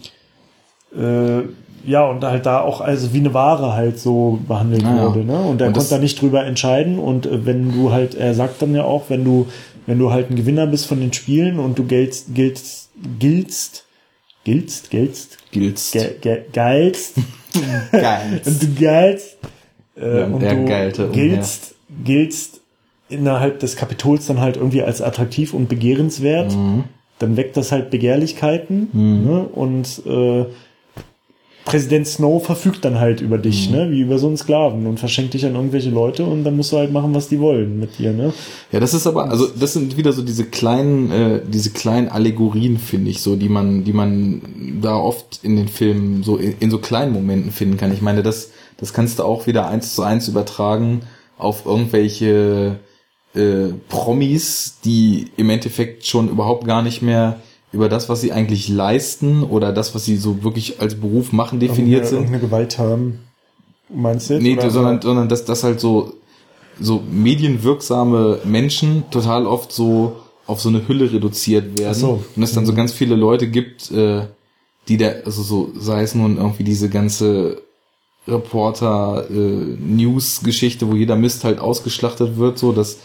äh, ja, und halt da auch also wie eine Ware halt so behandelt ah, wurde, ne? Und er konnte da nicht drüber entscheiden und äh, wenn du halt, er sagt dann ja auch, wenn du, wenn du halt ein Gewinner bist von den Spielen und du giltst, giltst, giltst, giltst, giltst, giltst, ge, ge, geilst, (laughs) geilst. und geilst. Äh, ja, und der du geilte giltst, giltst innerhalb des Kapitols dann halt irgendwie als attraktiv und begehrenswert. Mhm. Dann weckt das halt Begehrlichkeiten. Mhm. Ne? Und äh, Präsident Snow verfügt dann halt über dich, mhm. ne, wie über so einen Sklaven und verschenkt dich an irgendwelche Leute und dann musst du halt machen, was die wollen mit dir, ne? Ja, das ist aber, also das sind wieder so diese kleinen, äh, diese kleinen Allegorien, finde ich, so, die man, die man da oft in den Filmen so in, in so kleinen Momenten finden kann. Ich meine, das, das kannst du auch wieder eins zu eins übertragen auf irgendwelche äh, Promis, die im Endeffekt schon überhaupt gar nicht mehr über das, was sie eigentlich leisten oder das, was sie so wirklich als Beruf machen, definiert irgendeine, sind. Irgendeine Gewalt haben, meinst du? Nee, sondern, sondern dass das halt so, so medienwirksame Menschen total oft so auf so eine Hülle reduziert werden. So. Und es dann mhm. so ganz viele Leute gibt, äh, die da, also so, sei es nun irgendwie diese ganze Reporter, äh, News-Geschichte, wo jeder Mist halt ausgeschlachtet wird, so dass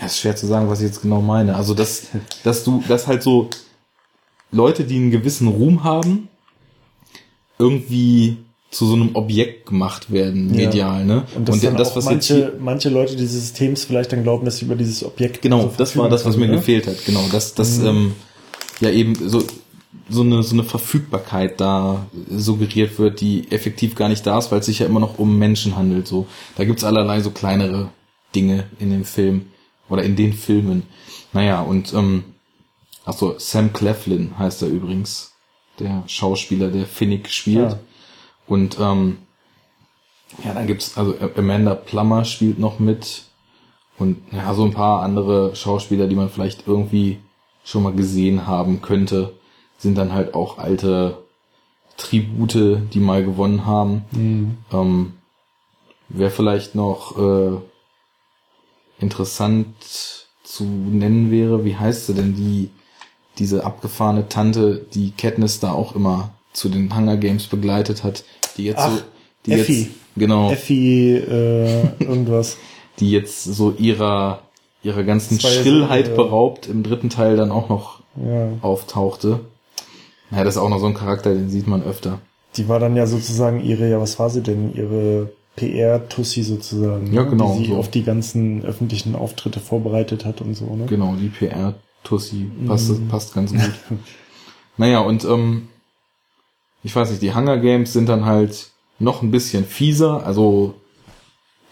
ja, ist schwer zu sagen, was ich jetzt genau meine. Also, dass, dass du, dass halt so Leute, die einen gewissen Ruhm haben, irgendwie zu so einem Objekt gemacht werden, medial, ja. ne? Und, das, und das was manche, jetzt hier, manche Leute dieses Systems vielleicht dann glauben, dass sie über dieses Objekt genau, so das war das, was mir ne? gefehlt hat, genau, dass das mhm. ähm, ja eben so so eine so eine Verfügbarkeit da suggeriert wird, die effektiv gar nicht da ist, weil es sich ja immer noch um Menschen handelt. So, da gibt's allerlei so kleinere Dinge in dem Film. Oder in den Filmen. Naja, und ähm, achso, Sam Cleflin heißt er übrigens. Der Schauspieler, der Finnick spielt. Ja. Und ähm, ja, dann gibt's, also Amanda Plummer spielt noch mit. Und ja, so ein paar andere Schauspieler, die man vielleicht irgendwie schon mal gesehen haben könnte, sind dann halt auch alte Tribute, die mal gewonnen haben. Mhm. Ähm, Wer vielleicht noch äh, interessant zu nennen wäre, wie heißt sie denn die, diese abgefahrene Tante, die Katniss da auch immer zu den Hunger Games begleitet hat, die jetzt Ach, so, die Effi. jetzt, genau. Effi, äh, irgendwas. (laughs) die jetzt so ihrer, ihrer ganzen Schrillheit äh, beraubt im dritten Teil dann auch noch ja. auftauchte. Ja, das ist auch noch so ein Charakter, den sieht man öfter. Die war dann ja sozusagen ihre, ja, was war sie denn? Ihre PR-Tussi sozusagen. Ja, genau. Die sie so. auf die ganzen öffentlichen Auftritte vorbereitet hat und so, ne? Genau, die PR-Tussi passt, mm. passt ganz gut. (laughs) naja, und ähm, ich weiß nicht, die Hunger Games sind dann halt noch ein bisschen fieser. Also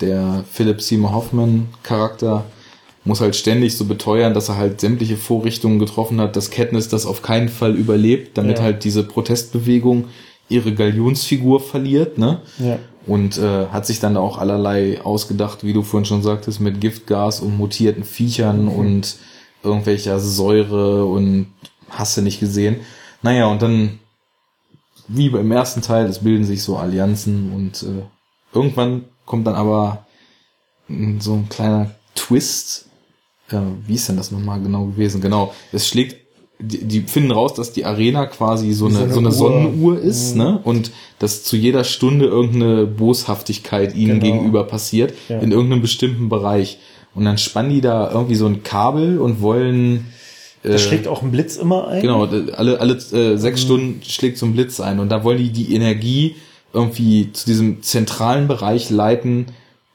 der Philip Seymour Hoffman Charakter muss halt ständig so beteuern, dass er halt sämtliche Vorrichtungen getroffen hat, dass Katniss das auf keinen Fall überlebt, damit ja. halt diese Protestbewegung ihre Galionsfigur verliert, ne? Ja und äh, hat sich dann auch allerlei ausgedacht, wie du vorhin schon sagtest, mit Giftgas und mutierten Viechern mhm. und irgendwelcher Säure und hast du nicht gesehen. Naja, und dann, wie beim ersten Teil, es bilden sich so Allianzen und äh, irgendwann kommt dann aber so ein kleiner Twist. Äh, wie ist denn das nochmal genau gewesen? Genau, es schlägt die, die finden raus, dass die Arena quasi so eine, so eine, Sonnenuhr ist, mhm. ne? Und dass zu jeder Stunde irgendeine Boshaftigkeit ihnen genau. gegenüber passiert, ja. in irgendeinem bestimmten Bereich. Und dann spannen die da irgendwie so ein Kabel und wollen. Äh, da schlägt auch ein Blitz immer ein. Genau, alle, alle äh, sechs mhm. Stunden schlägt so ein Blitz ein. Und da wollen die die Energie irgendwie zu diesem zentralen Bereich leiten,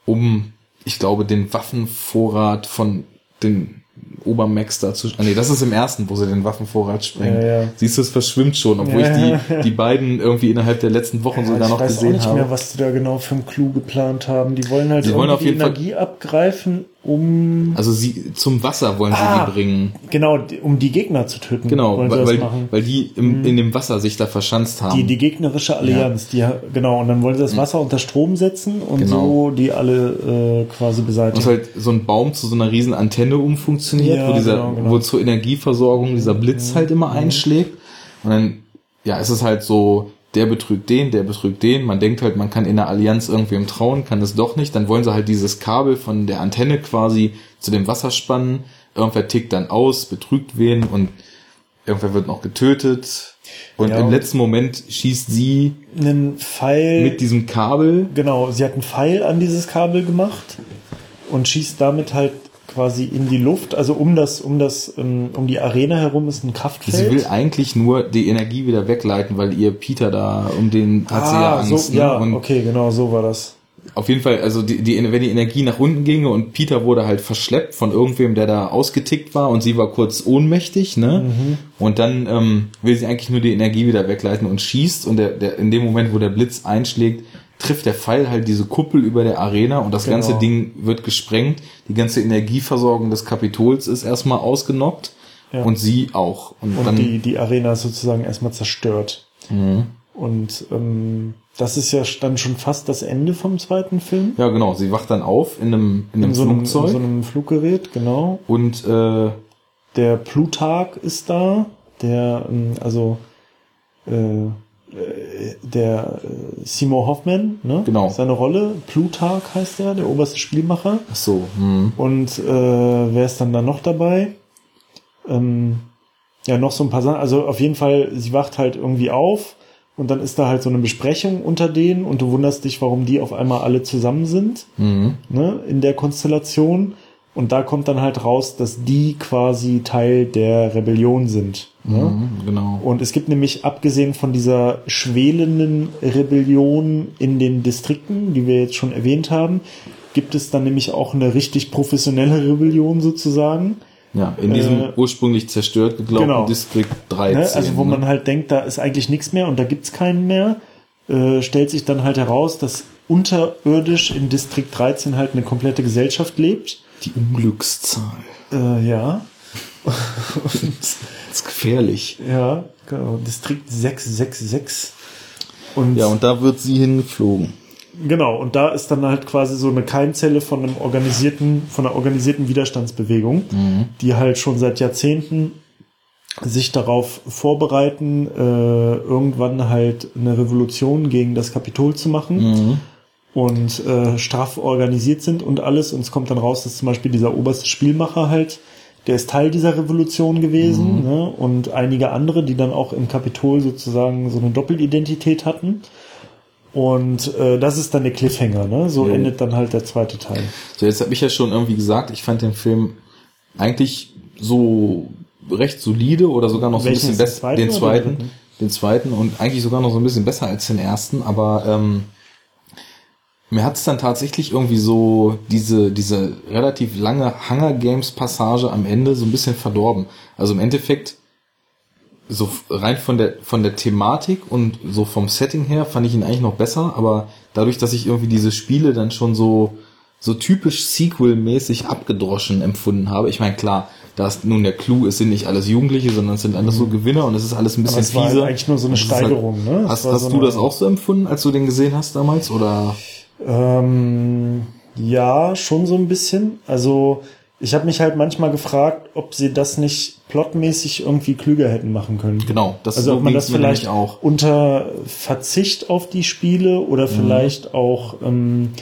um, ich glaube, den Waffenvorrat von den Obermax dazu. Ah, nee, das ist im ersten, wo sie den Waffenvorrat sprengen. Ja, ja. Siehst du, es verschwimmt schon, obwohl ja, ich die, die beiden irgendwie innerhalb der letzten Wochen sogar noch gesehen habe. Ich weiß auch nicht habe. mehr, was die da genau für einen Clou geplant haben. Die wollen halt die wollen auf jeden Energie Fall abgreifen, um. Also sie zum Wasser wollen ah, sie die bringen. Genau, um die Gegner zu töten. Genau, weil, weil, weil die im, mhm. in dem Wasser sich da verschanzt haben. Die, die gegnerische Allianz, die genau, und dann wollen sie das mhm. Wasser unter Strom setzen und genau. so die alle äh, quasi beseitigen. Muss halt so ein Baum zu so einer riesen Antenne umfunktioniert, ja, wo dieser, genau, genau. wo zur Energieversorgung dieser Blitz mhm. halt immer mhm. einschlägt. Und dann, ja, ist es halt so, der betrügt den, der betrügt den. Man denkt halt, man kann in der Allianz irgendwem trauen, kann es doch nicht. Dann wollen sie halt dieses Kabel von der Antenne quasi zu dem Wasser spannen. Irgendwer tickt dann aus, betrügt wen und irgendwer wird noch getötet. Und ja, im letzten Moment schießt sie einen Pfeil mit diesem Kabel. Genau, sie hat einen Pfeil an dieses Kabel gemacht und schießt damit halt quasi in die Luft, also um das, um das, um, um die Arena herum ist ein Kraftfeld. Sie will eigentlich nur die Energie wieder wegleiten, weil ihr Peter da um den hat ah, sie ja Angst. So, ne? Ja, und okay, genau, so war das. Auf jeden Fall, also die, die, wenn die Energie nach unten ginge und Peter wurde halt verschleppt von irgendwem, der da ausgetickt war und sie war kurz ohnmächtig, ne? Mhm. Und dann ähm, will sie eigentlich nur die Energie wieder wegleiten und schießt und der, der, in dem Moment, wo der Blitz einschlägt, trifft der Pfeil halt diese Kuppel über der Arena und das genau. ganze Ding wird gesprengt. Die ganze Energieversorgung des Kapitols ist erstmal ausgenockt ja. und sie auch. Und, und dann, die, die Arena ist sozusagen erstmal zerstört. Mhm. Und ähm, das ist ja dann schon fast das Ende vom zweiten Film. Ja, genau. Sie wacht dann auf in einem, in einem in so Flugzeug. in so einem Fluggerät, genau. Und äh, der Plutarch ist da, der, ähm, also äh, der äh, Seymour Hoffman, ne? Genau. Seine Rolle. Plutarch heißt er, der oberste Spielmacher. Ach so. Hm. Und äh, wer ist dann da noch dabei? Ähm, ja, noch so ein paar Sachen. Also auf jeden Fall, sie wacht halt irgendwie auf und dann ist da halt so eine Besprechung unter denen und du wunderst dich, warum die auf einmal alle zusammen sind, mhm. ne, in der Konstellation. Und da kommt dann halt raus, dass die quasi Teil der Rebellion sind. Ne? Mhm, genau. Und es gibt nämlich, abgesehen von dieser schwelenden Rebellion in den Distrikten, die wir jetzt schon erwähnt haben, gibt es dann nämlich auch eine richtig professionelle Rebellion sozusagen. Ja, in diesem äh, ursprünglich zerstört geglaubten genau. Distrikt 13. Ne? Also wo ne? man halt denkt, da ist eigentlich nichts mehr und da gibt's keinen mehr, äh, stellt sich dann halt heraus, dass unterirdisch in Distrikt 13 halt eine komplette Gesellschaft lebt die Unglückszahl. Äh, ja. (laughs) das ist gefährlich. Ja, genau. Distrikt 666. Und ja, und da wird sie hingeflogen. Genau, und da ist dann halt quasi so eine Keimzelle von einem organisierten, von einer organisierten Widerstandsbewegung, mhm. die halt schon seit Jahrzehnten sich darauf vorbereiten, äh, irgendwann halt eine Revolution gegen das Kapitol zu machen. Mhm und äh, straff organisiert sind und alles. Und es kommt dann raus, dass zum Beispiel dieser oberste Spielmacher halt, der ist Teil dieser Revolution gewesen, mhm. ne? und einige andere, die dann auch im Kapitol sozusagen so eine Doppelidentität hatten. Und äh, das ist dann der Cliffhanger, ne? So ja. endet dann halt der zweite Teil. So, jetzt habe ich ja schon irgendwie gesagt, ich fand den Film eigentlich so recht solide oder sogar noch Welchen so ein bisschen besser. Den zweiten, den zweiten und eigentlich sogar noch so ein bisschen besser als den ersten, aber ähm, mir hat es dann tatsächlich irgendwie so diese, diese relativ lange Hunger Games Passage am Ende so ein bisschen verdorben. Also im Endeffekt, so rein von der, von der Thematik und so vom Setting her fand ich ihn eigentlich noch besser, aber dadurch, dass ich irgendwie diese Spiele dann schon so, so typisch Sequel-mäßig abgedroschen empfunden habe. Ich meine, klar, da ist nun der Clou, es sind nicht alles Jugendliche, sondern es sind alles so mhm. Gewinner und es ist alles ein bisschen es war eigentlich nur so eine halt Steigerung, halt, ne? Hast, hast so du das auch so empfunden, als du den gesehen hast damals, oder? Ähm, ja, schon so ein bisschen. Also ich habe mich halt manchmal gefragt, ob sie das nicht plotmäßig irgendwie klüger hätten machen können. Genau, das also ob man das vielleicht auch unter Verzicht auf die Spiele oder mhm. vielleicht auch ähm,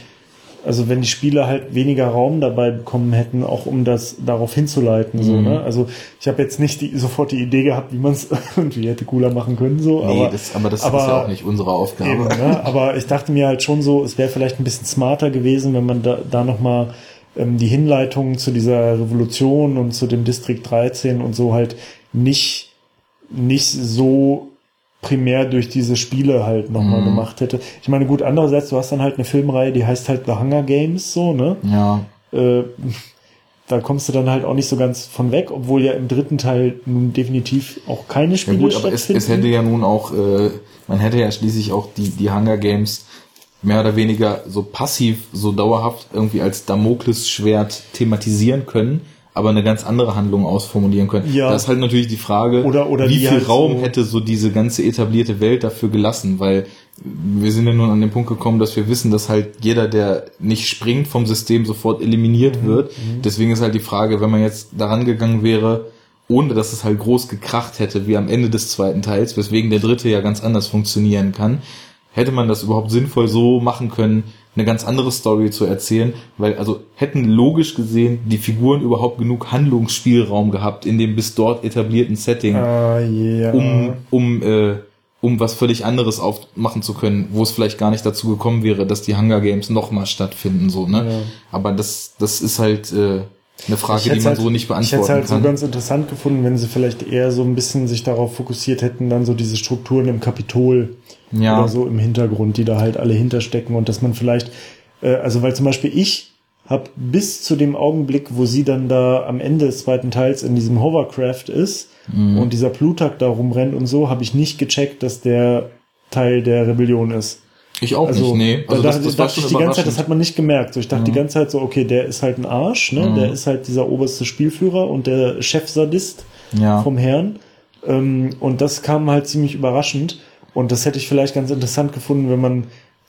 also wenn die Spieler halt weniger Raum dabei bekommen hätten, auch um das darauf hinzuleiten. Mhm. So, ne? Also ich habe jetzt nicht die, sofort die Idee gehabt, wie man es (laughs) irgendwie hätte cooler machen können. So, nee, aber, das, aber das aber, ist ja auch nicht unsere Aufgabe. Eben, ne? Aber ich dachte mir halt schon so, es wäre vielleicht ein bisschen smarter gewesen, wenn man da, da nochmal ähm, die Hinleitungen zu dieser Revolution und zu dem Distrikt 13 und so halt nicht nicht so primär durch diese Spiele halt nochmal mhm. gemacht hätte. Ich meine, gut, andererseits, du hast dann halt eine Filmreihe, die heißt halt The Hunger Games, so, ne? Ja. Äh, da kommst du dann halt auch nicht so ganz von weg, obwohl ja im dritten Teil nun definitiv auch keine Spiele ja gut, aber es, es, hätte ja nun auch, äh, man hätte ja schließlich auch die, die Hunger Games mehr oder weniger so passiv, so dauerhaft irgendwie als Damoklesschwert thematisieren können aber eine ganz andere Handlung ausformulieren können. Ja. Da ist halt natürlich die Frage, oder, oder wie viel halt Raum so hätte so diese ganze etablierte Welt dafür gelassen, weil wir sind ja nun an den Punkt gekommen, dass wir wissen, dass halt jeder, der nicht springt vom System, sofort eliminiert mhm. wird. Mhm. Deswegen ist halt die Frage, wenn man jetzt daran gegangen wäre, ohne dass es halt groß gekracht hätte, wie am Ende des zweiten Teils, weswegen der dritte ja ganz anders funktionieren kann, hätte man das überhaupt sinnvoll so machen können, eine ganz andere Story zu erzählen, weil also hätten logisch gesehen die Figuren überhaupt genug Handlungsspielraum gehabt in dem bis dort etablierten Setting, uh, yeah. um um äh, um was völlig anderes aufmachen zu können, wo es vielleicht gar nicht dazu gekommen wäre, dass die Hunger Games nochmal stattfinden, so ne. Ja. Aber das das ist halt äh, eine Frage, die man halt, so nicht beantworten kann. Ich hätte es halt kann. so ganz interessant gefunden, wenn sie vielleicht eher so ein bisschen sich darauf fokussiert hätten, dann so diese Strukturen im Kapitol ja. oder so im Hintergrund, die da halt alle hinterstecken und dass man vielleicht, äh, also weil zum Beispiel ich habe bis zu dem Augenblick, wo sie dann da am Ende des zweiten Teils in diesem Hovercraft ist mhm. und dieser Plutak da rumrennt und so, habe ich nicht gecheckt, dass der Teil der Rebellion ist. Ich auch also, nicht, nee. Also da, das, das dachte ich die ganze Zeit, das hat man nicht gemerkt. So, ich dachte ja. die ganze Zeit so, okay, der ist halt ein Arsch, ne? Mhm. Der ist halt dieser oberste Spielführer und der Chefsadist ja. vom Herrn. Ähm, und das kam halt ziemlich überraschend. Und das hätte ich vielleicht ganz interessant gefunden, wenn man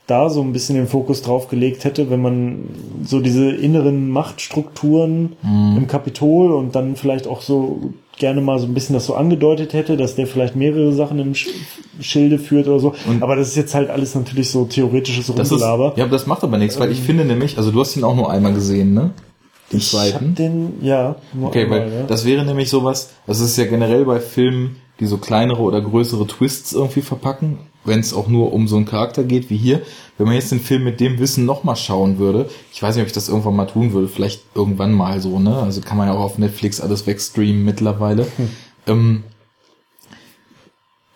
da so ein bisschen den Fokus drauf gelegt hätte, wenn man so diese inneren Machtstrukturen mhm. im Kapitol und dann vielleicht auch so gerne mal so ein bisschen das so angedeutet hätte, dass der vielleicht mehrere Sachen im Schilde führt oder so. Und aber das ist jetzt halt alles natürlich so theoretisches Rumgelaber. Ja, aber das macht aber nichts, weil ich ähm, finde nämlich, also du hast ihn auch nur einmal gesehen, ne? Den ich zweiten. Hab den, ja. Okay, einmal, weil ja. das wäre nämlich sowas, das ist ja generell bei Filmen, die so kleinere oder größere Twists irgendwie verpacken, wenn es auch nur um so einen Charakter geht wie hier. Wenn man jetzt den Film mit dem Wissen nochmal schauen würde, ich weiß nicht, ob ich das irgendwann mal tun würde, vielleicht irgendwann mal so, ne? Also kann man ja auch auf Netflix alles wegstreamen mittlerweile. Hm. Ähm,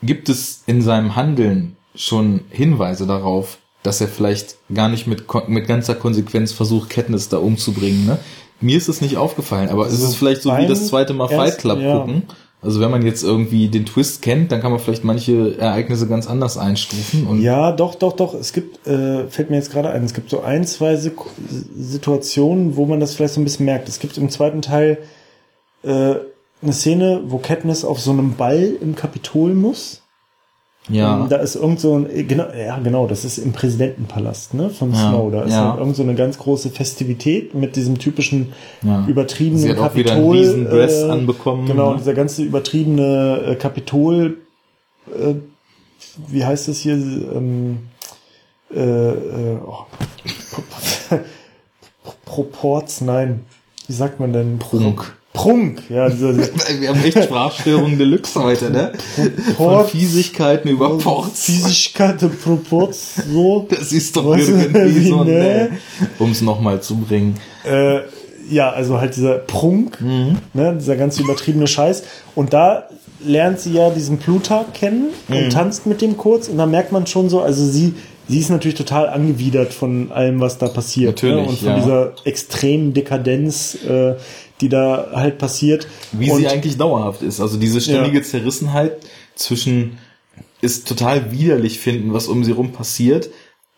gibt es in seinem Handeln schon Hinweise darauf, dass er vielleicht gar nicht mit, mit ganzer Konsequenz versucht, Katniss da umzubringen, ne? Mir ist es nicht aufgefallen, aber also ist es vielleicht so wie das zweite Mal Fight Club ja. gucken also wenn man jetzt irgendwie den Twist kennt, dann kann man vielleicht manche Ereignisse ganz anders einstufen. Und ja, doch, doch, doch. Es gibt, äh, fällt mir jetzt gerade ein, es gibt so ein, zwei Situationen, wo man das vielleicht so ein bisschen merkt. Es gibt im zweiten Teil äh, eine Szene, wo Katniss auf so einem Ball im Kapitol muss. Ja. Und da ist irgend so ein, genau, ja, genau, das ist im Präsidentenpalast, ne, von ja, Snow. Da ist ja. Halt irgend so eine ganz große Festivität mit diesem typischen ja. übertriebenen Sie hat Kapitol. Auch wieder einen Dress äh, anbekommen. Genau, ne? dieser ganze übertriebene äh, Kapitol, äh, wie heißt das hier, ähm, äh, äh, oh. (laughs) Proports, nein, wie sagt man denn? Prunk. Prunk, ja. Dieser, (laughs) Wir haben echt Sprachstörungen Deluxe heute, ne? Von Fiesigkeiten über Ports. Fiesigkeiten, Proports, so. Das ist doch irgendwie so, (laughs) ne? Um es nochmal zu bringen. Äh, ja, also halt dieser Prunk, mhm. ne, dieser ganz übertriebene Scheiß. Und da lernt sie ja diesen Plutarch kennen und mhm. tanzt mit dem kurz und da merkt man schon so, also sie, sie ist natürlich total angewidert von allem, was da passiert. Natürlich, ne? Und von ja. dieser extremen Dekadenz, äh, die da halt passiert. Wie und, sie eigentlich dauerhaft ist. Also diese ständige ja. Zerrissenheit zwischen ist total widerlich finden, was um sie rum passiert,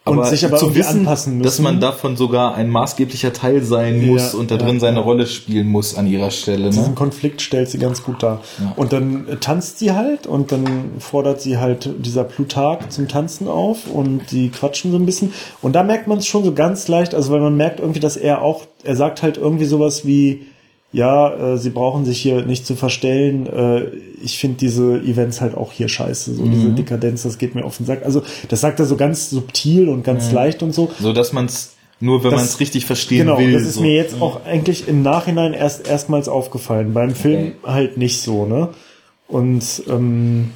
aber, und sich aber zu wissen, anpassen müssen. dass man davon sogar ein maßgeblicher Teil sein muss ja, und da drin ja, seine. Rolle spielen muss an ihrer Stelle. Ne? Diesen Konflikt stellt sie ganz gut dar. Und dann tanzt sie halt und dann fordert sie halt dieser Plutarch zum Tanzen auf und die quatschen so ein bisschen. Und da merkt man es schon so ganz leicht, also weil man merkt irgendwie, dass er auch, er sagt halt irgendwie sowas wie, ja, äh, sie brauchen sich hier nicht zu verstellen. Äh, ich finde diese Events halt auch hier scheiße. So mhm. diese Dekadenz, das geht mir auf den Sack. Also das sagt er so ganz subtil und ganz mhm. leicht und so. So dass man es nur wenn man es richtig verstehen genau, will. Genau, das ist so. mir jetzt auch eigentlich im Nachhinein erst erstmals aufgefallen. Beim Film okay. halt nicht so, ne? Und ähm,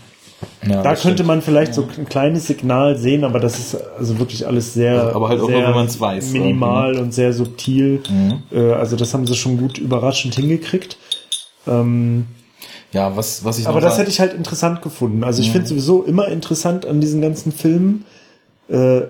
ja, da könnte man vielleicht ja. so ein kleines Signal sehen, aber das ist also wirklich alles sehr, aber halt auch nur, wenn man es weiß, minimal und sehr subtil. Mhm. Äh, also das haben sie schon gut überraschend hingekriegt. Ähm, ja, was was ich. Aber das hätte ich halt interessant gefunden. Also ich mhm. finde sowieso immer interessant an diesen ganzen Filmen. Äh,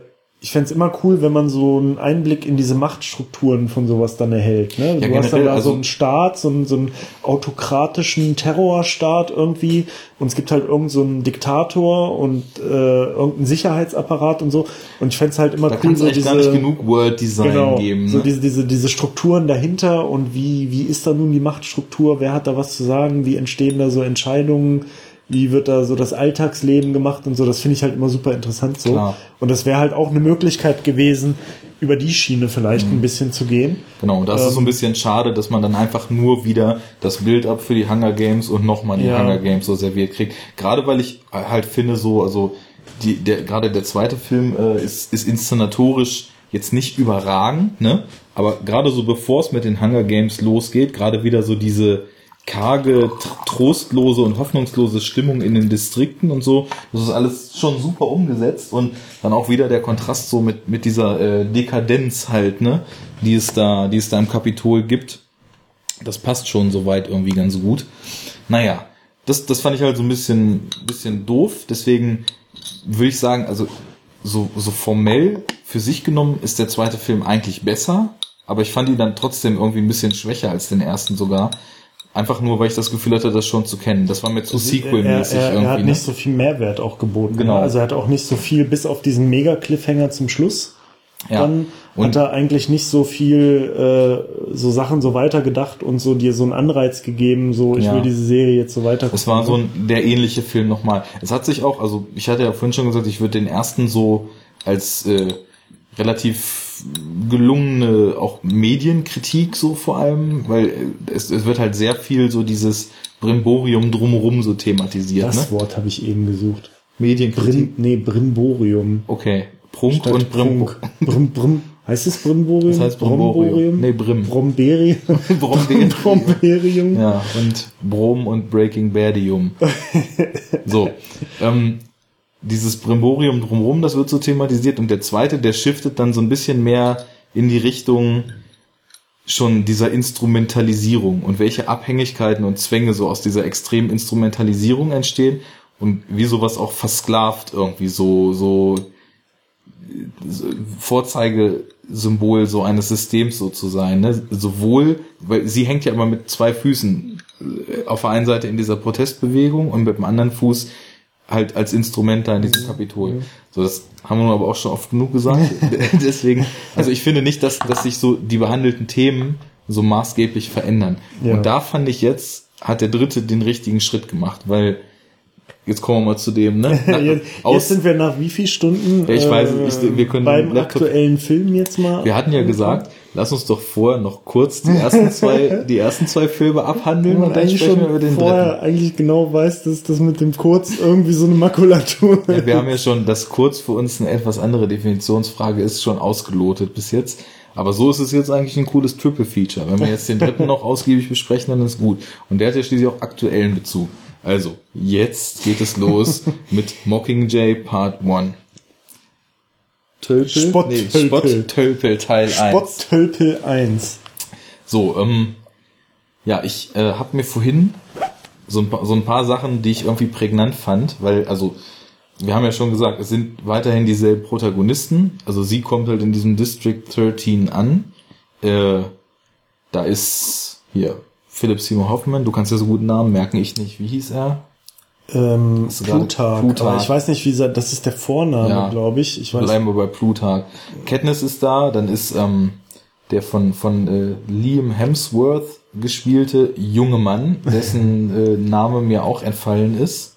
ich fände immer cool, wenn man so einen Einblick in diese Machtstrukturen von sowas dann erhält. Ne? Ja, du hast dann da also so einen Staat, so einen, so einen autokratischen Terrorstaat irgendwie und es gibt halt irgendeinen so einen Diktator und äh, irgendeinen Sicherheitsapparat und so. Und ich fände es halt immer da cool, so diese, gar nicht genug World Design genau, geben. Ne? So diese, diese, diese Strukturen dahinter und wie, wie ist da nun die Machtstruktur, wer hat da was zu sagen, wie entstehen da so Entscheidungen wie wird da so das Alltagsleben gemacht und so, das finde ich halt immer super interessant so. Klar. Und das wäre halt auch eine Möglichkeit gewesen, über die Schiene vielleicht mhm. ein bisschen zu gehen. Genau, und das ähm, ist so ein ähm, bisschen schade, dass man dann einfach nur wieder das Bild ab für die Hunger Games und nochmal die ja. Hunger Games so serviert kriegt. Gerade weil ich halt finde, so, also die, der, gerade der zweite Film äh, ist, ist inszenatorisch jetzt nicht überragend, ne? Aber gerade so bevor es mit den Hunger Games losgeht, gerade wieder so diese karge, trostlose und hoffnungslose Stimmung in den Distrikten und so. Das ist alles schon super umgesetzt und dann auch wieder der Kontrast so mit, mit dieser äh, Dekadenz halt, ne, die es da, die es da im Kapitol gibt. Das passt schon soweit irgendwie ganz gut. Naja, das, das fand ich halt so ein bisschen, bisschen doof. Deswegen würde ich sagen, also so, so formell für sich genommen ist der zweite Film eigentlich besser, aber ich fand ihn dann trotzdem irgendwie ein bisschen schwächer als den ersten sogar. Einfach nur, weil ich das Gefühl hatte, das schon zu kennen. Das war mir zu Sequel-mäßig er, er, irgendwie. Er hat nicht ne? so viel Mehrwert auch geboten. Genau. Also er hat auch nicht so viel, bis auf diesen Mega-Cliffhanger zum Schluss. Ja. Dann und hat er eigentlich nicht so viel äh, so Sachen so weitergedacht und so dir so einen Anreiz gegeben, so ich ja. will diese Serie jetzt so weiter. Es war so ein der ähnliche Film nochmal. Es hat sich auch, also ich hatte ja vorhin schon gesagt, ich würde den ersten so als äh, relativ gelungene auch Medienkritik so vor allem, weil es, es wird halt sehr viel so dieses Brimborium drumherum so thematisiert. Das ne? Wort habe ich eben gesucht. Medienkritik? Brim, nee, Brimborium. Okay. Prunk Statt und Prunk. Brim, Brim. Heißt es Brimborium? Das heißt Brimborium. Nee, Brim. Bromberium. (laughs) Bromberium. (laughs) Bromberium. Ja, und Brom und Breaking Badium. so. Ähm, dieses Brimborium drumherum, das wird so thematisiert und der zweite, der shiftet dann so ein bisschen mehr in die Richtung schon dieser Instrumentalisierung und welche Abhängigkeiten und Zwänge so aus dieser extremen Instrumentalisierung entstehen und wie sowas auch versklavt irgendwie so, so Vorzeigesymbol so eines Systems so zu sein. Ne? Sowohl, weil sie hängt ja immer mit zwei Füßen äh, auf der einen Seite in dieser Protestbewegung und mit dem anderen Fuß halt als Instrument da in diesem Kapitol. Mhm. So, das haben wir aber auch schon oft genug gesagt. (laughs) Deswegen, also ich finde nicht, dass, dass sich so die behandelten Themen so maßgeblich verändern. Ja. Und da fand ich jetzt, hat der Dritte den richtigen Schritt gemacht, weil Jetzt kommen wir mal zu dem, ne? (laughs) Na, jetzt, jetzt, sind wir nach wie viel Stunden ja, ich weiß, ich, wir können beim Laptop, aktuellen Film jetzt mal. Wir hatten ja gesagt, lass uns doch vorher noch kurz die ersten zwei, (laughs) die ersten zwei Filme abhandeln und dann sprechen wir über den vorher dritten. eigentlich genau weiß, dass das mit dem Kurz irgendwie so eine Makulatur ja, Wir haben ja schon, dass Kurz für uns eine etwas andere Definitionsfrage ist, schon ausgelotet bis jetzt. Aber so ist es jetzt eigentlich ein cooles Triple Feature. Wenn wir jetzt den dritten noch ausgiebig besprechen, dann ist gut. Und der hat ja schließlich auch aktuellen Bezug. Also, jetzt geht es los (laughs) mit Mockingjay Part 1. Tölpel? Spott-Tölpel. Nee, Spott-Tölpel Teil 1. Spott-Tölpel 1. So, ähm, ja, ich äh, habe mir vorhin so ein, paar, so ein paar Sachen, die ich irgendwie prägnant fand, weil, also, wir haben ja schon gesagt, es sind weiterhin dieselben Protagonisten. Also sie kommt halt in diesem District 13 an. Äh, da ist hier Philipp Seymour Hoffman, du kannst ja so guten Namen merken, ich nicht. Wie hieß er? Ähm, Plutarch. Plutarch. ich weiß nicht, wie das ist der Vorname, ja, glaube ich. ich weiß. Bleiben wir bei Plutarch. Katniss ist da, dann ist ähm, der von, von äh, Liam Hemsworth gespielte junge Mann, dessen (laughs) äh, Name mir auch entfallen ist,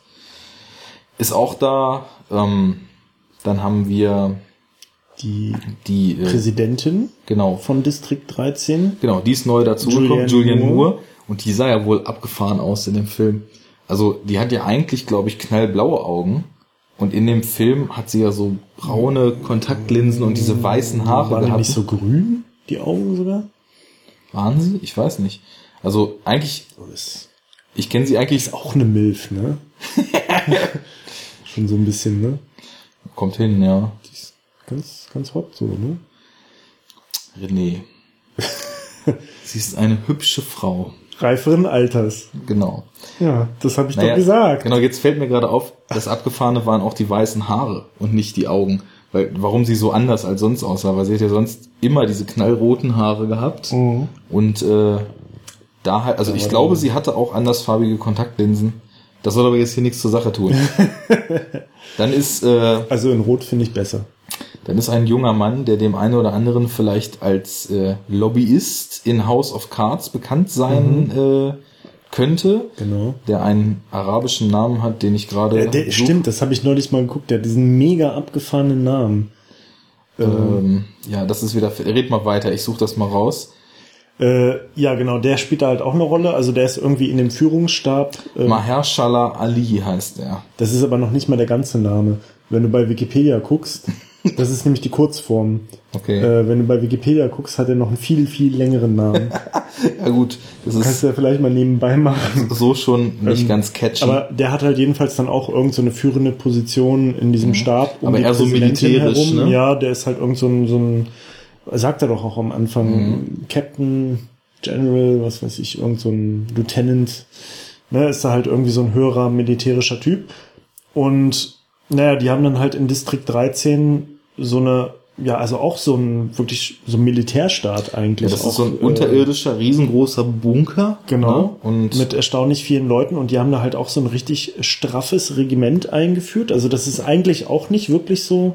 ist auch da. Ähm, dann haben wir die, die äh, Präsidentin genau. von Distrikt 13. Genau, die ist neu dazugekommen, Julian, Julian Moore. Moore. Und die sah ja wohl abgefahren aus in dem Film. Also die hat ja eigentlich, glaube ich, knallblaue Augen. Und in dem Film hat sie ja so braune Kontaktlinsen und diese weißen Haare Waren gehabt. nicht so grün, die Augen sogar? Waren sie? Ich weiß nicht. Also eigentlich, ich kenne sie eigentlich. Ist auch eine Milf, ne? (laughs) Schon so ein bisschen, ne? Kommt hin, ja. Die ist ganz, ganz hot so, ne? René. (laughs) sie ist eine hübsche Frau reiferen Alters. Genau. Ja, das habe ich naja, doch gesagt. Genau, jetzt fällt mir gerade auf, das Abgefahrene waren auch die weißen Haare und nicht die Augen. Weil, warum sie so anders als sonst aussah, weil sie hat ja sonst immer diese knallroten Haare gehabt. Mhm. Und äh, da halt, also ich glaube, sie hatte auch andersfarbige Kontaktlinsen. Das soll aber jetzt hier nichts zur Sache tun. (laughs) Dann ist. Äh, also in Rot finde ich besser. Dann ist ein junger Mann, der dem einen oder anderen vielleicht als äh, Lobbyist in House of Cards bekannt sein mhm. äh, könnte. Genau. Der einen arabischen Namen hat, den ich gerade. Stimmt, das habe ich neulich mal geguckt. Der hat diesen mega abgefahrenen Namen. Ähm, ja, das ist wieder. Red mal weiter, ich suche das mal raus. Äh, ja, genau, der spielt da halt auch eine Rolle. Also der ist irgendwie in dem Führungsstab. Äh, Mahershala Ali heißt er. Das ist aber noch nicht mal der ganze Name. Wenn du bei Wikipedia guckst, das ist nämlich die Kurzform. Okay. Äh, wenn du bei Wikipedia guckst, hat er noch einen viel, viel längeren Namen. (laughs) ja gut, das ist kannst du ja vielleicht mal nebenbei machen. (laughs) So schon nicht ähm, ganz catchy. Aber der hat halt jedenfalls dann auch irgend so eine führende Position in diesem mhm. Stab. Um aber eher so militärisch, herum. ne? Ja, der ist halt irgend so ein, so ein sagt er doch auch am Anfang, mhm. Captain General, was weiß ich, irgend so ein Lieutenant, ne, ist da halt irgendwie so ein höherer militärischer Typ. Und naja, die haben dann halt in Distrikt 13 so eine ja, also auch so ein wirklich so ein Militärstaat eigentlich. Ja, das auch, ist so ein unterirdischer, äh, riesengroßer Bunker. Genau. Ne? Und mit erstaunlich vielen Leuten und die haben da halt auch so ein richtig straffes Regiment eingeführt. Also das ist eigentlich auch nicht wirklich so.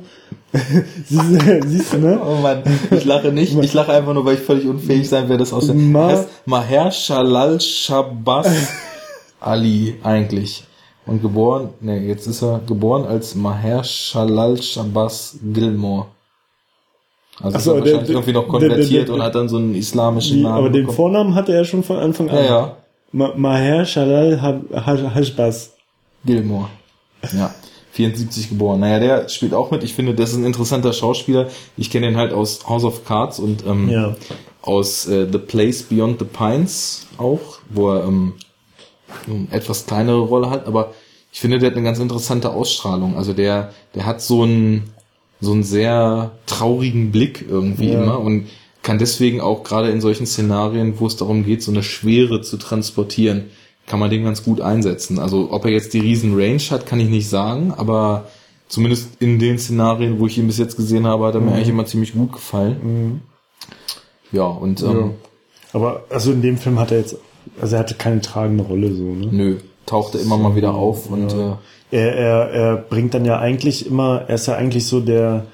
(laughs) (laughs) Siehst du, ne? Oh Mann, ich lache nicht. Ich lache einfach nur, weil ich völlig unfähig sein werde, das aus dem Ma Maher Shalal Shabazz (laughs) Ali eigentlich. Und geboren, ne, jetzt ist er geboren als Maher Shalal Shabazz Gilmore. Also so, ist er wahrscheinlich der, irgendwie noch konvertiert der, der, und hat dann so einen islamischen die, Namen. Aber bekommen. den Vornamen hatte er schon von Anfang an. Ja, ja. Maher Shalal Hashbaz. Gilmore. Ja. 74 geboren. Naja, der spielt auch mit. Ich finde, das ist ein interessanter Schauspieler. Ich kenne ihn halt aus House of Cards und ähm, ja. aus äh, The Place Beyond the Pines auch, wo er ähm, eine etwas kleinere Rolle hat. Aber ich finde, der hat eine ganz interessante Ausstrahlung. Also der, der hat so ein so einen sehr traurigen Blick irgendwie ja. immer und kann deswegen auch gerade in solchen Szenarien, wo es darum geht, so eine Schwere zu transportieren, kann man den ganz gut einsetzen. Also ob er jetzt die riesen Range hat, kann ich nicht sagen, aber zumindest in den Szenarien, wo ich ihn bis jetzt gesehen habe, hat er mhm. mir eigentlich immer ziemlich gut gefallen. Mhm. Ja, und ähm, ja. aber also in dem Film hat er jetzt, also er hatte keine tragende Rolle so, ne? Nö, tauchte immer mal wieder auf und ja. äh, er, er, er bringt dann ja eigentlich immer, er ist ja eigentlich so der,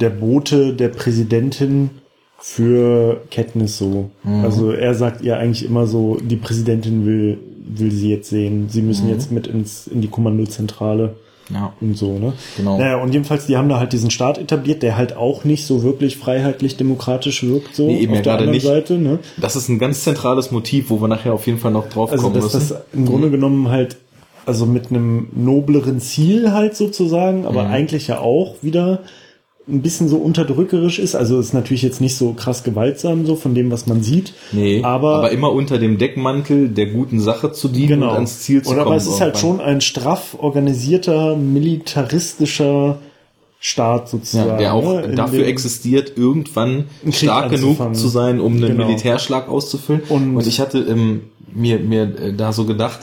der Bote der Präsidentin für Katniss so. Mhm. Also er sagt ihr eigentlich immer so, die Präsidentin will, will sie jetzt sehen. Sie müssen mhm. jetzt mit ins, in die Kommandozentrale. Ja. Und so, ne? Genau. Naja, und jedenfalls, die haben da halt diesen Staat etabliert, der halt auch nicht so wirklich freiheitlich-demokratisch wirkt, so. Nee, eben auf ja der anderen Seite, ne? Das ist ein ganz zentrales Motiv, wo wir nachher auf jeden Fall noch drauf also, kommen dass müssen. das im Grunde mhm. genommen halt also mit einem nobleren Ziel halt sozusagen, aber mhm. eigentlich ja auch wieder ein bisschen so unterdrückerisch ist. Also ist natürlich jetzt nicht so krass gewaltsam so von dem, was man sieht. Nee, aber, aber immer unter dem Deckmantel der guten Sache zu dienen genau. und ans Ziel zu Oder kommen. Aber es ist halt schon ein straff organisierter, militaristischer Staat sozusagen. Ja, der auch ne? dafür existiert, irgendwann stark genug zu sein, um einen genau. Militärschlag auszufüllen. Und, und ich hatte ähm, mir, mir äh, da so gedacht,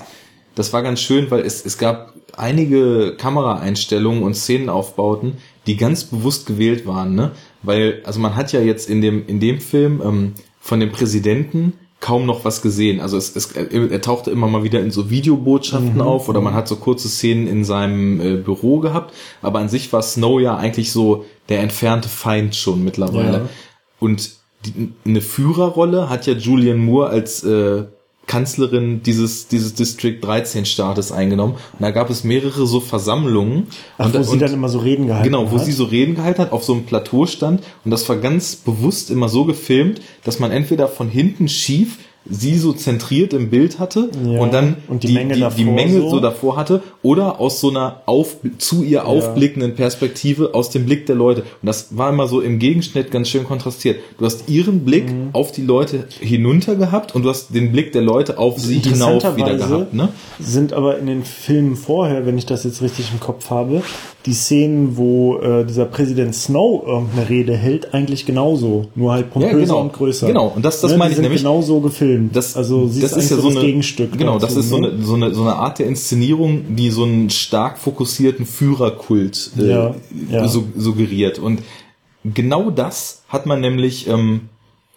das war ganz schön, weil es, es gab einige Kameraeinstellungen und Szenenaufbauten, die ganz bewusst gewählt waren, ne? Weil, also man hat ja jetzt in dem, in dem Film ähm, von dem Präsidenten kaum noch was gesehen. Also es, es, er tauchte immer mal wieder in so Videobotschaften mhm. auf oder man hat so kurze Szenen in seinem äh, Büro gehabt, aber an sich war Snow ja eigentlich so der entfernte Feind schon mittlerweile. Ja. Und die, eine Führerrolle hat ja Julian Moore als äh, Kanzlerin dieses, dieses District 13 Staates eingenommen. Und da gab es mehrere so Versammlungen. Ach, und, wo und, sie dann immer so Reden gehalten genau, hat. Genau, wo sie so Reden gehalten hat, auf so einem Plateau stand. Und das war ganz bewusst immer so gefilmt, dass man entweder von hinten schief sie so zentriert im Bild hatte ja, und dann und die, die, Menge, die, davor, die Menge so. so. davor hatte oder aus so einer auf, zu ihr ja. aufblickenden Perspektive aus dem Blick der Leute. Und das war immer so im Gegenschnitt ganz schön kontrastiert. Du hast ihren Blick mhm. auf die Leute hinunter gehabt und du hast den Blick der Leute auf sie hinauf wieder gehabt. Ne? Sind aber in den Filmen vorher, wenn ich das jetzt richtig im Kopf habe, die Szenen, wo äh, dieser Präsident Snow irgendeine Rede hält, eigentlich genauso. Nur halt pompöser ja, genau. und größer. Genau, und das, das ne? meine ich nämlich. genauso gefilmt. Das, also, das ist ja so, ein Gegenstück. Genau, dazu, das ist so, ne? eine, so, eine, so eine Art der Inszenierung, die so einen stark fokussierten Führerkult äh, ja, ja. So, suggeriert. Und genau das hat man nämlich ähm,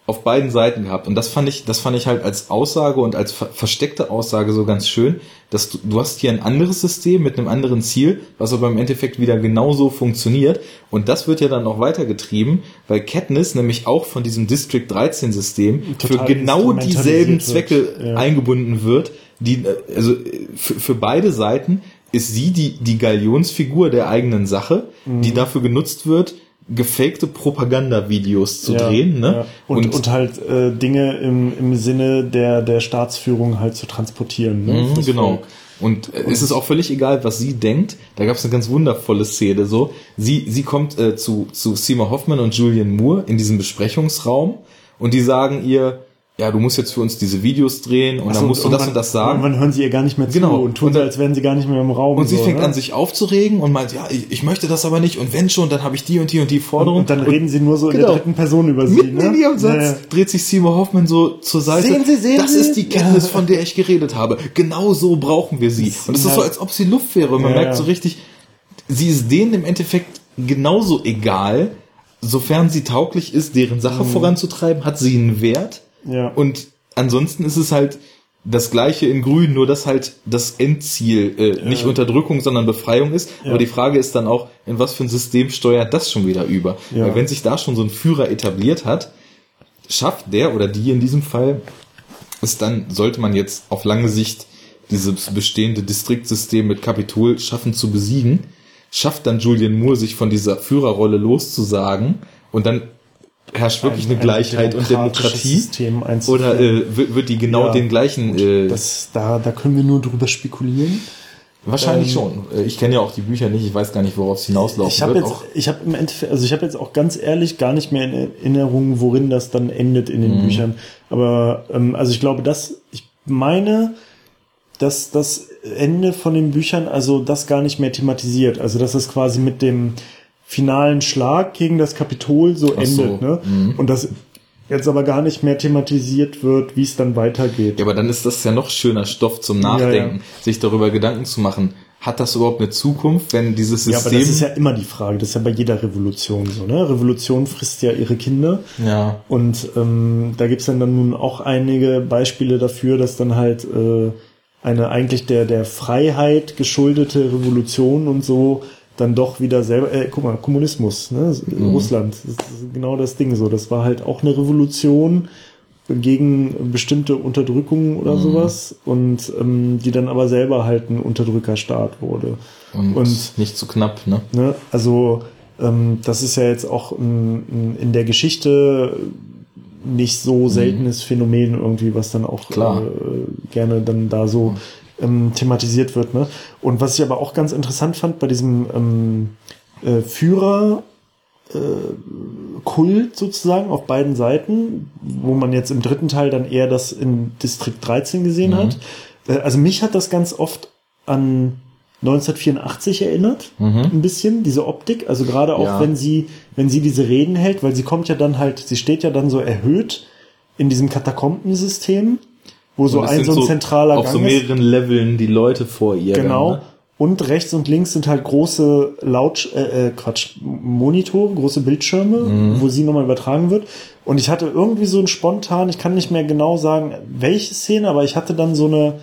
auf beiden Seiten gehabt. Und das fand ich, das fand ich halt als Aussage und als ver versteckte Aussage so ganz schön, dass du, du hast hier ein anderes System mit einem anderen Ziel, was aber im Endeffekt wieder genauso funktioniert. Und das wird ja dann noch weitergetrieben, weil Katniss nämlich auch von diesem District 13 System für genau dieselben Zwecke ja. eingebunden wird, die, also für, für beide Seiten ist sie die, die Galionsfigur der eigenen Sache, mhm. die dafür genutzt wird, gefakte Propagandavideos zu ja, drehen, ne? Ja. Und, und, und, halt äh, Dinge im, im Sinne der, der Staatsführung halt zu transportieren. Ne? Mhm, genau. Und, und es ist auch völlig egal, was sie denkt. Da gab es eine ganz wundervolle Szene. So, sie sie kommt äh, zu zu Seymour Hoffman und Julian Moore in diesem Besprechungsraum und die sagen ihr, ja, du musst jetzt für uns diese Videos drehen und so, dann musst du das und das sagen. Und dann hören sie ihr gar nicht mehr zu genau. und tun so, als wären sie gar nicht mehr im Raum. Und sie so, fängt ne? an, sich aufzuregen und meint, ja, ich, ich, möchte das aber nicht und wenn schon, dann habe ich die und die und die Forderung. Und, und dann reden sie nur so genau. in der genau. dritten Person über sie. Mitten ne? in ihrem Satz ja, ja. dreht sich Seymour Hoffman so zur Seite. Sehen Sie, sehen das sie? ist die Kenntnis, von der ich geredet habe. Genau so brauchen wir sie. Und es ist so, als ob sie Luft wäre. Und man merkt so richtig, sie ist denen im Endeffekt genauso egal, sofern sie tauglich ist, deren Sache mhm. voranzutreiben, hat sie einen Wert. Ja. Und ansonsten ist es halt das gleiche in Grün, nur dass halt das Endziel äh, nicht Unterdrückung, sondern Befreiung ist. Ja. Aber die Frage ist dann auch, in was für ein System steuert das schon wieder über? Ja. Weil wenn sich da schon so ein Führer etabliert hat, schafft der oder die in diesem Fall es dann, sollte man jetzt auf lange Sicht dieses bestehende Distriktsystem mit Kapitol schaffen zu besiegen, schafft dann Julian Moore sich von dieser Führerrolle loszusagen und dann herrscht wirklich ein, eine Gleichheit und Demokratie? Oder äh, wird, wird die genau ja, den gleichen äh, das da da können wir nur drüber spekulieren. Wahrscheinlich ähm, schon. Äh, ich kenne ja auch die Bücher nicht ich weiß gar nicht worauf es hinauslaufen ich hab wird. jetzt, ich habe im Endeffekt also ich habe jetzt auch ganz ehrlich gar nicht mehr in Erinnerung worin das dann endet in den mhm. Büchern. Aber ähm, also ich glaube dass ich meine dass das Ende von den Büchern also das gar nicht mehr thematisiert. Also dass es quasi mit dem finalen Schlag gegen das Kapitol so Ach endet. So. Ne? Mhm. Und das jetzt aber gar nicht mehr thematisiert wird, wie es dann weitergeht. Ja, aber dann ist das ja noch schöner Stoff zum Nachdenken, ja, ja. sich darüber Gedanken zu machen. Hat das überhaupt eine Zukunft, wenn dieses System... Ja, aber das ist ja immer die Frage. Das ist ja bei jeder Revolution so. Ne? Revolution frisst ja ihre Kinder. Ja. Und ähm, da gibt's dann, dann nun auch einige Beispiele dafür, dass dann halt äh, eine eigentlich der, der Freiheit geschuldete Revolution und so dann doch wieder selber, äh, guck mal, Kommunismus, ne? Mhm. Russland, das ist genau das Ding so. Das war halt auch eine Revolution gegen bestimmte Unterdrückungen oder mhm. sowas und ähm, die dann aber selber halt ein Unterdrückerstaat wurde. Und, und nicht zu knapp, ne? ne? Also ähm, das ist ja jetzt auch ein, ein, in der Geschichte nicht so mhm. seltenes mhm. Phänomen irgendwie, was dann auch äh, gerne dann da so mhm ähm, thematisiert wird. Ne? Und was ich aber auch ganz interessant fand bei diesem ähm, äh, Führer äh, Kult sozusagen auf beiden Seiten, wo man jetzt im dritten Teil dann eher das in Distrikt 13 gesehen mhm. hat. Äh, also mich hat das ganz oft an 1984 erinnert, mhm. ein bisschen, diese Optik. Also gerade auch, ja. wenn sie, wenn sie diese Reden hält, weil sie kommt ja dann halt, sie steht ja dann so erhöht in diesem Katakombensystem wo so ein so ein zentraler so auf so mehreren ist. Leveln die Leute vor ihr. Genau. Dann, ne? Und rechts und links sind halt große Laut äh, äh, Quatsch Monitor, große Bildschirme, mhm. wo sie nochmal übertragen wird. Und ich hatte irgendwie so ein spontan, ich kann nicht mehr genau sagen, welche Szene, aber ich hatte dann so eine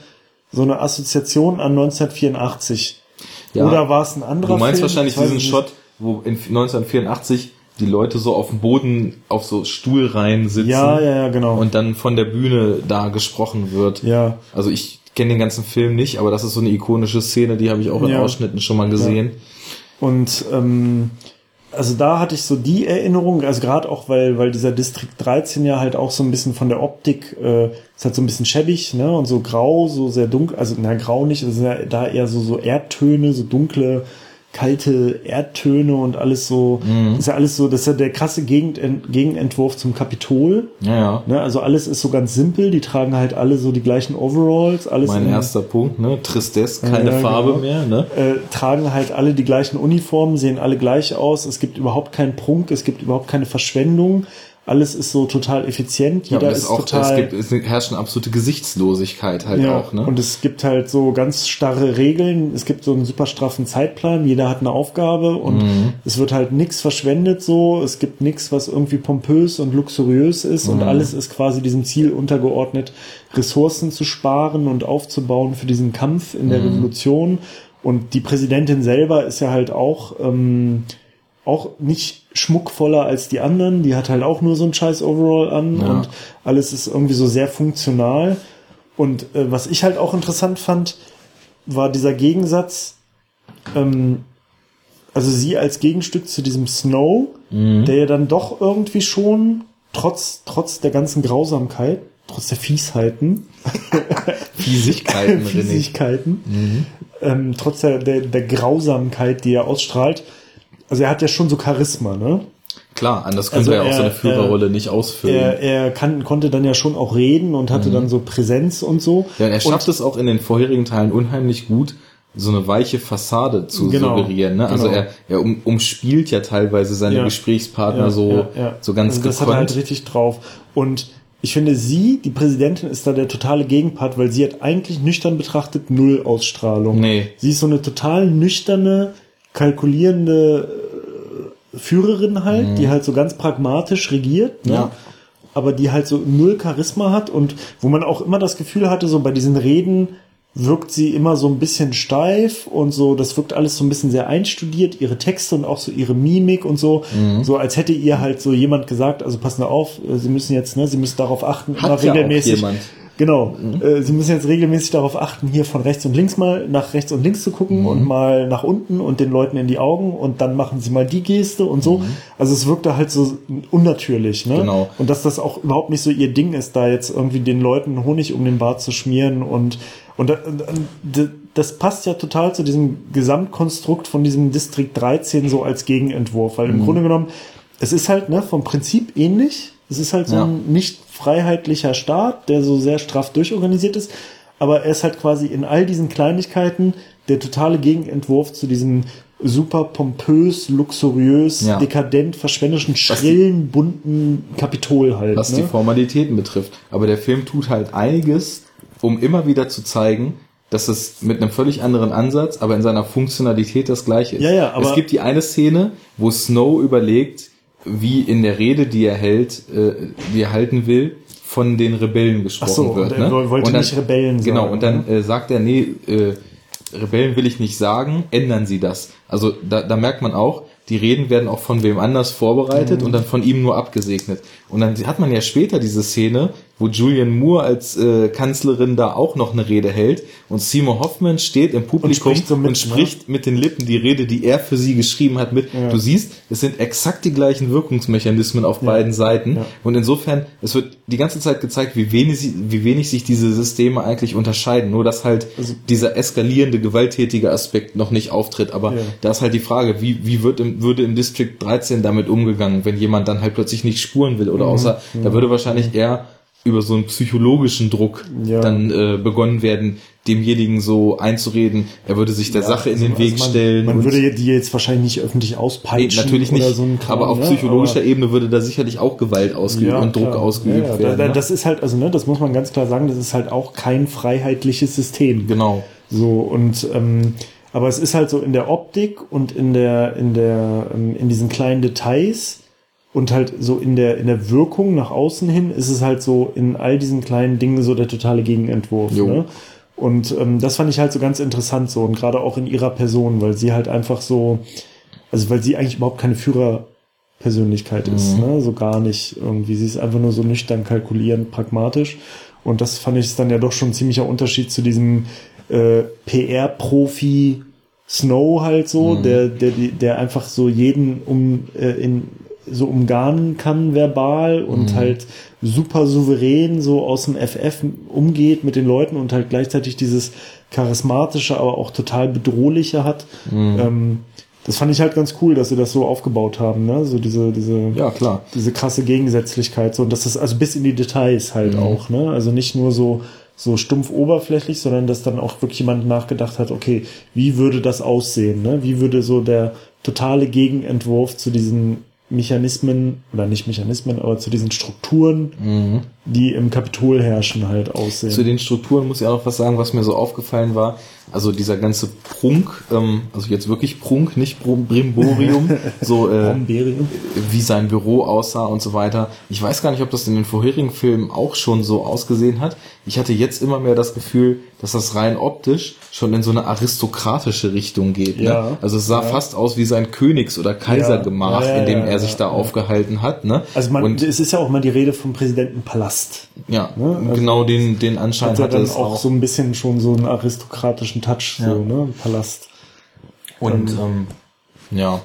so eine Assoziation an 1984. Ja. Oder war es ein anderer Du meinst Film? wahrscheinlich diesen Shot, wo in 1984 die Leute so auf dem Boden auf so Stuhlreihen sitzen. Ja, ja, ja, genau. Und dann von der Bühne da gesprochen wird. Ja. Also ich kenne den ganzen Film nicht, aber das ist so eine ikonische Szene, die habe ich auch in ja. Ausschnitten schon mal gesehen. Ja. Und ähm, also da hatte ich so die Erinnerung, also gerade auch, weil, weil dieser Distrikt 13 ja halt auch so ein bisschen von der Optik, äh, ist halt so ein bisschen schäbig, ne? Und so grau, so sehr dunkel, also na grau nicht, also da eher so, so Erdtöne, so dunkle kalte Erdtöne und alles so, mhm. ist ja alles so, das ist ja der krasse Gegend, Gegenentwurf zum Kapitol. Ja, ja. Ne, also alles ist so ganz simpel, die tragen halt alle so die gleichen Overalls, alles. Mein erster Punkt, ne? Tristesse, keine ja, Farbe genau. mehr, ne? Äh, tragen halt alle die gleichen Uniformen, sehen alle gleich aus, es gibt überhaupt keinen Prunk, es gibt überhaupt keine Verschwendung alles ist so total effizient. Jeder ja, ist auch, total. Es, gibt, es herrscht eine absolute Gesichtslosigkeit halt ja, auch, ne? Und es gibt halt so ganz starre Regeln. Es gibt so einen super straffen Zeitplan. Jeder hat eine Aufgabe und mhm. es wird halt nichts verschwendet so. Es gibt nichts, was irgendwie pompös und luxuriös ist mhm. und alles ist quasi diesem Ziel untergeordnet, Ressourcen zu sparen und aufzubauen für diesen Kampf in der mhm. Revolution. Und die Präsidentin selber ist ja halt auch ähm, auch nicht schmuckvoller als die anderen. Die hat halt auch nur so ein scheiß Overall an ja. und alles ist irgendwie so sehr funktional. Und äh, was ich halt auch interessant fand, war dieser Gegensatz, ähm, also sie als Gegenstück zu diesem Snow, mhm. der ja dann doch irgendwie schon, trotz, trotz der ganzen Grausamkeit, trotz der Fiesheiten, (laughs) Fiesigkeiten, (laughs) Fiesigkeiten, mhm. ähm, trotz der, der, der Grausamkeit, die er ausstrahlt, also er hat ja schon so Charisma, ne? Klar, anders könnte also er, er auch so eine Führerrolle er, nicht ausfüllen. Er, er kann, konnte dann ja schon auch reden und hatte mhm. dann so Präsenz und so. Ja, und er schafft und, es auch in den vorherigen Teilen unheimlich gut, so eine weiche Fassade zu genau, suggerieren. Ne? Also genau. er, er um, umspielt ja teilweise seine ja, Gesprächspartner ja, so, ja, so ganz also Das hat er halt richtig drauf. Und ich finde, sie, die Präsidentin, ist da der totale Gegenpart, weil sie hat eigentlich nüchtern betrachtet null Ausstrahlung. Nee. Sie ist so eine total nüchterne, kalkulierende äh, Führerin halt, mhm. die halt so ganz pragmatisch regiert. Ne? Ja aber die halt so null Charisma hat und wo man auch immer das Gefühl hatte, so bei diesen Reden, wirkt sie immer so ein bisschen steif und so, das wirkt alles so ein bisschen sehr einstudiert, ihre Texte und auch so ihre Mimik und so, mhm. so als hätte ihr halt so jemand gesagt, also passen auf, äh, sie müssen jetzt, ne, sie müssen darauf achten, Hat immer regelmäßig. Ja Genau. Mhm. Äh, Sie müssen jetzt regelmäßig darauf achten, hier von rechts und links mal nach rechts und links zu gucken mhm. und mal nach unten und den Leuten in die Augen und dann machen Sie mal die Geste und so. Mhm. Also es wirkte halt so unnatürlich, ne? Genau. Und dass das auch überhaupt nicht so ihr Ding ist, da jetzt irgendwie den Leuten Honig um den Bart zu schmieren und und das passt ja total zu diesem Gesamtkonstrukt von diesem Distrikt 13 so als Gegenentwurf, weil im mhm. Grunde genommen, es ist halt ne, vom Prinzip ähnlich. Es ist halt so ja. ein nicht freiheitlicher Staat, der so sehr straff durchorganisiert ist, aber er ist halt quasi in all diesen Kleinigkeiten der totale Gegenentwurf zu diesem super pompös, luxuriös, ja. dekadent, verschwenderischen, schrillen, bunten Kapitol halt. Was ne? die Formalitäten betrifft. Aber der Film tut halt einiges, um immer wieder zu zeigen, dass es mit einem völlig anderen Ansatz, aber in seiner Funktionalität das gleiche ist. Ja, ja, aber es gibt die eine Szene, wo Snow überlegt, wie in der Rede, die er hält, äh, die er halten will, von den Rebellen gesprochen Ach so, wird. Und er ne? wollte und dann, nicht Rebellen genau, sagen. Genau, und dann ne? äh, sagt er, nee, äh, Rebellen will ich nicht sagen, ändern Sie das. Also da, da merkt man auch, die Reden werden auch von wem anders vorbereitet mhm. und dann von ihm nur abgesegnet. Und dann hat man ja später diese Szene, wo Julian Moore als äh, Kanzlerin da auch noch eine Rede hält und Seymour Hoffman steht im Publikum und spricht, so mit, und spricht ne? mit den Lippen die Rede, die er für sie geschrieben hat, mit. Ja. Du siehst, es sind exakt die gleichen Wirkungsmechanismen auf ja. beiden Seiten ja. und insofern, es wird die ganze Zeit gezeigt, wie wenig, wie wenig sich diese Systeme eigentlich unterscheiden, nur dass halt also, dieser eskalierende, gewalttätige Aspekt noch nicht auftritt, aber da ist halt die Frage, wie, wie wird im, würde im District 13 damit umgegangen, wenn jemand dann halt plötzlich nicht spuren will oder mhm. außer, da würde wahrscheinlich eher über so einen psychologischen Druck ja. dann äh, begonnen werden, demjenigen so einzureden, er würde sich der ja, Sache in also, den Weg also man, stellen. Man würde die jetzt wahrscheinlich nicht öffentlich auspeitschen. Nee, natürlich nicht, so Kram, aber auf psychologischer aber Ebene würde da sicherlich auch Gewalt ausgeübt ja, und Druck klar. ausgeübt ja, werden. Da, da, ne? das ist halt, also ne, das muss man ganz klar sagen, das ist halt auch kein freiheitliches System. Genau. So und ähm, aber es ist halt so in der Optik und in der in der ähm, in diesen kleinen Details und halt so in der, in der Wirkung nach außen hin ist es halt so in all diesen kleinen Dingen so der totale Gegenentwurf. Ne? Und ähm, das fand ich halt so ganz interessant so und gerade auch in ihrer Person, weil sie halt einfach so, also weil sie eigentlich überhaupt keine Führerpersönlichkeit mhm. ist, ne? so gar nicht irgendwie. Sie ist einfach nur so nüchtern, kalkulierend, pragmatisch. Und das fand ich dann ja doch schon ein ziemlicher Unterschied zu diesem äh, PR-Profi Snow halt so, mhm. der, der, der einfach so jeden um äh, in so umgarnen kann verbal und mhm. halt super souverän so aus dem FF umgeht mit den Leuten und halt gleichzeitig dieses charismatische, aber auch total bedrohliche hat. Mhm. Ähm, das fand ich halt ganz cool, dass sie das so aufgebaut haben, ne? So diese, diese, ja, klar. diese krasse Gegensätzlichkeit, so, und das ist also bis in die Details halt mhm. auch, ne? Also nicht nur so, so stumpf oberflächlich, sondern dass dann auch wirklich jemand nachgedacht hat, okay, wie würde das aussehen, ne? Wie würde so der totale Gegenentwurf zu diesen Mechanismen, oder nicht Mechanismen, aber zu diesen Strukturen, mhm. Die im Kapitol herrschen, halt aussehen. Zu den Strukturen muss ich auch noch was sagen, was mir so aufgefallen war. Also dieser ganze Prunk, ähm, also jetzt wirklich Prunk, nicht Brimborium, (laughs) so äh, wie sein Büro aussah und so weiter. Ich weiß gar nicht, ob das in den vorherigen Filmen auch schon so ausgesehen hat. Ich hatte jetzt immer mehr das Gefühl, dass das rein optisch schon in so eine aristokratische Richtung geht. Ne? Ja, Also es sah ja. fast aus wie sein Königs- oder Kaisergemach, ja, in dem er sich da aufgehalten hat. Ne? Also man, und es ist ja auch mal die Rede vom Präsidentenpalast. Ja, ne? also genau den, den Anschein hat hatte es auch, auch. so ein bisschen schon so einen aristokratischen Touch, so, ne? Palast. Und ähm, ähm, ja,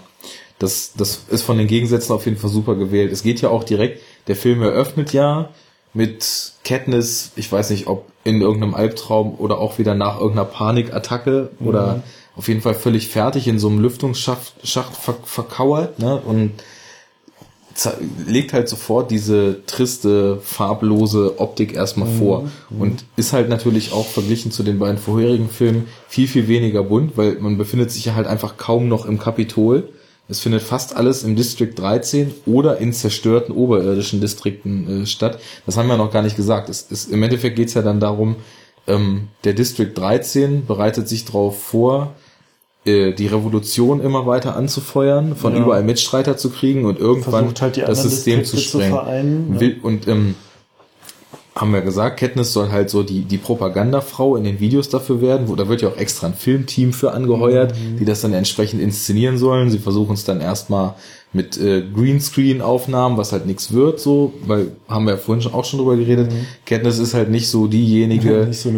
das, das ist von den Gegensätzen auf jeden Fall super gewählt. Es geht ja auch direkt, der Film eröffnet ja mit Katniss, ich weiß nicht, ob in irgendeinem Albtraum oder auch wieder nach irgendeiner Panikattacke mhm. oder auf jeden Fall völlig fertig in so einem Lüftungsschacht Schacht ver verkauert, ne? Und legt halt sofort diese triste, farblose Optik erstmal mhm. vor mhm. und ist halt natürlich auch verglichen zu den beiden vorherigen Filmen viel, viel weniger bunt, weil man befindet sich ja halt einfach kaum noch im Kapitol. Es findet fast alles im District 13 oder in zerstörten oberirdischen Distrikten äh, statt. Das haben wir noch gar nicht gesagt. Es, es, Im Endeffekt geht's ja dann darum, ähm, der District 13 bereitet sich darauf vor, die Revolution immer weiter anzufeuern, von ja. überall Mitstreiter zu kriegen und irgendwann halt das System zu sprengen. Zu und ähm, haben wir gesagt, Katniss soll halt so die, die Propagandafrau in den Videos dafür werden, wo da wird ja auch extra ein Filmteam für angeheuert, mhm. die das dann entsprechend inszenieren sollen. Sie versuchen es dann erstmal mit äh, Greenscreen-Aufnahmen, was halt nichts wird, so, weil haben wir ja vorhin schon, auch schon drüber geredet. Mhm. Katniss ist halt nicht so diejenige, nicht so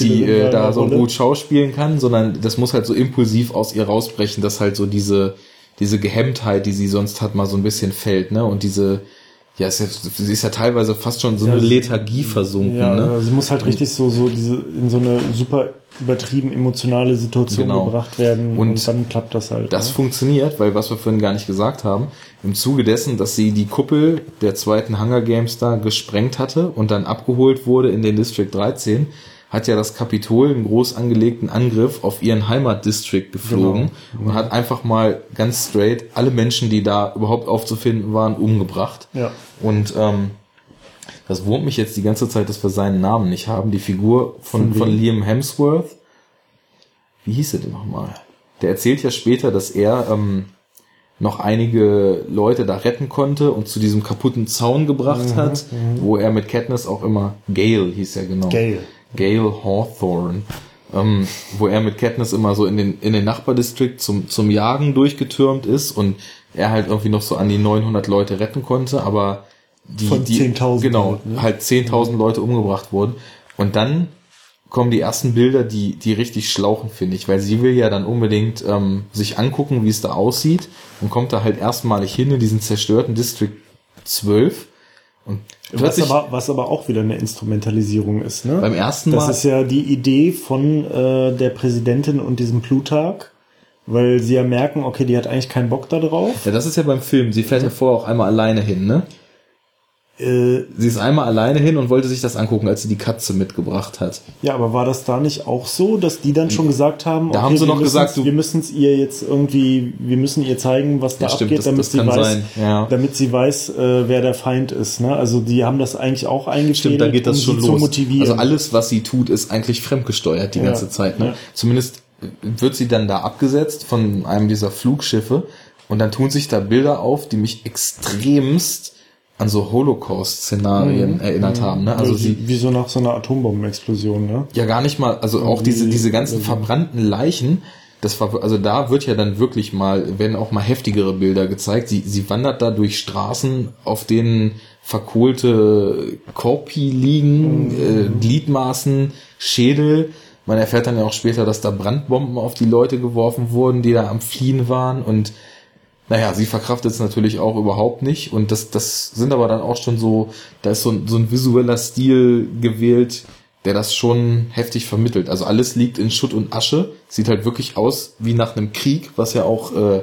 die äh, da so gut schauspielen kann, sondern das muss halt so impulsiv aus ihr rausbrechen, dass halt so diese diese Gehemmtheit, die sie sonst hat, mal so ein bisschen fällt, ne? Und diese ja, ist ja, sie ist ja teilweise fast schon so ja, eine Lethargie versunken. Ja, ne? sie muss halt richtig so, so diese, in so eine super übertrieben emotionale Situation genau. gebracht werden und, und, dann klappt das halt. Das ne? funktioniert, weil was wir vorhin gar nicht gesagt haben, im Zuge dessen, dass sie die Kuppel der zweiten Hunger Games da gesprengt hatte und dann abgeholt wurde in den District 13, hat ja das Kapitol einen groß angelegten Angriff auf ihren Heimatdistrict geflogen genau. und hat einfach mal ganz straight alle Menschen, die da überhaupt aufzufinden waren, umgebracht. Ja. Und ähm, das wurmt mich jetzt die ganze Zeit, dass wir seinen Namen nicht haben. Die Figur von, von, von Liam Hemsworth. Wie hieß er denn nochmal? Der erzählt ja später, dass er ähm, noch einige Leute da retten konnte und zu diesem kaputten Zaun gebracht mhm, hat, mhm. wo er mit Katniss auch immer Gale hieß er genau. Gale. Gale Hawthorne, ähm, wo er mit Katniss immer so in den, in den Nachbardistrikt zum, zum Jagen durchgetürmt ist und er halt irgendwie noch so an die 900 Leute retten konnte, aber die, Von die, 10.000 genau, ne? halt 10.000 Leute umgebracht wurden. Und dann kommen die ersten Bilder, die, die richtig schlauchen, finde ich, weil sie will ja dann unbedingt ähm, sich angucken, wie es da aussieht und kommt da halt erstmalig hin in diesen zerstörten District 12 und was aber, was aber auch wieder eine Instrumentalisierung ist, ne? Beim ersten Mal. Das ist ja die Idee von äh, der Präsidentin und diesem Plutarch, weil sie ja merken, okay, die hat eigentlich keinen Bock da drauf. Ja, das ist ja beim Film. Sie fährt ja vorher auch einmal alleine hin, ne? Äh, sie ist einmal alleine hin und wollte sich das angucken, als sie die Katze mitgebracht hat. Ja, aber war das da nicht auch so, dass die dann schon gesagt haben, da okay, haben sie noch gesagt, wir müssen es ihr jetzt irgendwie, wir müssen ihr zeigen, was da ja, abgeht, das, damit das sie weiß, ja. damit sie weiß, äh, wer der Feind ist. Ne? Also die haben das eigentlich auch eingefädelt, Stimmt, da geht das um schon los. zu motivieren. Also alles, was sie tut, ist eigentlich fremdgesteuert die ja. ganze Zeit. Ne? Zumindest wird sie dann da abgesetzt von einem dieser Flugschiffe und dann tun sich da Bilder auf, die mich extremst an so Holocaust-Szenarien mhm. erinnert mhm. haben. Ne? Also, also wie, wie so nach so einer Atombombenexplosion, ne? Ja, gar nicht mal. Also auch diese diese ganzen verbrannten Leichen. Das war also da wird ja dann wirklich mal werden auch mal heftigere Bilder gezeigt. Sie sie wandert da durch Straßen, auf denen verkohlte Korpi liegen, mhm. äh, Gliedmaßen, Schädel. Man erfährt dann ja auch später, dass da Brandbomben auf die Leute geworfen wurden, die da am Fliehen waren und naja, sie verkraftet es natürlich auch überhaupt nicht. Und das, das sind aber dann auch schon so, da ist so ein, so ein visueller Stil gewählt, der das schon heftig vermittelt. Also alles liegt in Schutt und Asche, sieht halt wirklich aus wie nach einem Krieg, was ja auch äh,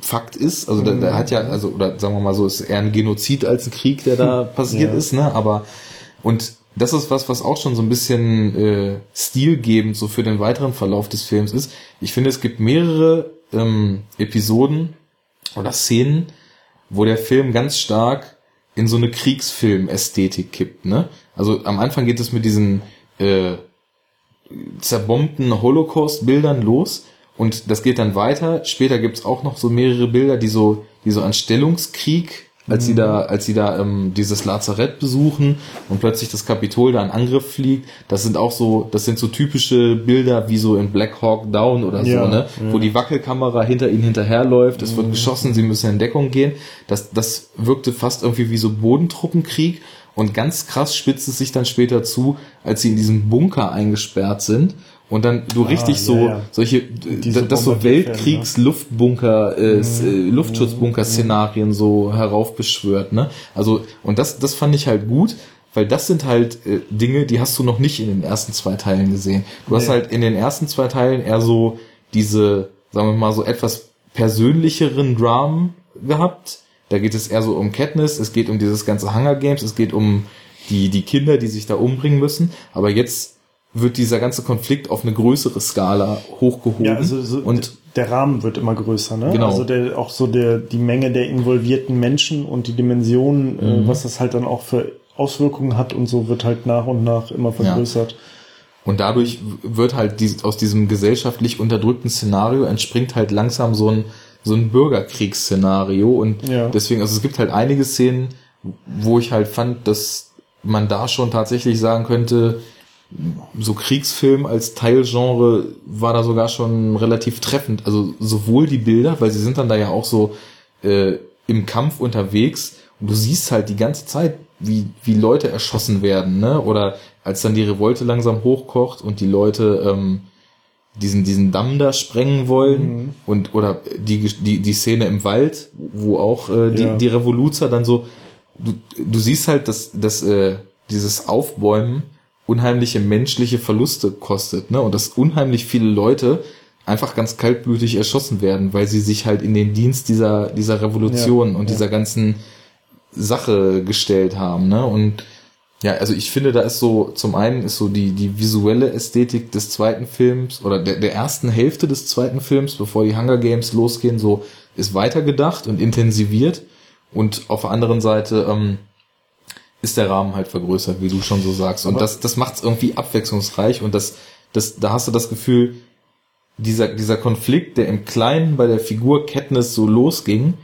Fakt ist. Also da, da hat ja, also, oder sagen wir mal so, ist eher ein Genozid als ein Krieg, der da (laughs) passiert ja. ist, ne? Aber und das ist was, was auch schon so ein bisschen äh, stilgebend so für den weiteren Verlauf des Films ist. Ich finde, es gibt mehrere ähm, Episoden oder Szenen, wo der Film ganz stark in so eine Kriegsfilm-Ästhetik kippt. Ne? Also am Anfang geht es mit diesen äh, zerbombten Holocaust-Bildern los und das geht dann weiter. Später gibt's auch noch so mehrere Bilder, die so, die so an Stellungskrieg als mhm. sie da, als sie da ähm, dieses Lazarett besuchen und plötzlich das Kapitol da in Angriff fliegt, das sind auch so, das sind so typische Bilder wie so in Black Hawk Down oder ja, so, ne? Ja. Wo die Wackelkamera hinter ihnen hinterherläuft, es mhm. wird geschossen, sie müssen in Deckung gehen. Das, das wirkte fast irgendwie wie so Bodentruppenkrieg und ganz krass spitzt es sich dann später zu, als sie in diesem Bunker eingesperrt sind und dann du ah, richtig so ja, ja. solche Diese das so Weltkriegs-Luftbunker äh, mhm. Äh, Luftschutzbunker-Szenarien so heraufbeschwört, ne? Also und das das fand ich halt gut, weil das sind halt äh, Dinge, die hast du noch nicht in den ersten zwei Teilen gesehen. Du nee. hast halt in den ersten zwei Teilen eher so diese, sagen wir mal so etwas persönlicheren Dramen gehabt Da geht es eher so um Katniss, es geht um dieses ganze Hunger Games, es geht um die, die Kinder, die sich da umbringen müssen. Aber jetzt wird dieser ganze Konflikt auf eine größere Skala hochgehoben. Ja, also so und der Rahmen wird immer größer, ne? Genau. Also der, auch so der, die Menge der involvierten Menschen und die Dimensionen, äh, mhm. äh, was das halt dann auch für Auswirkungen hat und so wird halt nach und nach immer vergrößert. Ja. Und dadurch wird halt die, aus diesem gesellschaftlich unterdrückten Szenario entspringt halt langsam so ein, so ein Bürgerkriegsszenario und ja. deswegen, also es gibt halt einige Szenen, wo ich halt fand, dass man da schon tatsächlich sagen könnte, so Kriegsfilm als Teilgenre war da sogar schon relativ treffend. Also sowohl die Bilder, weil sie sind dann da ja auch so äh, im Kampf unterwegs und du siehst halt die ganze Zeit, wie, wie Leute erschossen werden, ne? Oder als dann die Revolte langsam hochkocht und die Leute ähm, diesen, diesen Damm da sprengen wollen mhm. und oder die, die, die Szene im Wald, wo auch äh, die, ja. die Revoluzer dann so, du, du siehst halt, dass, dass äh, dieses Aufbäumen unheimliche menschliche Verluste kostet, ne? Und dass unheimlich viele Leute einfach ganz kaltblütig erschossen werden, weil sie sich halt in den Dienst dieser, dieser Revolution ja, und ja. dieser ganzen Sache gestellt haben, ne? Und ja, also ich finde, da ist so, zum einen ist so die, die visuelle Ästhetik des zweiten Films oder der, der ersten Hälfte des zweiten Films, bevor die Hunger Games losgehen, so ist weitergedacht und intensiviert. Und auf der anderen Seite ähm, ist der Rahmen halt vergrößert, wie du schon so sagst. Und Aber das, das macht es irgendwie abwechslungsreich und das, das, da hast du das Gefühl, dieser, dieser Konflikt, der im Kleinen bei der Figur Katniss so losging,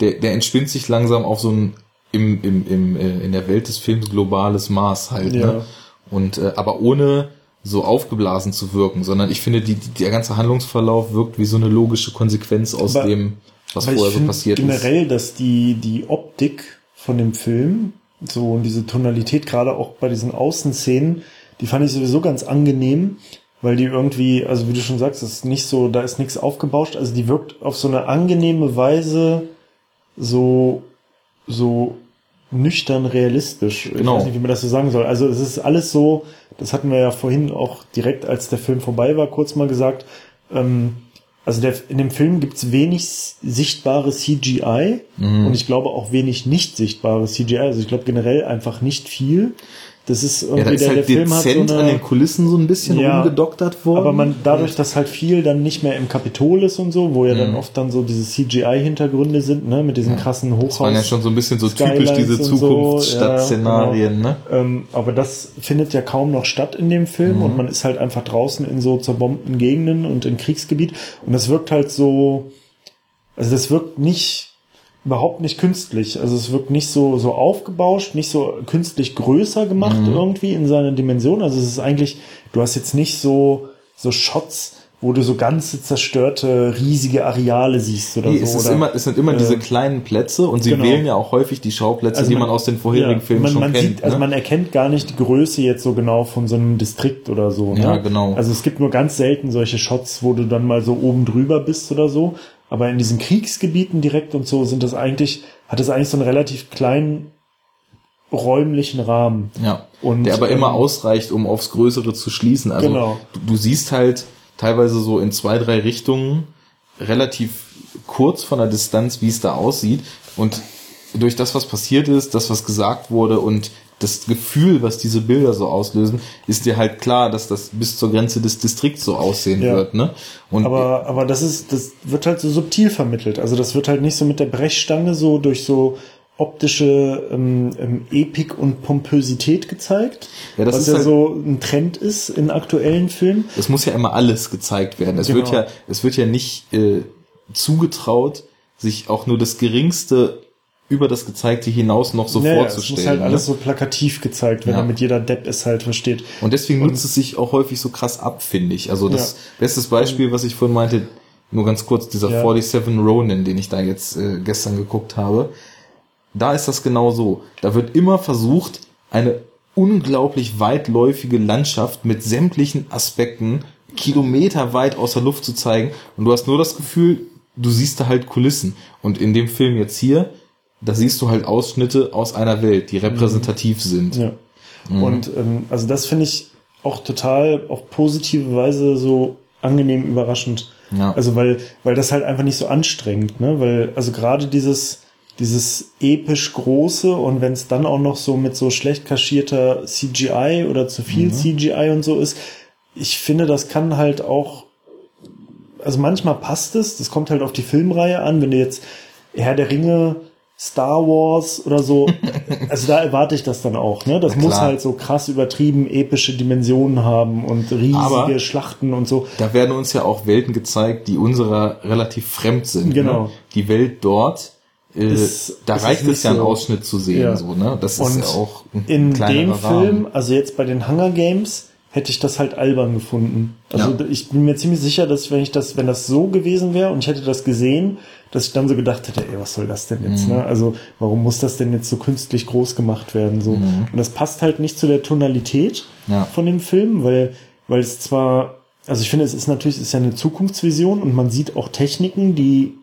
der, der entspinnt sich langsam auf so ein im, im, im, äh, in der Welt des Films globales Maß halt. Ne? Ja. Ne? Und äh, aber ohne so aufgeblasen zu wirken, sondern ich finde, die, die, der ganze Handlungsverlauf wirkt wie so eine logische Konsequenz aus aber, dem, was vorher so passiert generell, ist. Generell, dass die, die Optik von dem Film so, und diese Tonalität, gerade auch bei diesen Außenszenen, die fand ich sowieso ganz angenehm, weil die irgendwie, also wie du schon sagst, ist nicht so, da ist nichts aufgebauscht, also die wirkt auf so eine angenehme Weise so, so nüchtern realistisch. Genau. Ich weiß nicht, wie man das so sagen soll. Also es ist alles so, das hatten wir ja vorhin auch direkt, als der Film vorbei war, kurz mal gesagt, ähm, also der, in dem Film gibt's wenig sichtbare CGI mhm. und ich glaube auch wenig nicht sichtbare CGI. Also ich glaube generell einfach nicht viel. Das ist irgendwie ja, da ist der, halt der Film hat so eine, an den Kulissen so ein bisschen ja, rumgedoktert worden. Aber man dadurch, dass halt viel dann nicht mehr im Kapitol ist und so, wo ja mhm. dann oft dann so diese CGI-Hintergründe sind, ne, mit diesen ja. krassen Hochhaus. Das waren ja schon so ein bisschen so typisch diese Zukunftsstadtszenarien, ja, genau. ne? Ähm, aber das findet ja kaum noch statt in dem Film mhm. und man ist halt einfach draußen in so zerbombten Gegenden und im Kriegsgebiet und das wirkt halt so, also das wirkt nicht überhaupt nicht künstlich. Also es wirkt nicht so, so aufgebauscht, nicht so künstlich größer gemacht mhm. irgendwie in seiner Dimension. Also es ist eigentlich, du hast jetzt nicht so, so Shots, wo du so ganze zerstörte, riesige Areale siehst oder nee, so. Es, ist oder, immer, es sind immer äh, diese kleinen Plätze und sie genau. wählen ja auch häufig die Schauplätze, also man, die man aus den vorherigen ja, Filmen man, schon man kennt. Sieht, also ne? Also man erkennt gar nicht die Größe jetzt so genau von so einem Distrikt oder so. Ne? Ja, genau. Also es gibt nur ganz selten solche Shots, wo du dann mal so oben drüber bist oder so. Aber in diesen Kriegsgebieten direkt und so sind das eigentlich, hat es eigentlich so einen relativ kleinen räumlichen Rahmen. Ja. Und, der aber ähm, immer ausreicht, um aufs Größere zu schließen. Also genau. du, du siehst halt teilweise so in zwei, drei Richtungen relativ kurz von der Distanz, wie es da aussieht. Und durch das, was passiert ist, das, was gesagt wurde und das Gefühl, was diese Bilder so auslösen, ist dir halt klar, dass das bis zur Grenze des Distrikts so aussehen ja. wird, ne? Und aber, aber das ist, das wird halt so subtil vermittelt. Also das wird halt nicht so mit der Brechstange so durch so optische ähm, ähm, Epik und Pompösität gezeigt, ja, das was ist ja halt, so ein Trend ist in aktuellen Filmen. Es muss ja immer alles gezeigt werden. Es genau. wird ja, es wird ja nicht äh, zugetraut, sich auch nur das geringste über das Gezeigte hinaus noch so naja, vorzustellen. Es muss halt ne? alles so plakativ gezeigt werden, ja. damit jeder Depp es halt versteht. Und deswegen und, nutzt es sich auch häufig so krass ab, finde ich. Also das ja. bestes Beispiel, was ich vorhin meinte, nur ganz kurz, dieser ja. 47 Ronin, den ich da jetzt äh, gestern geguckt habe, da ist das genau so. Da wird immer versucht, eine unglaublich weitläufige Landschaft mit sämtlichen Aspekten kilometerweit aus der Luft zu zeigen. Und du hast nur das Gefühl, du siehst da halt Kulissen. Und in dem Film jetzt hier, da siehst du halt Ausschnitte aus einer Welt, die repräsentativ mhm. sind. Ja. Mhm. Und ähm, also das finde ich auch total auf positive Weise so angenehm überraschend. Ja. Also weil, weil das halt einfach nicht so anstrengend, ne? Weil, also gerade dieses, dieses episch große und wenn es dann auch noch so mit so schlecht kaschierter CGI oder zu viel mhm. CGI und so ist, ich finde, das kann halt auch, also manchmal passt es, das kommt halt auf die Filmreihe an, wenn du jetzt Herr der Ringe Star Wars oder so. (laughs) Also da erwarte ich das dann auch. Ne? Das muss halt so krass übertrieben epische Dimensionen haben und riesige Aber Schlachten und so. Da werden uns ja auch Welten gezeigt, die unserer relativ fremd sind. Ne? Genau. Ne? Die Welt dort. Äh, ist, da reicht es ja, einen so. Ausschnitt zu sehen. Ja. So, ne? Das und ist ja auch ein in dem Rahmen. Film, also jetzt bei den Hunger Games, hätte ich das halt albern gefunden. Also ja. ich bin mir ziemlich sicher, dass wenn ich das, wenn das so gewesen wäre und ich hätte das gesehen, dass ich dann so gedacht hätte, ey, was soll das denn jetzt? Mhm. Ne? Also warum muss das denn jetzt so künstlich groß gemacht werden? So mhm. und das passt halt nicht zu der Tonalität ja. von dem Film, weil weil es zwar, also ich finde, es ist natürlich, es ist ja eine Zukunftsvision und man sieht auch Techniken, die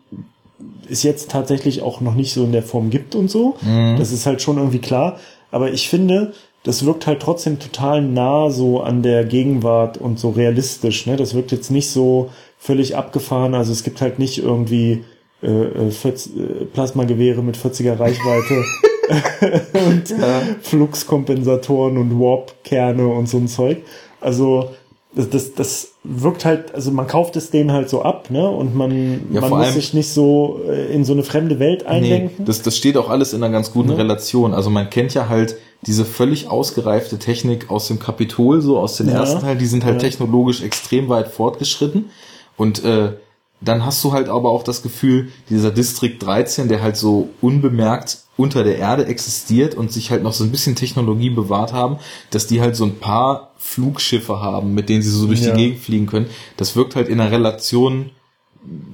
es jetzt tatsächlich auch noch nicht so in der Form gibt und so. Mhm. Das ist halt schon irgendwie klar. Aber ich finde, das wirkt halt trotzdem total nah so an der Gegenwart und so realistisch. Ne? Das wirkt jetzt nicht so völlig abgefahren. Also es gibt halt nicht irgendwie äh, 40, äh, äh, Plasmagewehre mit 40er Reichweite (laughs) und ja. Fluxkompensatoren und Warp-Kerne und so ein Zeug. Also das, das, das wirkt halt, also man kauft es denen halt so ab, ne? Und man, ja, man muss sich nicht so äh, in so eine fremde Welt eindenken. Nee, das, das steht auch alles in einer ganz guten ja. Relation. Also man kennt ja halt diese völlig ausgereifte Technik aus dem Kapitol, so aus den ja. ersten Teil, die sind halt technologisch extrem weit fortgeschritten. Und äh, dann hast du halt aber auch das Gefühl, dieser District 13, der halt so unbemerkt unter der Erde existiert und sich halt noch so ein bisschen Technologie bewahrt haben, dass die halt so ein paar Flugschiffe haben, mit denen sie so durch ja. die Gegend fliegen können. Das wirkt halt in einer Relation,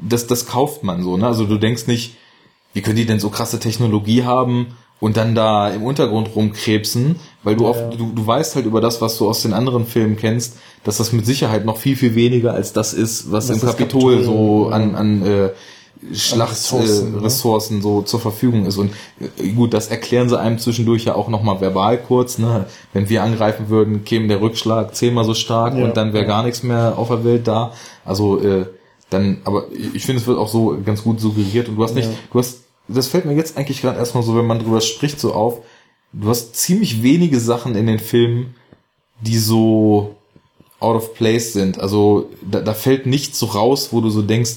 das, das kauft man so, ne? Also du denkst nicht, wie können die denn so krasse Technologie haben und dann da im Untergrund rumkrebsen, weil du, ja, oft, du, du weißt halt über das, was du aus den anderen Filmen kennst, dass das mit Sicherheit noch viel, viel weniger als das ist, was das im Kapitol, Kapitol so an, an äh, Schlachtressourcen äh, Ressourcen, ne? so zur Verfügung ist. Und äh, gut, das erklären sie einem zwischendurch ja auch nochmal verbal kurz. Ne? Wenn wir angreifen würden, käme der Rückschlag zehnmal so stark ja, und dann wäre ja. gar nichts mehr auf der Welt da. Also äh, dann, aber ich finde, es wird auch so ganz gut suggeriert und du hast nicht, ja. du hast das fällt mir jetzt eigentlich gerade erstmal so, wenn man drüber spricht, so auf. Du hast ziemlich wenige Sachen in den Filmen, die so out of place sind. Also da, da fällt nichts so raus, wo du so denkst,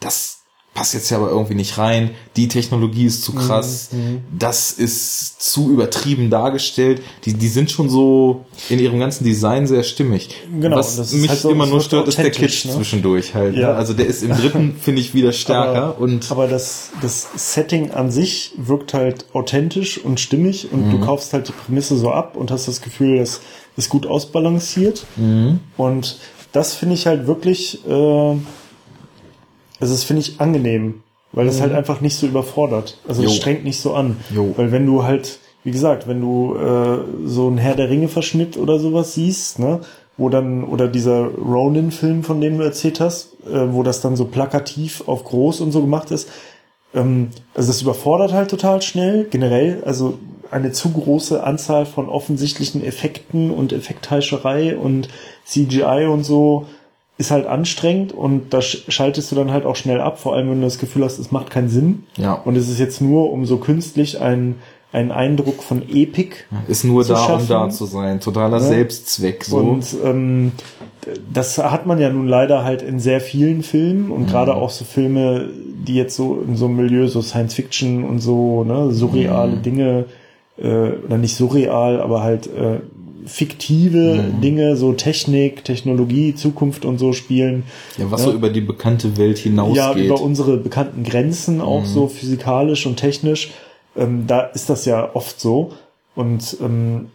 das passt jetzt ja aber irgendwie nicht rein, die Technologie ist zu mhm, krass, mhm. das ist zu übertrieben dargestellt. Die, die sind schon so in ihrem ganzen Design sehr stimmig. Genau, Was mich halt so, immer nur stört, ist der Kitsch ne? zwischendurch halt. Ne? Ja. Ne? Also der ist im dritten, (laughs) finde ich, wieder stärker. Aber, und aber das, das Setting an sich wirkt halt authentisch und stimmig und mhm. du kaufst halt die Prämisse so ab und hast das Gefühl, das ist gut ausbalanciert. Mhm. Und das finde ich halt wirklich... Äh, also das finde ich angenehm, weil das mhm. halt einfach nicht so überfordert. Also es strengt nicht so an. Jo. Weil wenn du halt, wie gesagt, wenn du äh, so ein Herr der Ringe Verschnitt oder sowas siehst, ne, wo dann, oder dieser Ronin-Film, von dem du erzählt hast, äh, wo das dann so plakativ auf groß und so gemacht ist, ähm, also das überfordert halt total schnell, generell, also eine zu große Anzahl von offensichtlichen Effekten und Effektheischerei und CGI und so, ist halt anstrengend und da schaltest du dann halt auch schnell ab, vor allem wenn du das Gefühl hast, es macht keinen Sinn. Ja. Und es ist jetzt nur, um so künstlich einen, einen Eindruck von Epic. Ist nur da, schaffen. um da zu sein. Totaler ja. Selbstzweck. So. Und ähm, das hat man ja nun leider halt in sehr vielen Filmen und mhm. gerade auch so Filme, die jetzt so in so einem Milieu, so Science Fiction und so, ne, surreale mhm. Dinge, äh, oder nicht surreal, aber halt äh, fiktive mhm. Dinge, so Technik, Technologie, Zukunft und so spielen. Ja, was ja. so über die bekannte Welt hinausgeht. Ja, über unsere bekannten Grenzen, auch mhm. so physikalisch und technisch. Ähm, da ist das ja oft so. Und ähm,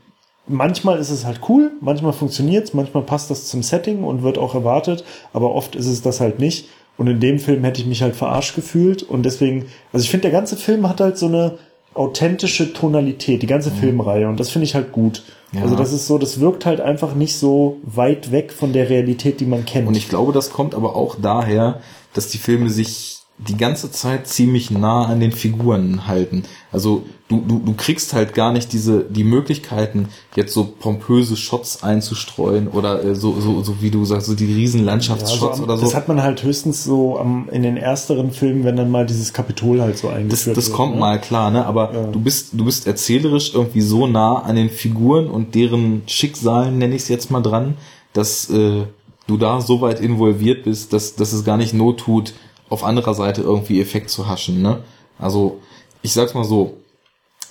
manchmal ist es halt cool, manchmal funktioniert's, manchmal passt das zum Setting und wird auch erwartet, aber oft ist es das halt nicht. Und in dem Film hätte ich mich halt verarscht gefühlt und deswegen, also ich finde, der ganze Film hat halt so eine authentische Tonalität, die ganze mhm. Filmreihe und das finde ich halt gut. Ja. Also das ist so, das wirkt halt einfach nicht so weit weg von der Realität, die man kennt. Und ich glaube, das kommt aber auch daher, dass die Filme sich die ganze Zeit ziemlich nah an den Figuren halten. Also du, du, du kriegst halt gar nicht diese die Möglichkeiten, jetzt so pompöse Shots einzustreuen oder äh, so, so, so wie du sagst, so die riesen Landschaftsshots ja, so oder so. Das hat man halt höchstens so am, in den ersteren Filmen, wenn dann mal dieses Kapitol halt so eingeführt das, das wird. kommt ne? mal klar, ne? Aber Ja. du bist du bist erzählerisch irgendwie so nah an den Figuren und deren Schicksalen nenne ich es jetzt mal dran, dass äh, du da so weit involviert bist, dass, dass es gar nicht Not tut, auf anderer Seite irgendwie Effekt zu haschen. Ne? Also ich sag's mal so,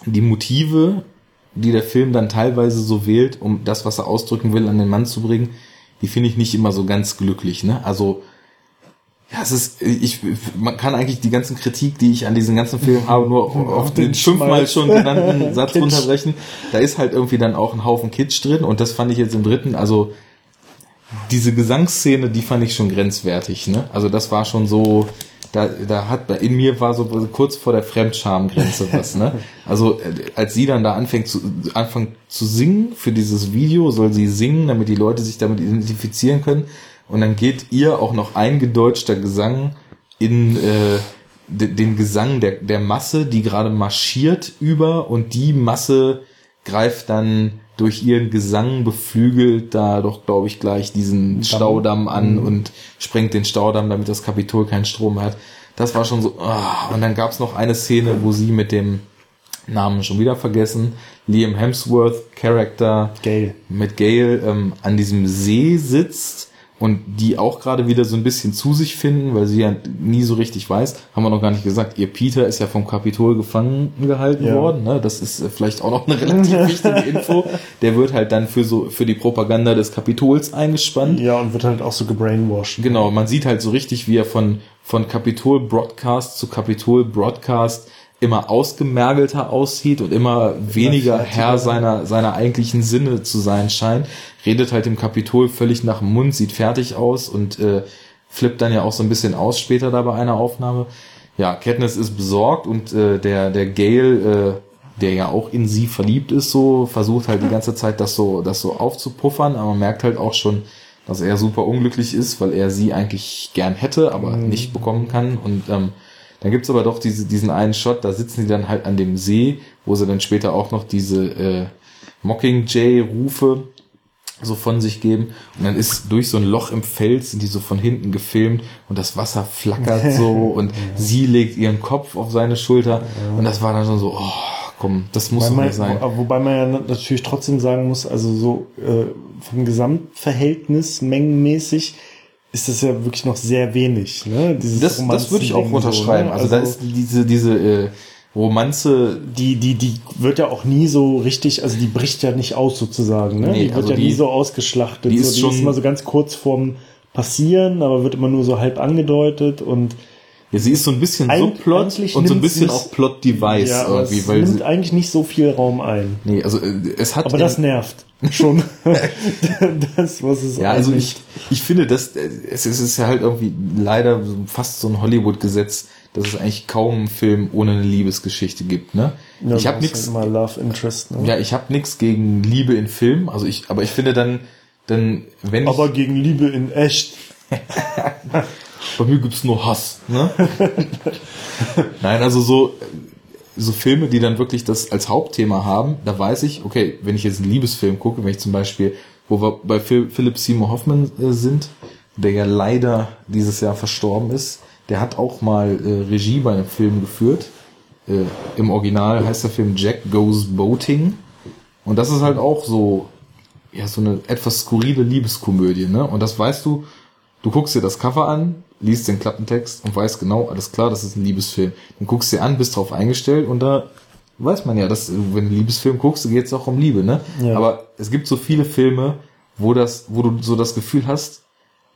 die Motive, die der Film dann teilweise so wählt, um das, was er ausdrücken will, an den Mann zu bringen, die finde ich nicht immer so ganz glücklich. Ne? Also ja, es ist, ich, man kann eigentlich die ganzen Kritik, die ich an diesen ganzen Film habe, nur (laughs) auf den den fünfmal schon genannten (laughs) Satz runterbrechen. Da ist halt irgendwie dann auch ein Haufen Kitsch drin und das fand ich jetzt im dritten, also diese Gesangsszene, die fand ich schon grenzwertig, ne? Also das war schon so, da, da hat, in mir war so kurz vor der Fremdschamgrenze was, ne? (laughs) Also äh, als sie dann da anfängt zu, anfängt zu singen für dieses Video, soll sie singen, damit die Leute sich damit identifizieren können. Und dann geht ihr auch noch eingedeutschter Gesang in äh, de- den Gesang der, der Masse, die gerade marschiert über und die Masse greift dann durch ihren Gesang beflügelt da doch, glaube ich, gleich diesen Staudamm an und sprengt den Staudamm, damit das Kapitol keinen Strom hat. Das war schon so. ah. Und dann gab's noch eine Szene, wo sie mit dem Namen schon wieder vergessen, Liam Hemsworth Charakter Gale. mit Gail ähm, an diesem See sitzt und die auch gerade wieder so ein bisschen zu sich finden, weil sie ja nie so richtig weiß, haben wir noch gar nicht gesagt, ihr Peter ist ja vom Kapitol gefangen gehalten Ja. worden, ne? das ist äh, vielleicht auch noch eine (laughs) relativ (laughs) wichtige Info, der wird halt dann für so für die Propaganda des Kapitols eingespannt. Ja, und wird halt auch so gebrainwashed. Genau, man sieht halt so richtig, wie er von, von Kapitol Broadcast zu Kapitol Broadcast immer ausgemergelter aussieht und immer weniger. Herr seiner, seiner eigentlichen Sinne zu sein scheint. Redet halt im Kapitol völlig nach dem Mund, sieht fertig aus und äh, flippt dann ja auch so ein bisschen aus später da bei einer Aufnahme. Ja, Katniss ist besorgt und äh, der, der Gale, äh, der ja auch in sie verliebt ist, so versucht halt die ganze Zeit das so, das so aufzupuffern, aber man merkt halt auch schon, dass er super unglücklich ist, weil er sie eigentlich gern hätte, aber nicht bekommen kann. Und ähm, dann gibt's aber doch diese, diesen einen Shot, da sitzen die dann halt an dem See, wo sie dann später auch noch diese äh, Mockingjay-Rufe so von sich geben. Und dann ist durch so ein Loch im Fels, sind die so von hinten gefilmt und das Wasser flackert (laughs) so und sie legt ihren Kopf auf seine Schulter. Und das war dann schon so, oh, komm, das muss man, nicht sein. wo- wobei man ja natürlich trotzdem sagen muss, also so äh, vom Gesamtverhältnis mengenmäßig ist das ja wirklich noch sehr wenig. Ne? Dieses Das, das würde ich auch unterschreiben. So, ne? also, da ist diese, diese äh, Romanze, die, die, die wird ja auch nie so richtig, also die bricht ja nicht aus sozusagen. Ne? Nee, die wird also ja die- nie so ausgeschlachtet. die so, ist die schon- ist immer so ganz kurz vorm Passieren, aber wird immer nur so halb angedeutet und ja, sie ist so ein bisschen Subplot und so ein bisschen auch Plot-Device ja, irgendwie, es weil nimmt sie, eigentlich nicht so viel Raum ein. nee, also äh, es hat Aber das nervt schon. (laughs) das, was es Ja, also ich, ich finde, dass äh, es, es ist ja halt irgendwie leider fast so ein Hollywood-Gesetz, dass es eigentlich kaum einen Film ohne eine Liebesgeschichte gibt. Ne? Ja, ich habe nichts, halt Immer Love Interest. Ne? ja, ich habe nichts gegen Liebe in Filmen. Also ich, aber ich finde dann, dann wenn ich, Aber gegen Liebe in echt. (laughs) bei mir gibt's nur Hass. Ne? (laughs) Nein, also so so Filme, die dann wirklich das als Hauptthema haben, da weiß ich, okay, wenn ich jetzt einen Liebesfilm gucke, wenn ich zum Beispiel, wo wir bei Phil- Philip Seymour Hoffman äh, sind, der ja leider dieses Jahr verstorben ist, der hat auch mal äh, Regie bei einem Film geführt. Äh, Im Original heißt der Film Jack Goes Boating. Und das ist halt auch so, ja, so eine etwas skurrile Liebeskomödie, ne? Und das weißt du, du guckst dir das Cover an, liest den Klappentext und weißt genau, alles klar, das ist ein Liebesfilm. Dann guckst du dir an, bist drauf eingestellt und da weiß man ja, dass wenn du einen Liebesfilm guckst, geht es auch um Liebe, ne? Ja. Aber es gibt so viele Filme, wo das, wo du so das Gefühl hast,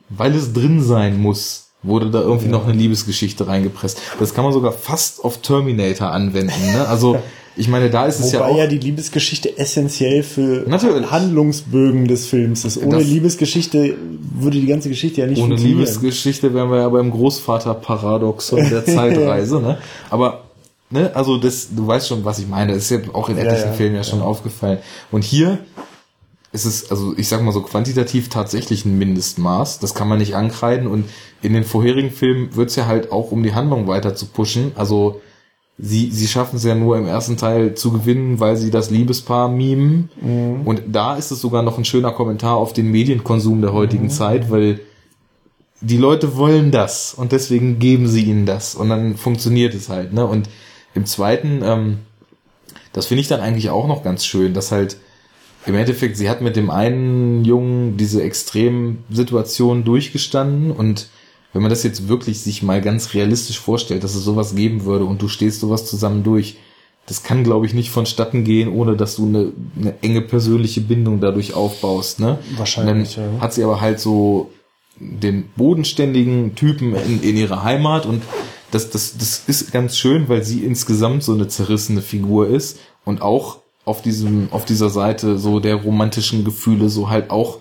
weil es drin sein muss, wurde da irgendwie noch eine Liebesgeschichte reingepresst. Das kann man sogar fast auf Terminator anwenden, ne? Also, (laughs) ich meine, da ist es Wobei ja ja, auch, die Liebesgeschichte essentiell für Natürlich. Handlungsbögen des Films ist. Ohne Das- Liebesgeschichte würde die ganze Geschichte ja nicht Ohne funktionieren. Liebesgeschichte wären wir ja beim Großvater-Paradoxon der (laughs) Zeitreise, ne? Aber, ne, also das, du weißt schon, was ich meine. Das ist ja auch in etlichen ja, Filmen ja schon aufgefallen. Und hier, es ist, also ich sag mal so quantitativ tatsächlich ein Mindestmaß. Das kann man nicht ankreiden. Und in den vorherigen Filmen wird's ja halt auch, um die Handlung weiter zu pushen. Also sie, sie schaffen es ja nur im ersten Teil zu gewinnen, weil sie das Liebespaar mimen. Mhm. Und da ist es sogar noch ein schöner Kommentar auf den Medienkonsum der heutigen mhm. Zeit, weil die Leute wollen das und deswegen geben sie ihnen das und dann funktioniert es halt. Ne? Und im zweiten, ähm, das finde ich dann eigentlich auch noch ganz schön, dass halt im Endeffekt, sie hat mit dem einen Jungen diese Extremsituation durchgestanden und wenn man das jetzt wirklich sich mal ganz realistisch vorstellt, dass es sowas geben würde und du stehst sowas zusammen durch, das kann, glaube ich, nicht vonstatten gehen, ohne dass du eine, eine enge persönliche Bindung dadurch aufbaust. Ne? Wahrscheinlich. ja. Hat sie aber halt so den bodenständigen Typen in, in ihrer Heimat und das, das, das ist ganz schön, weil sie insgesamt so eine zerrissene Figur ist und auch auf diesem, auf dieser Seite so der romantischen Gefühle so halt auch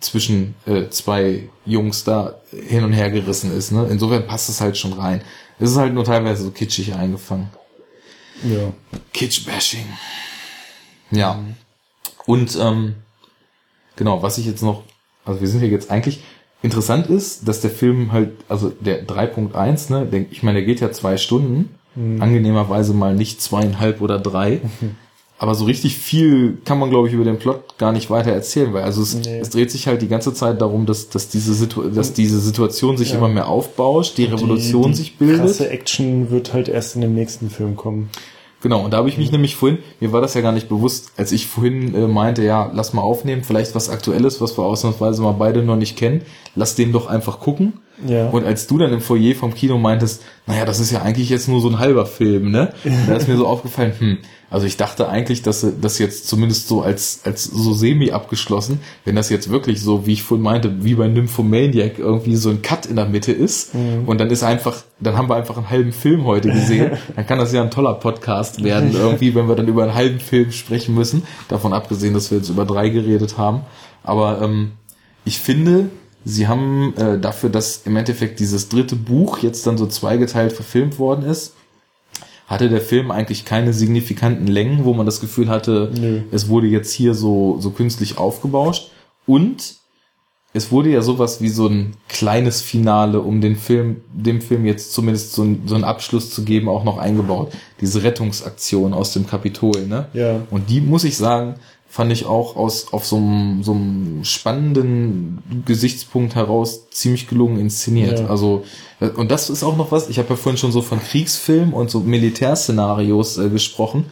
zwischen äh, zwei Jungs da hin und her gerissen ist. Ne? Insofern passt es halt schon rein. Es ist halt nur teilweise so kitschig eingefangen. Ja. Kitsch-Bashing. Ja. Und ähm, genau, was ich jetzt noch, also wir sind hier jetzt eigentlich, interessant ist, dass der Film halt, also der 3.1, ne, der, ich meine, der geht ja zwei Stunden, mhm. angenehmerweise mal nicht zweieinhalb oder drei. (laughs) Aber so richtig viel kann man, glaube ich, über den Plot gar nicht weiter erzählen, weil also es, nee. es dreht sich halt die ganze Zeit darum, dass, dass, diese, Situ dass diese Situation sich ja. immer mehr aufbauscht, die Revolution die, sich bildet. Die krasse Action wird halt erst in dem nächsten Film kommen. Genau, und da habe ich mich mhm. nämlich vorhin, mir war das ja gar nicht bewusst, als ich vorhin äh, meinte, ja, lass mal aufnehmen, vielleicht was Aktuelles, was wir ausnahmsweise mal beide noch nicht kennen, lass den doch einfach gucken. Ja. Und als du dann im Foyer vom Kino meintest, naja, das ist ja eigentlich jetzt nur so ein halber Film, ne? da ist mir so aufgefallen, hm, also ich dachte eigentlich, dass das jetzt zumindest so als, als so semi abgeschlossen, wenn das jetzt wirklich so, wie ich vorhin meinte, wie bei Nymphomaniac irgendwie so ein Cut in der Mitte ist mhm. und dann ist einfach, dann haben wir einfach einen halben Film heute gesehen, (laughs) dann kann das ja ein toller Podcast werden irgendwie, wenn wir dann über einen halben Film sprechen müssen, davon abgesehen, dass wir jetzt über drei geredet haben. Aber ähm, ich finde, sie haben äh, dafür, dass im Endeffekt dieses dritte Buch jetzt dann so zweigeteilt verfilmt worden ist, hatte der Film eigentlich keine signifikanten Längen, wo man das Gefühl hatte, Nö. es wurde jetzt hier so, so künstlich aufgebauscht. Und es wurde ja sowas wie so ein kleines Finale, um den Film, dem Film jetzt zumindest so, ein, so einen Abschluss zu geben, auch noch eingebaut. Diese Rettungsaktion aus dem Kapitol, ne? Ja. Und die, muss ich sagen, fand ich auch aus auf so einem, so einem spannenden Gesichtspunkt heraus ziemlich gelungen inszeniert. Ja. Also und das ist auch noch was. Ich habe ja vorhin schon so von Kriegsfilmen und so Militärszenarios äh, gesprochen.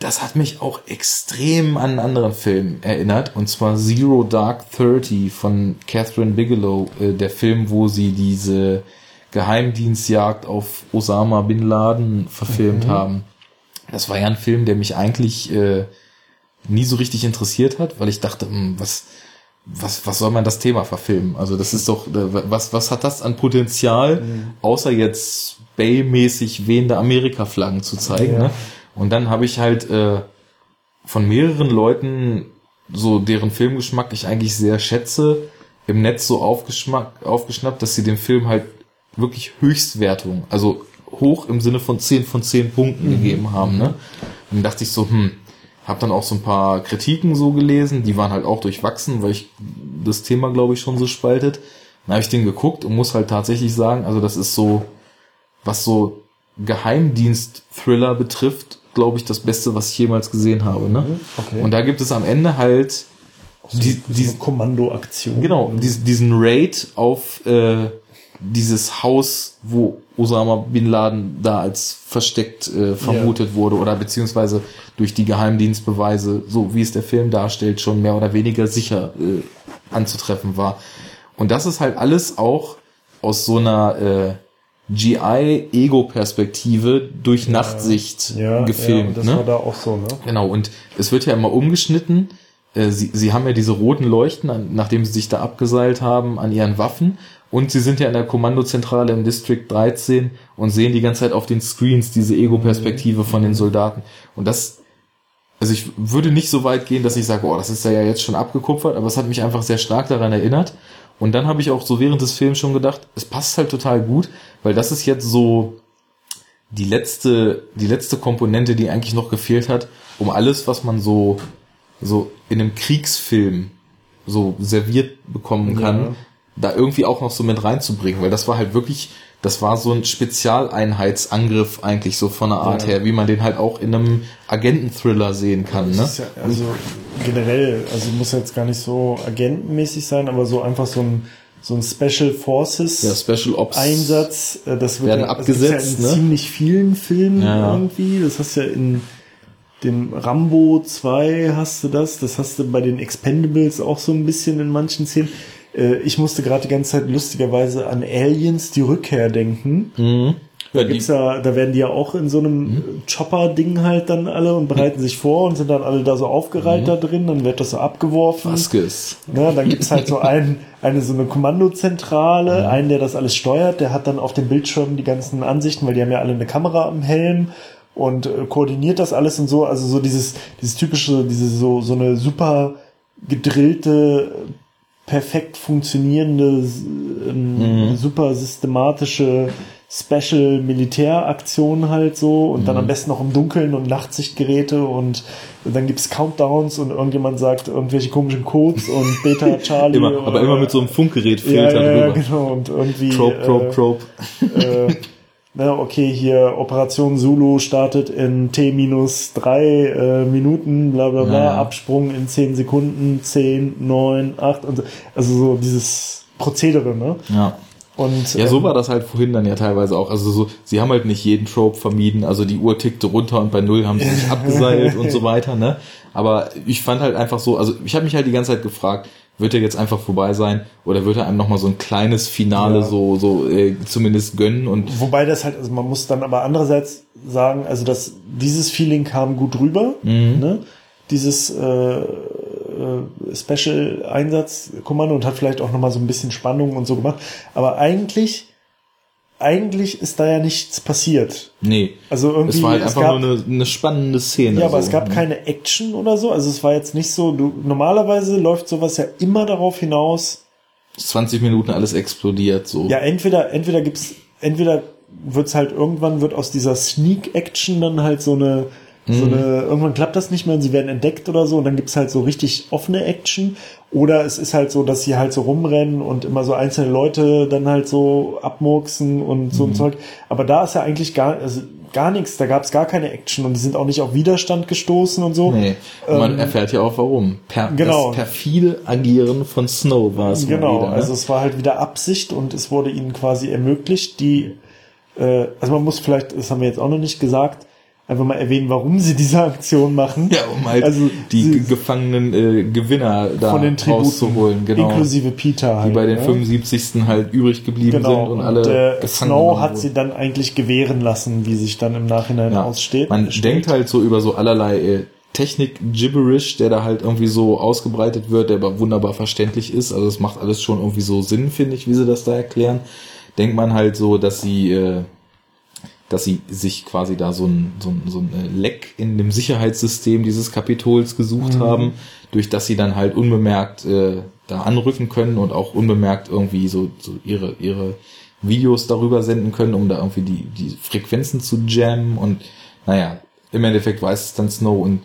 Das hat mich auch extrem an einen anderen Film erinnert, und zwar Zero Dark Thirty von Catherine Bigelow, äh, der Film, wo sie diese Geheimdienstjagd auf Osama bin Laden verfilmt mhm. haben. Das war ja ein Film, der mich eigentlich äh, nie so richtig interessiert hat, weil ich dachte, hm, was, was, was soll man das Thema verfilmen? Also das ist doch, äh, was, was hat das an Potenzial, mhm. außer jetzt Bay-mäßig wehende Amerika-Flaggen zu zeigen? Ja. Ne? Und dann habe ich halt äh, von mehreren Leuten so deren Filmgeschmack ich eigentlich sehr schätze, im Netz so aufgeschnappt, dass sie dem Film halt wirklich Höchstwertung, also hoch im Sinne von 10 von 10 Punkten mhm. gegeben haben. Ne? Und dann dachte ich so, hm, hab dann auch so ein paar Kritiken so gelesen, die waren halt auch durchwachsen, weil ich das Thema, glaube ich, schon so spaltet. Dann habe ich den geguckt und muss halt tatsächlich sagen, also das ist so, was so Geheimdienst-Thriller betrifft, glaube ich, das Beste, was ich jemals gesehen habe. Ne? Okay. Und da gibt es am Ende halt die, diese Kommandoaktion. Genau, diesen, diesen Raid auf äh, dieses Haus, wo Osama Bin Laden da als versteckt äh, vermutet ja. wurde oder beziehungsweise durch die Geheimdienstbeweise, so wie es der Film darstellt, schon mehr oder weniger sicher äh, anzutreffen war. Und das ist halt alles auch aus so einer äh, GI-Ego-Perspektive durch ja, Nachtsicht ja, gefilmt. Ja, das ne? war da auch so, ne? Genau, und es wird ja immer umgeschnitten. Äh, sie, sie haben ja diese roten Leuchten, nachdem sie sich da abgeseilt haben, an ihren Waffen. Und sie sind ja in der Kommandozentrale im District 13 und sehen die ganze Zeit auf den Screens diese Ego-Perspektive von den Soldaten. Und das, also ich würde nicht so weit gehen, dass ich sage, oh, das ist ja jetzt schon abgekupfert, aber es hat mich einfach sehr stark daran erinnert. Und dann habe ich auch so während des Films schon gedacht, es passt halt total gut, weil das ist jetzt so die letzte, die letzte Komponente, die eigentlich noch gefehlt hat, um alles, was man so so in einem Kriegsfilm so serviert bekommen kann, ja. Da irgendwie auch noch so mit reinzubringen, weil das war halt wirklich, das war so ein Spezialeinheitsangriff eigentlich so von der Art ja. her, wie man den halt auch in einem Agenten-Thriller sehen kann. Ne? Ja, also generell, also muss jetzt gar nicht so agentenmäßig sein, aber so einfach so ein so ein Special Forces ja, Special Ops Einsatz, äh, das wird werden ja, abgesetzt, ja in ne? ziemlich vielen Filmen ja. irgendwie. Das hast du ja in dem Rambo 2 hast du das, das hast du bei den Expendables auch so ein bisschen in manchen Szenen. Äh, ich musste gerade die ganze Zeit lustigerweise an Aliens die Rückkehr denken. Mhm. Da, gibt's ja, da werden die ja auch in so einem mhm. Chopper-Ding halt dann alle und bereiten mhm. sich vor und sind dann alle da so aufgereiht mhm. da drin, dann wird das so abgeworfen. Vasquez. Ja, dann gibt's halt so einen, eine so eine Kommandozentrale, mhm. einen, der das alles steuert, der hat dann auf dem Bildschirm die ganzen Ansichten, weil die haben ja alle eine Kamera am Helm und äh, koordiniert das alles und so. Also so dieses, dieses typische, diese so, so eine super gedrillte, perfekt funktionierende, ähm, mhm. super systematische Special Militäraktion halt so und mhm. dann am besten noch im Dunkeln und Nachtsichtgeräte und dann gibt's Countdowns und irgendjemand sagt irgendwelche komischen Codes und (laughs) Beta Charlie. immer, aber immer mit so einem Funkgerät fehlt ja, ja, genau und irgendwie Trope, Trope, Trope. Äh, (laughs) ne, okay, hier Operation Zulu startet in T minus drei äh, Minuten, bla bla bla, ja. Absprung in zehn Sekunden, zehn, neun, acht und so. also so dieses Prozedere, ne? Ja. Und, ja, so ähm, war das halt vorhin dann ja teilweise auch. Also so, sie haben halt nicht jeden Trope vermieden. Also die Uhr tickte runter und bei Null haben sie sich (laughs) abgeseilt und so weiter, ne? Aber ich fand halt einfach so, also ich habe mich halt die ganze Zeit gefragt, wird er jetzt einfach vorbei sein oder wird er einem nochmal so ein kleines Finale ja. so, so äh, zumindest gönnen und. Wobei das halt, also man muss dann aber andererseits sagen, also dass dieses Feeling kam gut rüber, mhm. ne? Dieses äh, äh, Special-Einsatz-Kommando und hat vielleicht auch nochmal so ein bisschen Spannung und so gemacht. Aber eigentlich eigentlich ist da ja nichts passiert. Nee. Also irgendwie. Es war halt einfach gab, nur eine, eine, spannende Szene. Ja, aber so. es gab ne? keine Action oder so. Also es war jetzt nicht so, du, normalerweise läuft sowas ja immer darauf hinaus. 20 Minuten alles explodiert, so. Ja, entweder, entweder gibt's, entweder wird's halt irgendwann wird aus dieser Sneak Action dann halt so eine, so mhm. eine, irgendwann klappt das nicht mehr und sie werden entdeckt oder so und dann gibt's halt so richtig offene Action. Oder es ist halt so, dass sie halt so rumrennen und immer so einzelne Leute dann halt so abmurksen und so mhm. ein Zeug. Aber da ist ja eigentlich gar, also gar nichts, da gab's gar keine Action und die sind auch nicht auf Widerstand gestoßen und so. Nee, man ähm, erfährt ja auch warum. Per, genau. Das perfide Agieren von Snow war es Genau, wieder, ne? also es war halt wieder Absicht und es wurde ihnen quasi ermöglicht, die, äh, also man muss vielleicht, das haben wir jetzt auch noch nicht gesagt, einfach mal erwähnen, warum sie diese Aktion machen. Ja, um halt also, die gefangenen äh, Gewinner da von den Tributen, rauszuholen, genau. Inklusive Peter halt. Die bei den ne? 75. halt übrig geblieben genau. sind und, und alle der Snow hat sie dann eigentlich gewähren lassen, wie sich dann im Nachhinein ja. aussteht. Man steht. denkt halt so über so allerlei äh, Technik-Gibberish, der da halt irgendwie so ausgebreitet wird, der aber wunderbar verständlich ist. Also es macht alles schon irgendwie so Sinn, finde ich, wie sie das da erklären. Denkt man halt so, dass sie äh, dass sie sich quasi da so ein, so ein, so ein äh, Leck in dem Sicherheitssystem dieses Kapitols gesucht mhm. haben, durch das sie dann halt unbemerkt äh, da anrücken können und auch unbemerkt irgendwie so, so ihre, ihre Videos darüber senden können, um da irgendwie die, die Frequenzen zu jammen und naja, im Endeffekt weiß es dann Snow und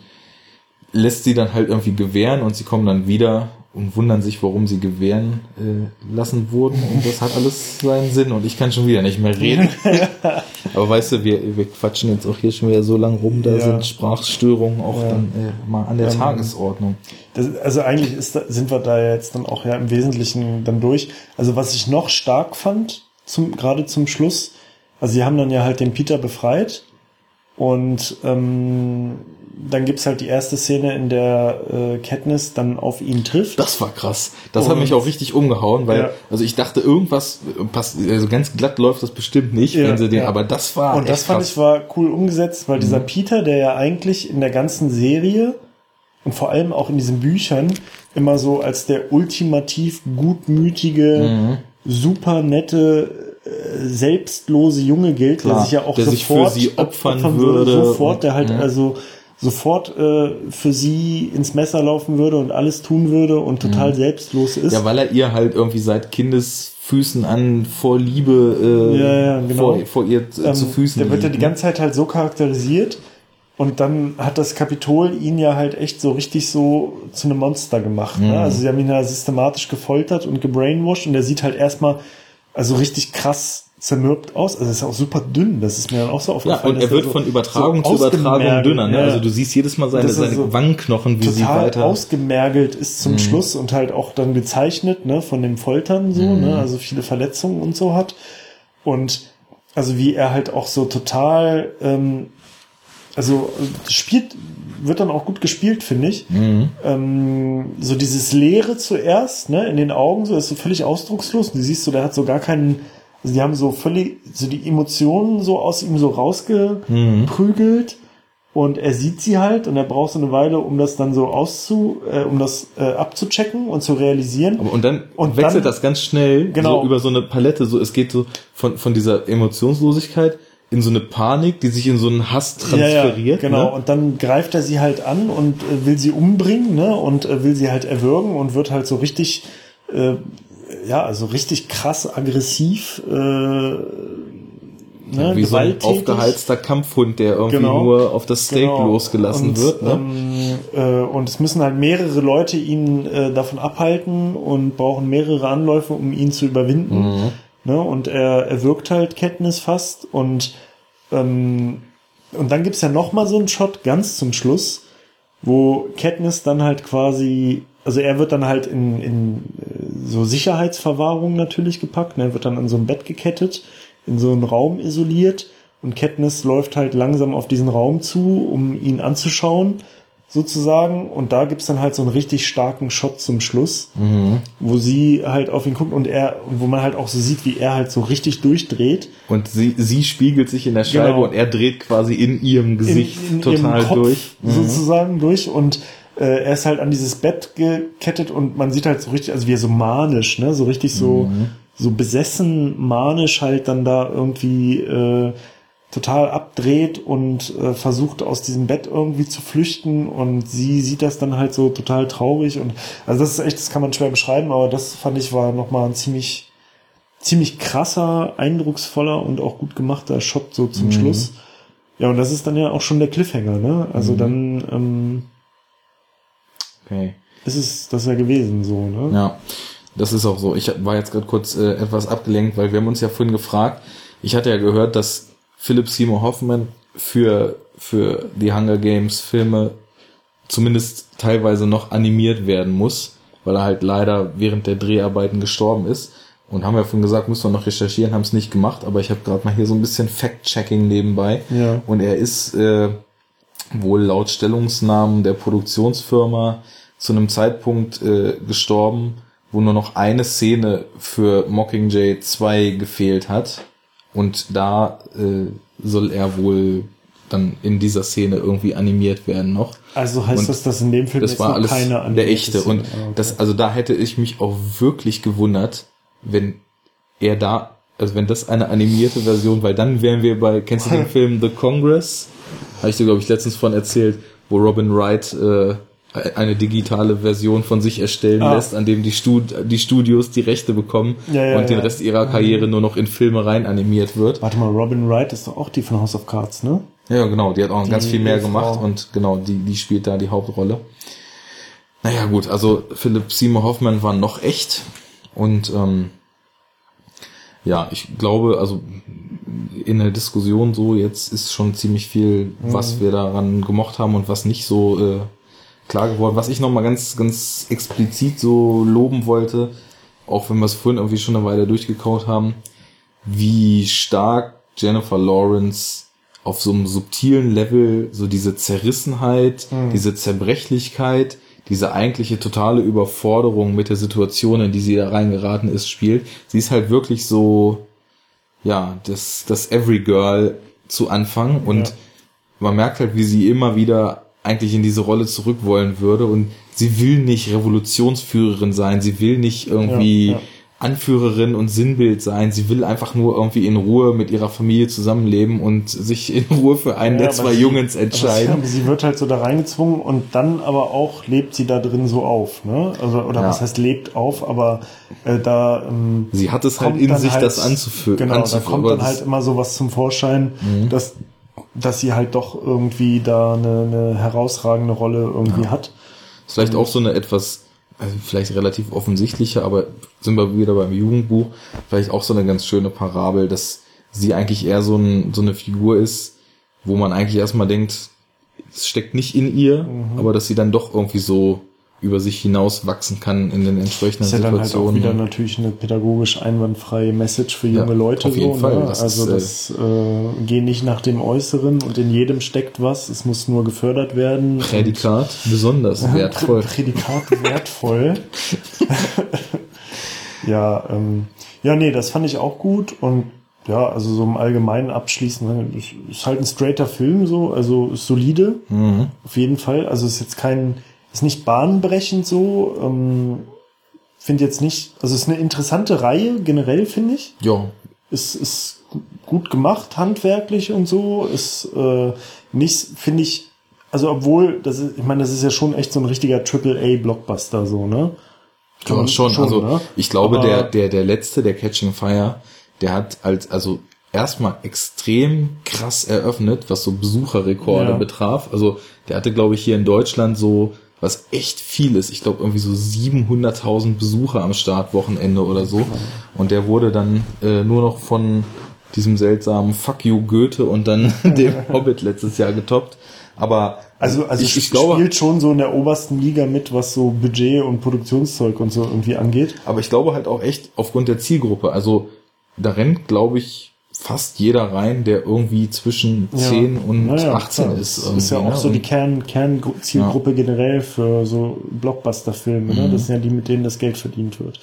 lässt sie dann halt irgendwie gewähren und sie kommen dann wieder und wundern sich, warum sie gewähren äh, lassen wurden. Und das hat alles seinen Sinn. Und ich kann schon wieder nicht mehr reden. (laughs) Aber weißt du, wir, wir quatschen jetzt auch hier schon wieder so lang rum. Da ja. sind Sprachstörungen auch ja. dann äh, mal an der ähm, Tagesordnung. Das, also eigentlich ist sind wir da jetzt dann auch ja im Wesentlichen dann durch. Also was ich noch stark fand, zum, gerade zum Schluss, also sie haben dann ja halt den Peter befreit und ähm, dann gibt's halt die erste Szene, in der äh, Katniss dann auf ihn trifft. Das war krass. Das und, hat mich auch richtig umgehauen, weil, ja. also ich dachte, irgendwas passt, also ganz glatt läuft das bestimmt nicht, ja, wenn sie den, ja. aber das war. Und das fand krass. ich war cool umgesetzt, weil mhm. dieser Peter, der ja eigentlich in der ganzen Serie und vor allem auch in diesen Büchern immer so als der ultimativ gutmütige, mhm. super nette äh, selbstlose Junge gilt, Klar, der sich ja auch sofort für sie opfern, opfern würde, würde, sofort, der halt mhm. also sofort äh, für sie ins Messer laufen würde und alles tun würde und total mhm. selbstlos ist. Ja, weil er ihr halt irgendwie seit Kindesfüßen an vor Liebe äh, ja, ja, genau. vor, vor ihr ähm, zu Füßen Der wird ja die ganze Zeit halt so charakterisiert, Und dann hat das Kapitol ihn ja halt echt so richtig so zu einem Monster gemacht. Ne? Mhm. Ne? Also sie haben ihn ja systematisch gefoltert und gebrainwashed und er sieht halt erstmal also richtig krass zermürbt aus. Also es ist auch super dünn. Das ist mir dann auch so aufgefallen. Ja, und er wird von Übertragung so zu Übertragung dünner. Ne? Ja. Also du siehst jedes Mal seine, seine so Wangenknochen, wie sie weiter ausgemergelt ist zum mhm. Schluss und halt auch dann gezeichnet ne, von dem Foltern so. Mhm. Ne? Also viele Verletzungen und so hat. Und also wie er halt auch so total ähm, also spielt, wird dann auch gut gespielt, finde ich. Mhm. Ähm, so dieses Leere zuerst, ne, in den Augen, so ist so völlig ausdruckslos. Und du siehst so, der hat so gar keinen, also die haben so völlig, so die Emotionen so aus ihm so rausgeprügelt. Mhm. Und er sieht sie halt und er braucht so eine Weile, um das dann so auszu, äh, um das äh, abzuchecken und zu realisieren. Aber, und dann und wechselt dann, das ganz schnell genau. so über so eine Palette. So, es geht so von, von dieser Emotionslosigkeit in so eine Panik, die sich in so einen Hass transferiert. Ja, ja, genau, ne? und dann greift er sie halt an und äh, will sie umbringen, ne? Und äh, will sie halt erwürgen und wird halt so richtig, äh, ja, also richtig krass aggressiv, äh, ne? Wie so ein aufgeheizter Kampfhund, der irgendwie genau, nur auf das Steak genau. losgelassen und, wird. Ne? Ähm, äh, und es müssen halt mehrere Leute ihn äh, davon abhalten und brauchen mehrere Anläufe, um ihn zu überwinden. Mhm. Ne? Und er, er wirkt halt Katniss fast und ähm, und dann gibt's ja noch mal so einen Shot ganz zum Schluss, wo Katniss dann halt quasi, also er wird dann halt in, in äh, so Sicherheitsverwahrung natürlich gepackt, ne? er wird dann an so ein Bett gekettet, in so einen Raum isoliert und Katniss läuft halt langsam auf diesen Raum zu, um ihn anzuschauen sozusagen. Und da gibt's dann halt so einen richtig starken Shot zum Schluss, mhm. wo sie halt auf ihn guckt und er, wo man halt auch so sieht, wie er halt so richtig durchdreht. Und sie, sie spiegelt sich in der Scheibe genau. und er dreht quasi in ihrem Gesicht in, in total Kopf durch. Mhm. Sozusagen durch und äh, er ist halt an dieses Bett gekettet und man sieht halt so richtig, also wie er so manisch, ne, so richtig so, mhm. so besessen manisch halt dann da irgendwie, äh, total abdreht und äh, versucht aus diesem Bett irgendwie zu flüchten und sie sieht das dann halt so total traurig und also das ist echt, das kann man schwer beschreiben, aber das fand ich war nochmal ein ziemlich ziemlich krasser, eindrucksvoller und auch gut gemachter Shot so zum mhm. Schluss. Ja, und das ist dann ja auch schon der Cliffhanger, ne? Also mhm. dann ähm, okay. ist es das ja gewesen so, ne? Ja, das ist auch so. Ich war jetzt gerade kurz äh, etwas abgelenkt, weil wir haben uns ja vorhin gefragt, ich hatte ja gehört, dass Philip Seymour Hoffman für, für die Hunger Games Filme zumindest teilweise noch animiert werden muss, weil er halt leider während der Dreharbeiten gestorben ist. Und haben wir ja vorhin gesagt, müssen wir noch recherchieren, haben es nicht gemacht, aber ich habe gerade mal hier so ein bisschen Fact-Checking nebenbei. Ja. Und er ist äh, wohl laut Stellungsnamen der Produktionsfirma zu einem Zeitpunkt äh, gestorben, wo nur noch eine Szene für Mockingjay 2 gefehlt hat. Und da äh, soll er wohl dann in dieser Szene irgendwie animiert werden noch. Also heißt und das, dass in dem Film das war alles keine der echte Szene. und ah, okay. das also da hätte ich mich auch wirklich gewundert, wenn er da also wenn das eine animierte Version, weil dann wären wir bei kennst du den (laughs) Film The Congress? Habe ich dir glaube ich letztens von erzählt, wo Robin Wright äh, eine digitale Version von sich erstellen ah. lässt, an dem die, Stud die Studios die Rechte bekommen ja, ja, und den Rest ihrer Karriere mhm. nur noch in Filme rein animiert wird. Warte mal, Robin Wright ist doch auch die von House of Cards, ne? Ja, genau, die hat auch die ganz viel mehr gemacht und genau, die, die spielt da die Hauptrolle. Naja, gut, also Philipp Seymour Hoffman war noch echt und ähm, ja, ich glaube, also in der Diskussion so jetzt ist schon ziemlich viel, was mhm. wir daran gemocht haben und was nicht so äh, klar geworden. Was ich nochmal ganz, ganz explizit so loben wollte, auch wenn wir es vorhin irgendwie schon eine Weile durchgekaut haben, wie stark Jennifer Lawrence auf so einem subtilen Level so diese Zerrissenheit, mhm. diese Zerbrechlichkeit, diese eigentliche totale Überforderung mit der Situation, in die sie da reingeraten ist, spielt. Sie ist halt wirklich so, ja, das, das Every Girl zu Anfang und ja. man merkt halt, wie sie immer wieder eigentlich in diese Rolle zurück wollen würde und sie will nicht Revolutionsführerin sein, sie will nicht irgendwie ja, ja. Anführerin und Sinnbild sein, sie will einfach nur irgendwie in Ruhe mit ihrer Familie zusammenleben und sich in Ruhe für einen ja, der zwei sie, Jungens entscheiden. Sie, sie, wird halt so da reingezwungen und dann aber auch lebt sie da drin so auf, ne? Also, oder was heißt lebt auf, aber äh, da ähm, Sie hat es halt in sich, halt, das anzuführen. Genau, da kommt dann halt immer so was zum Vorschein, mhm. dass dass sie halt doch irgendwie da eine, eine herausragende Rolle irgendwie ja. hat. Ist vielleicht auch so eine etwas, also vielleicht relativ offensichtliche, aber sind wir wieder beim Jugendbuch, vielleicht auch so eine ganz schöne Parabel, dass sie eigentlich eher so, ein, so eine Figur ist, wo man eigentlich erstmal denkt, es steckt nicht in ihr, mhm. aber dass sie dann doch irgendwie so über sich hinaus wachsen kann in den entsprechenden Situationen. Das ist ja dann halt auch wieder natürlich eine pädagogisch einwandfreie Message für junge ja, Leute. Auf jeden so, Fall. Ne? Das also das äh, geh nicht nach dem Äußeren und in jedem steckt was. Es muss nur gefördert werden. Prädikat besonders (laughs) wertvoll. Prädikat wertvoll. (laughs) ja, ähm, ja, nee, das fand ich auch gut und ja, also so im Allgemeinen abschließend, ne, ist halt ein straighter Film so, also solide, mhm. auf jeden Fall. Also ist jetzt kein ist nicht bahnbrechend so. Ähm, finde jetzt nicht, also ist eine interessante Reihe generell, finde ich. Ja. Ist, ist gut gemacht, handwerklich und so. Ist äh, nicht, finde ich, also obwohl, das ist, ich meine, das ist ja schon echt so ein richtiger Triple-A-Blockbuster, so, ne? Kann ja, schon. schon. Also ne? ich glaube, Aber der, der, der letzte, der Catching Fire, der hat als, also erstmal extrem krass eröffnet, was so Besucherrekorde ja. betraf. Also der hatte, glaube ich, hier in Deutschland so was echt viel ist. Ich glaube irgendwie so 700.000 Besucher am Startwochenende oder so. Und der wurde dann äh, nur noch von diesem seltsamen Fuck you Goethe und dann (laughs) dem (laughs) Hobbit letztes Jahr getoppt. Aber also, also ich, ich glaube, spielt schon so in der obersten Liga mit, was so Budget und Produktionszeug und so irgendwie angeht. Aber ich glaube halt auch echt aufgrund der Zielgruppe. Also da rennt, glaube ich, fast jeder rein, der irgendwie zwischen 10 ja. und naja, 18 klar. ist. Das ist ja auch ne? so die Kern, Kernzielgruppe ja. generell für so Blockbuster-Filme. Ne? Mhm. Ne? Das sind ja die, mit denen das Geld verdient wird.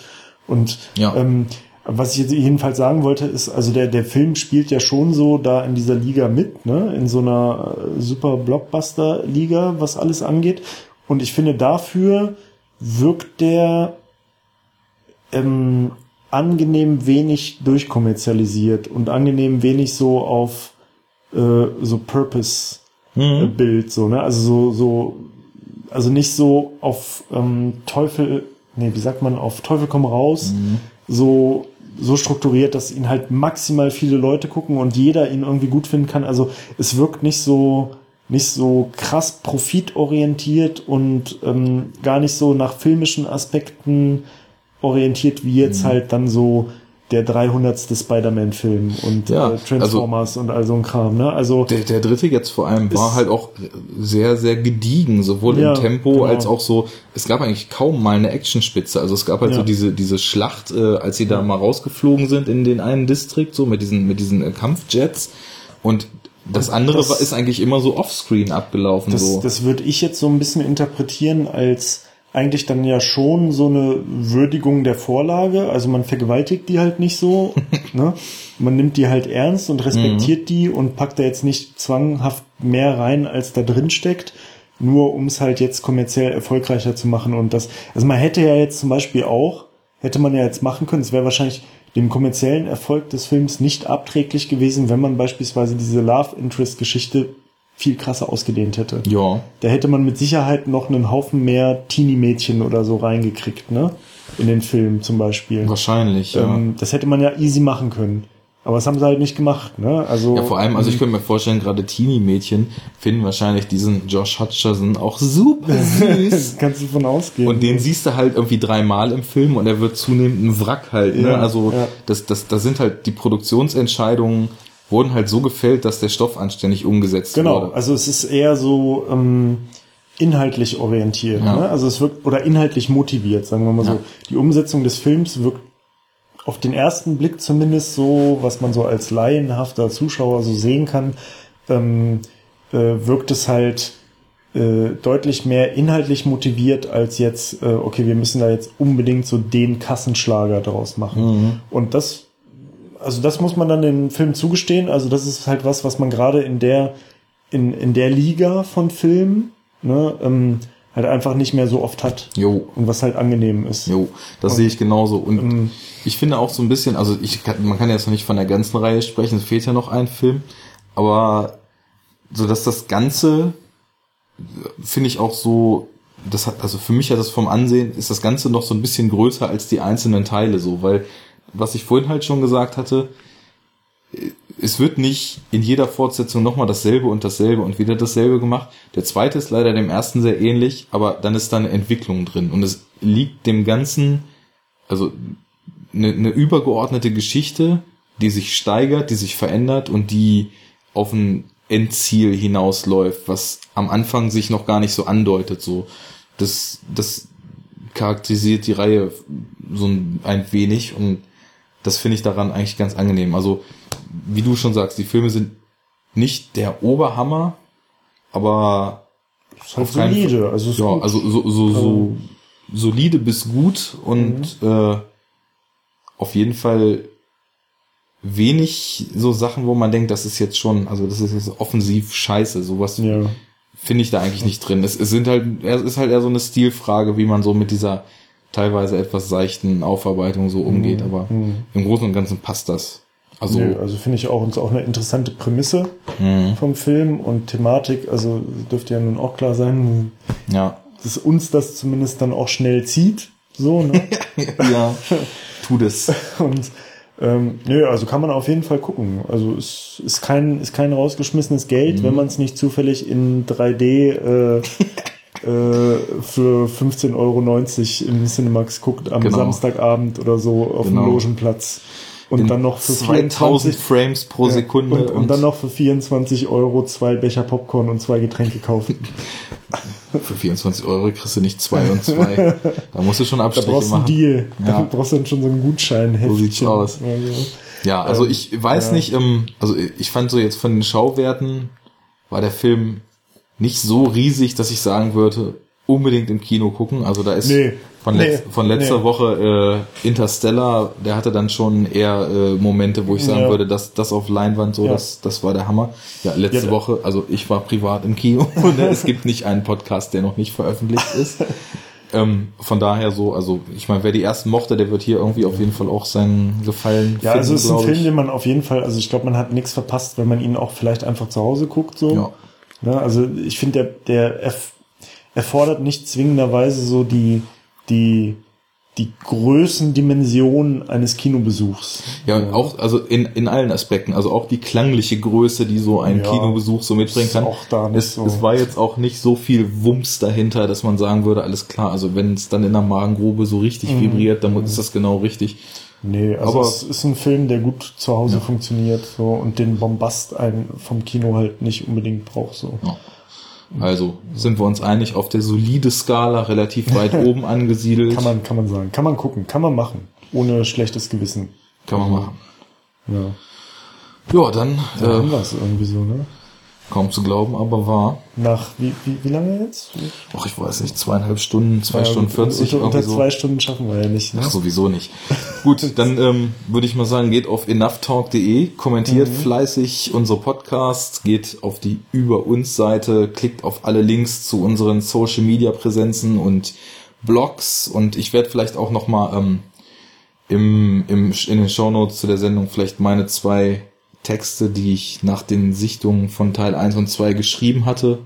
Und ja. ähm, was ich jetzt jedenfalls sagen wollte, ist, also der, der Film spielt ja schon so da in dieser Liga mit, ne? in so einer äh, super Blockbuster-Liga, was alles angeht. Und ich finde, dafür wirkt der ähm, angenehm wenig durchkommerzialisiert und angenehm wenig so auf äh, so Purpose-Bild, mhm. so, ne? Also so, so, also nicht so auf ähm, Teufel, nee, wie sagt man, auf Teufel komm raus, mhm. so so strukturiert, dass ihn halt maximal viele Leute gucken und jeder ihn irgendwie gut finden kann. Also es wirkt nicht so nicht so krass profitorientiert und ähm, gar nicht so nach filmischen Aspekten orientiert, wie jetzt mhm. halt dann so der 300. Spider-Man-Film und ja, äh, Transformers also, und all so ein Kram. Ne? Also der, der dritte jetzt vor allem war halt auch sehr, sehr gediegen, sowohl ja, im Tempo genau. als auch so. Es gab eigentlich kaum mal eine Actionspitze. Also es gab halt ja. so diese diese Schlacht, äh, als sie da mal rausgeflogen sind in den einen Distrikt, so mit diesen mit diesen äh, Kampfjets und das andere das, ist eigentlich immer so offscreen abgelaufen. Das, so. das würde ich jetzt so ein bisschen interpretieren als eigentlich dann ja schon so eine Würdigung der Vorlage. Also man vergewaltigt die halt nicht so. (laughs) ne? Man nimmt die halt ernst und respektiert mhm. die und packt da jetzt nicht zwanghaft mehr rein, als da drin steckt. Nur um es halt jetzt kommerziell erfolgreicher zu machen und das. Also man hätte ja jetzt zum Beispiel auch, hätte man ja jetzt machen können, es wäre wahrscheinlich dem kommerziellen Erfolg des Films nicht abträglich gewesen, wenn man beispielsweise diese Love Interest Geschichte viel krasser ausgedehnt hätte. Ja. Da hätte man mit Sicherheit noch einen Haufen mehr Teenie-Mädchen oder so reingekriegt, ne? In den Film zum Beispiel. Wahrscheinlich, ja. Ähm, das hätte man ja easy machen können. Aber das haben sie halt nicht gemacht, ne? Also. Ja, vor allem, also ich könnte mir vorstellen, gerade Teenie-Mädchen finden wahrscheinlich diesen Josh Hutcherson auch super (laughs) süß. Kannst du von ausgehen. Und den siehst du halt irgendwie dreimal im Film und er wird zunehmend ein Wrack halt, ne? Ja, also, ja. das, das, das sind halt die Produktionsentscheidungen, wurden halt so gefällt, dass der Stoff anständig umgesetzt genau, wurde. Genau, also es ist eher so ähm, inhaltlich orientiert, ja. ne? also es wirkt oder inhaltlich motiviert, sagen wir mal ja. so. Die Umsetzung des Films wirkt auf den ersten Blick zumindest so, was man so als laienhafter Zuschauer so sehen kann, ähm, äh, wirkt es halt äh, deutlich mehr inhaltlich motiviert als jetzt, äh, okay, wir müssen da jetzt unbedingt so den Kassenschlager draus machen. Mhm. Und das also das muss man dann dem Film zugestehen. Also das ist halt was, was man gerade in der, in, in der Liga von Filmen, ne, ähm, halt einfach nicht mehr so oft hat. Jo. Und was halt angenehm ist. Jo, das und, sehe ich genauso. Und ähm, ich finde auch so ein bisschen, also ich kann, man kann jetzt noch nicht von der ganzen Reihe sprechen, es fehlt ja noch ein Film, aber so dass das Ganze finde ich auch so, das hat, also für mich hat das vom Ansehen, ist das Ganze noch so ein bisschen größer als die einzelnen Teile so, weil was ich vorhin halt schon gesagt hatte, es wird nicht in jeder Fortsetzung nochmal dasselbe und dasselbe und wieder dasselbe gemacht. Der zweite ist leider dem ersten sehr ähnlich, aber dann ist da eine Entwicklung drin und es liegt dem Ganzen, also eine, eine übergeordnete Geschichte, die sich steigert, die sich verändert und die auf ein Endziel hinausläuft, was am Anfang sich noch gar nicht so andeutet. So, das, das charakterisiert die Reihe so ein, ein wenig und das finde ich daran eigentlich ganz angenehm. Also, wie du schon sagst, die Filme sind nicht der Oberhammer, aber ist halt solide, also ist ja, gut. also so, so, so solide bis gut und mhm. äh, auf jeden Fall wenig so Sachen, wo man denkt, das ist jetzt schon, also das ist jetzt offensiv scheiße, sowas ja. finde ich da eigentlich nicht drin. Es, es sind halt, es ist halt eher so eine Stilfrage, wie man so mit dieser teilweise etwas seichten Aufarbeitung so umgeht, mhm. aber mhm. im Großen und Ganzen passt das. Also, Nö, also finde ich auch uns auch eine interessante Prämisse mhm. vom Film und Thematik, also dürfte ja nun auch klar sein, ja. dass uns das zumindest dann auch schnell zieht. So, ne? (laughs) ja, tut es. (laughs) Und ähm, nö, also kann man auf jeden Fall gucken. Also es ist kein, ist kein rausgeschmissenes Geld, mhm. wenn man es nicht zufällig in 3D äh, äh, (laughs) für 15,90 Euro im Cinemax guckt am genau. Samstagabend oder so auf genau. dem Logenplatz. Und dann noch für 2000 Frames pro Sekunde. Ja, und, und, und, dann noch für 24 Euro zwei Becher Popcorn und zwei Getränke kaufen. (laughs) Für 24 Euro kriegst du nicht zwei und zwei. (laughs) Da musst du schon Abstriche da brauchst machen. Einen Deal. Ja. Da brauchst du dann schon so einen Gutschein. So sieht's aus. Ja, also ich weiß ja. nicht, ähm, also ich fand so jetzt von den Schauwerten war der Film nicht so riesig, dass ich sagen würde, unbedingt im Kino gucken. Also da ist nee, von, nee, letz von letzter nee. Woche äh, Interstellar, der hatte dann schon eher äh, Momente, wo ich sagen ja. würde, dass das auf Leinwand so, ja. das, das war der Hammer. Ja, letzte ja, Woche, also ich war privat im Kino (laughs) und es gibt nicht einen Podcast, der noch nicht veröffentlicht ist. ähm, von daher so, also ich meine, wer die ersten mochte, der wird hier irgendwie auf jeden Fall auch seinen Gefallen Ja, finden, also es ist ein Film, den man auf jeden Fall, also ich glaube, man hat nichts verpasst, wenn man ihn auch vielleicht einfach zu Hause guckt. so. Ja. Ja, also ich finde, der, der erfordert nicht zwingenderweise so die, die, die Größendimension eines Kinobesuchs. Ja, auch, also in, in allen Aspekten, also auch die klangliche Größe, die so ein ja, Kinobesuch so mitbringen kann. Auch da nicht es, so. es war jetzt auch nicht so viel Wumms dahinter, dass man sagen würde, alles klar, also wenn es dann in der Magengrube so richtig mhm. vibriert, dann ist das genau richtig. Nee, also Aber, es ist ein Film, der gut zu Hause ja. funktioniert so und den Bombast ein vom Kino halt nicht unbedingt braucht so. Ja. Also sind wir uns einig, auf der solide Skala relativ weit (laughs) oben angesiedelt. Kann man, kann man sagen. Kann man gucken. Kann man machen. Ohne schlechtes Gewissen. Kann man machen. Ja. Ja, dann. Ja, äh, irgendwie so, ne? Kaum zu glauben, aber wahr. Nach wie, wie, wie lange jetzt? Ach, ich weiß nicht, zweieinhalb Stunden, zwei ja, Stunden vierzig. Unter, unter zwei Stunden schaffen wir ja nicht. Ne? Ach, sowieso nicht. Gut, (laughs) dann ähm, würde ich mal sagen, geht auf enoughtalk.de, kommentiert mhm. fleißig unsere Podcasts, geht auf die Über uns Seite, klickt auf alle Links zu unseren Social Media Präsenzen und Blogs und ich werde vielleicht auch noch mal ähm, im, im, in den Show Notes zu der Sendung vielleicht meine zwei Texte, die ich nach den Sichtungen von Teil 1 und 2 geschrieben hatte,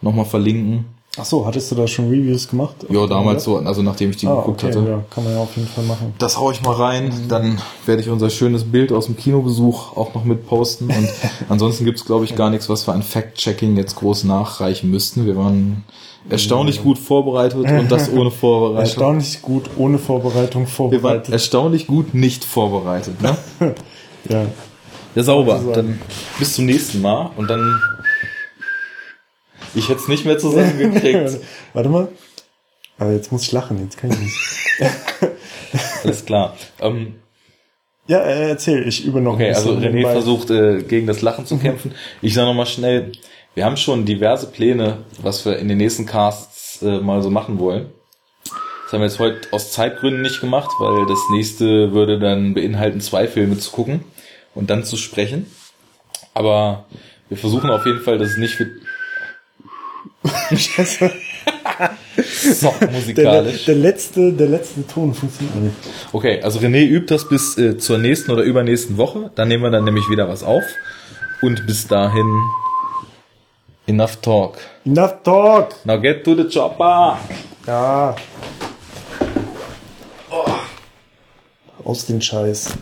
nochmal verlinken. Ach so, hattest du da schon Reviews gemacht? Ja, damals so, also nachdem ich die ah, geguckt okay, hatte. Ja, kann man ja auf jeden Fall machen. Das hau ich mal rein, mhm. dann werde ich unser schönes Bild aus dem Kinobesuch auch noch mit posten und (laughs) ansonsten gibt's glaube ich gar nichts, was wir an Fact-Checking jetzt groß nachreichen müssten. Wir waren erstaunlich gut vorbereitet und das ohne (laughs) Vorbereitung. Erstaunlich gut ohne Vorbereitung vorbereitet. Wir waren erstaunlich gut nicht vorbereitet, ne? (laughs) ja. Ja, sauber. Dann bis zum nächsten Mal und dann. Ich hätte es nicht mehr zusammengekriegt. (laughs) Warte mal. Aber jetzt muss ich lachen, jetzt kann ich nicht. (laughs) Alles klar. Ähm, ja, äh, erzähl, ich übe noch okay, also René versucht äh, gegen das Lachen zu mhm. kämpfen. Ich sage nochmal schnell, wir haben schon diverse Pläne, was wir in den nächsten Casts äh, mal so machen wollen. Das haben wir jetzt heute aus Zeitgründen nicht gemacht, weil das nächste würde dann beinhalten, zwei Filme zu gucken und dann zu sprechen. Aber wir versuchen auf jeden Fall, dass es nicht für (laughs) so, musikalisch. Der, der, letzte, der letzte Ton funktioniert nicht. Okay, also René übt das bis äh, zur nächsten oder übernächsten Woche. Dann nehmen wir dann nämlich wieder was auf. Und bis dahin enough talk. Enough talk. Now get to the chopper. Ja. Oh. Aus den Scheiß.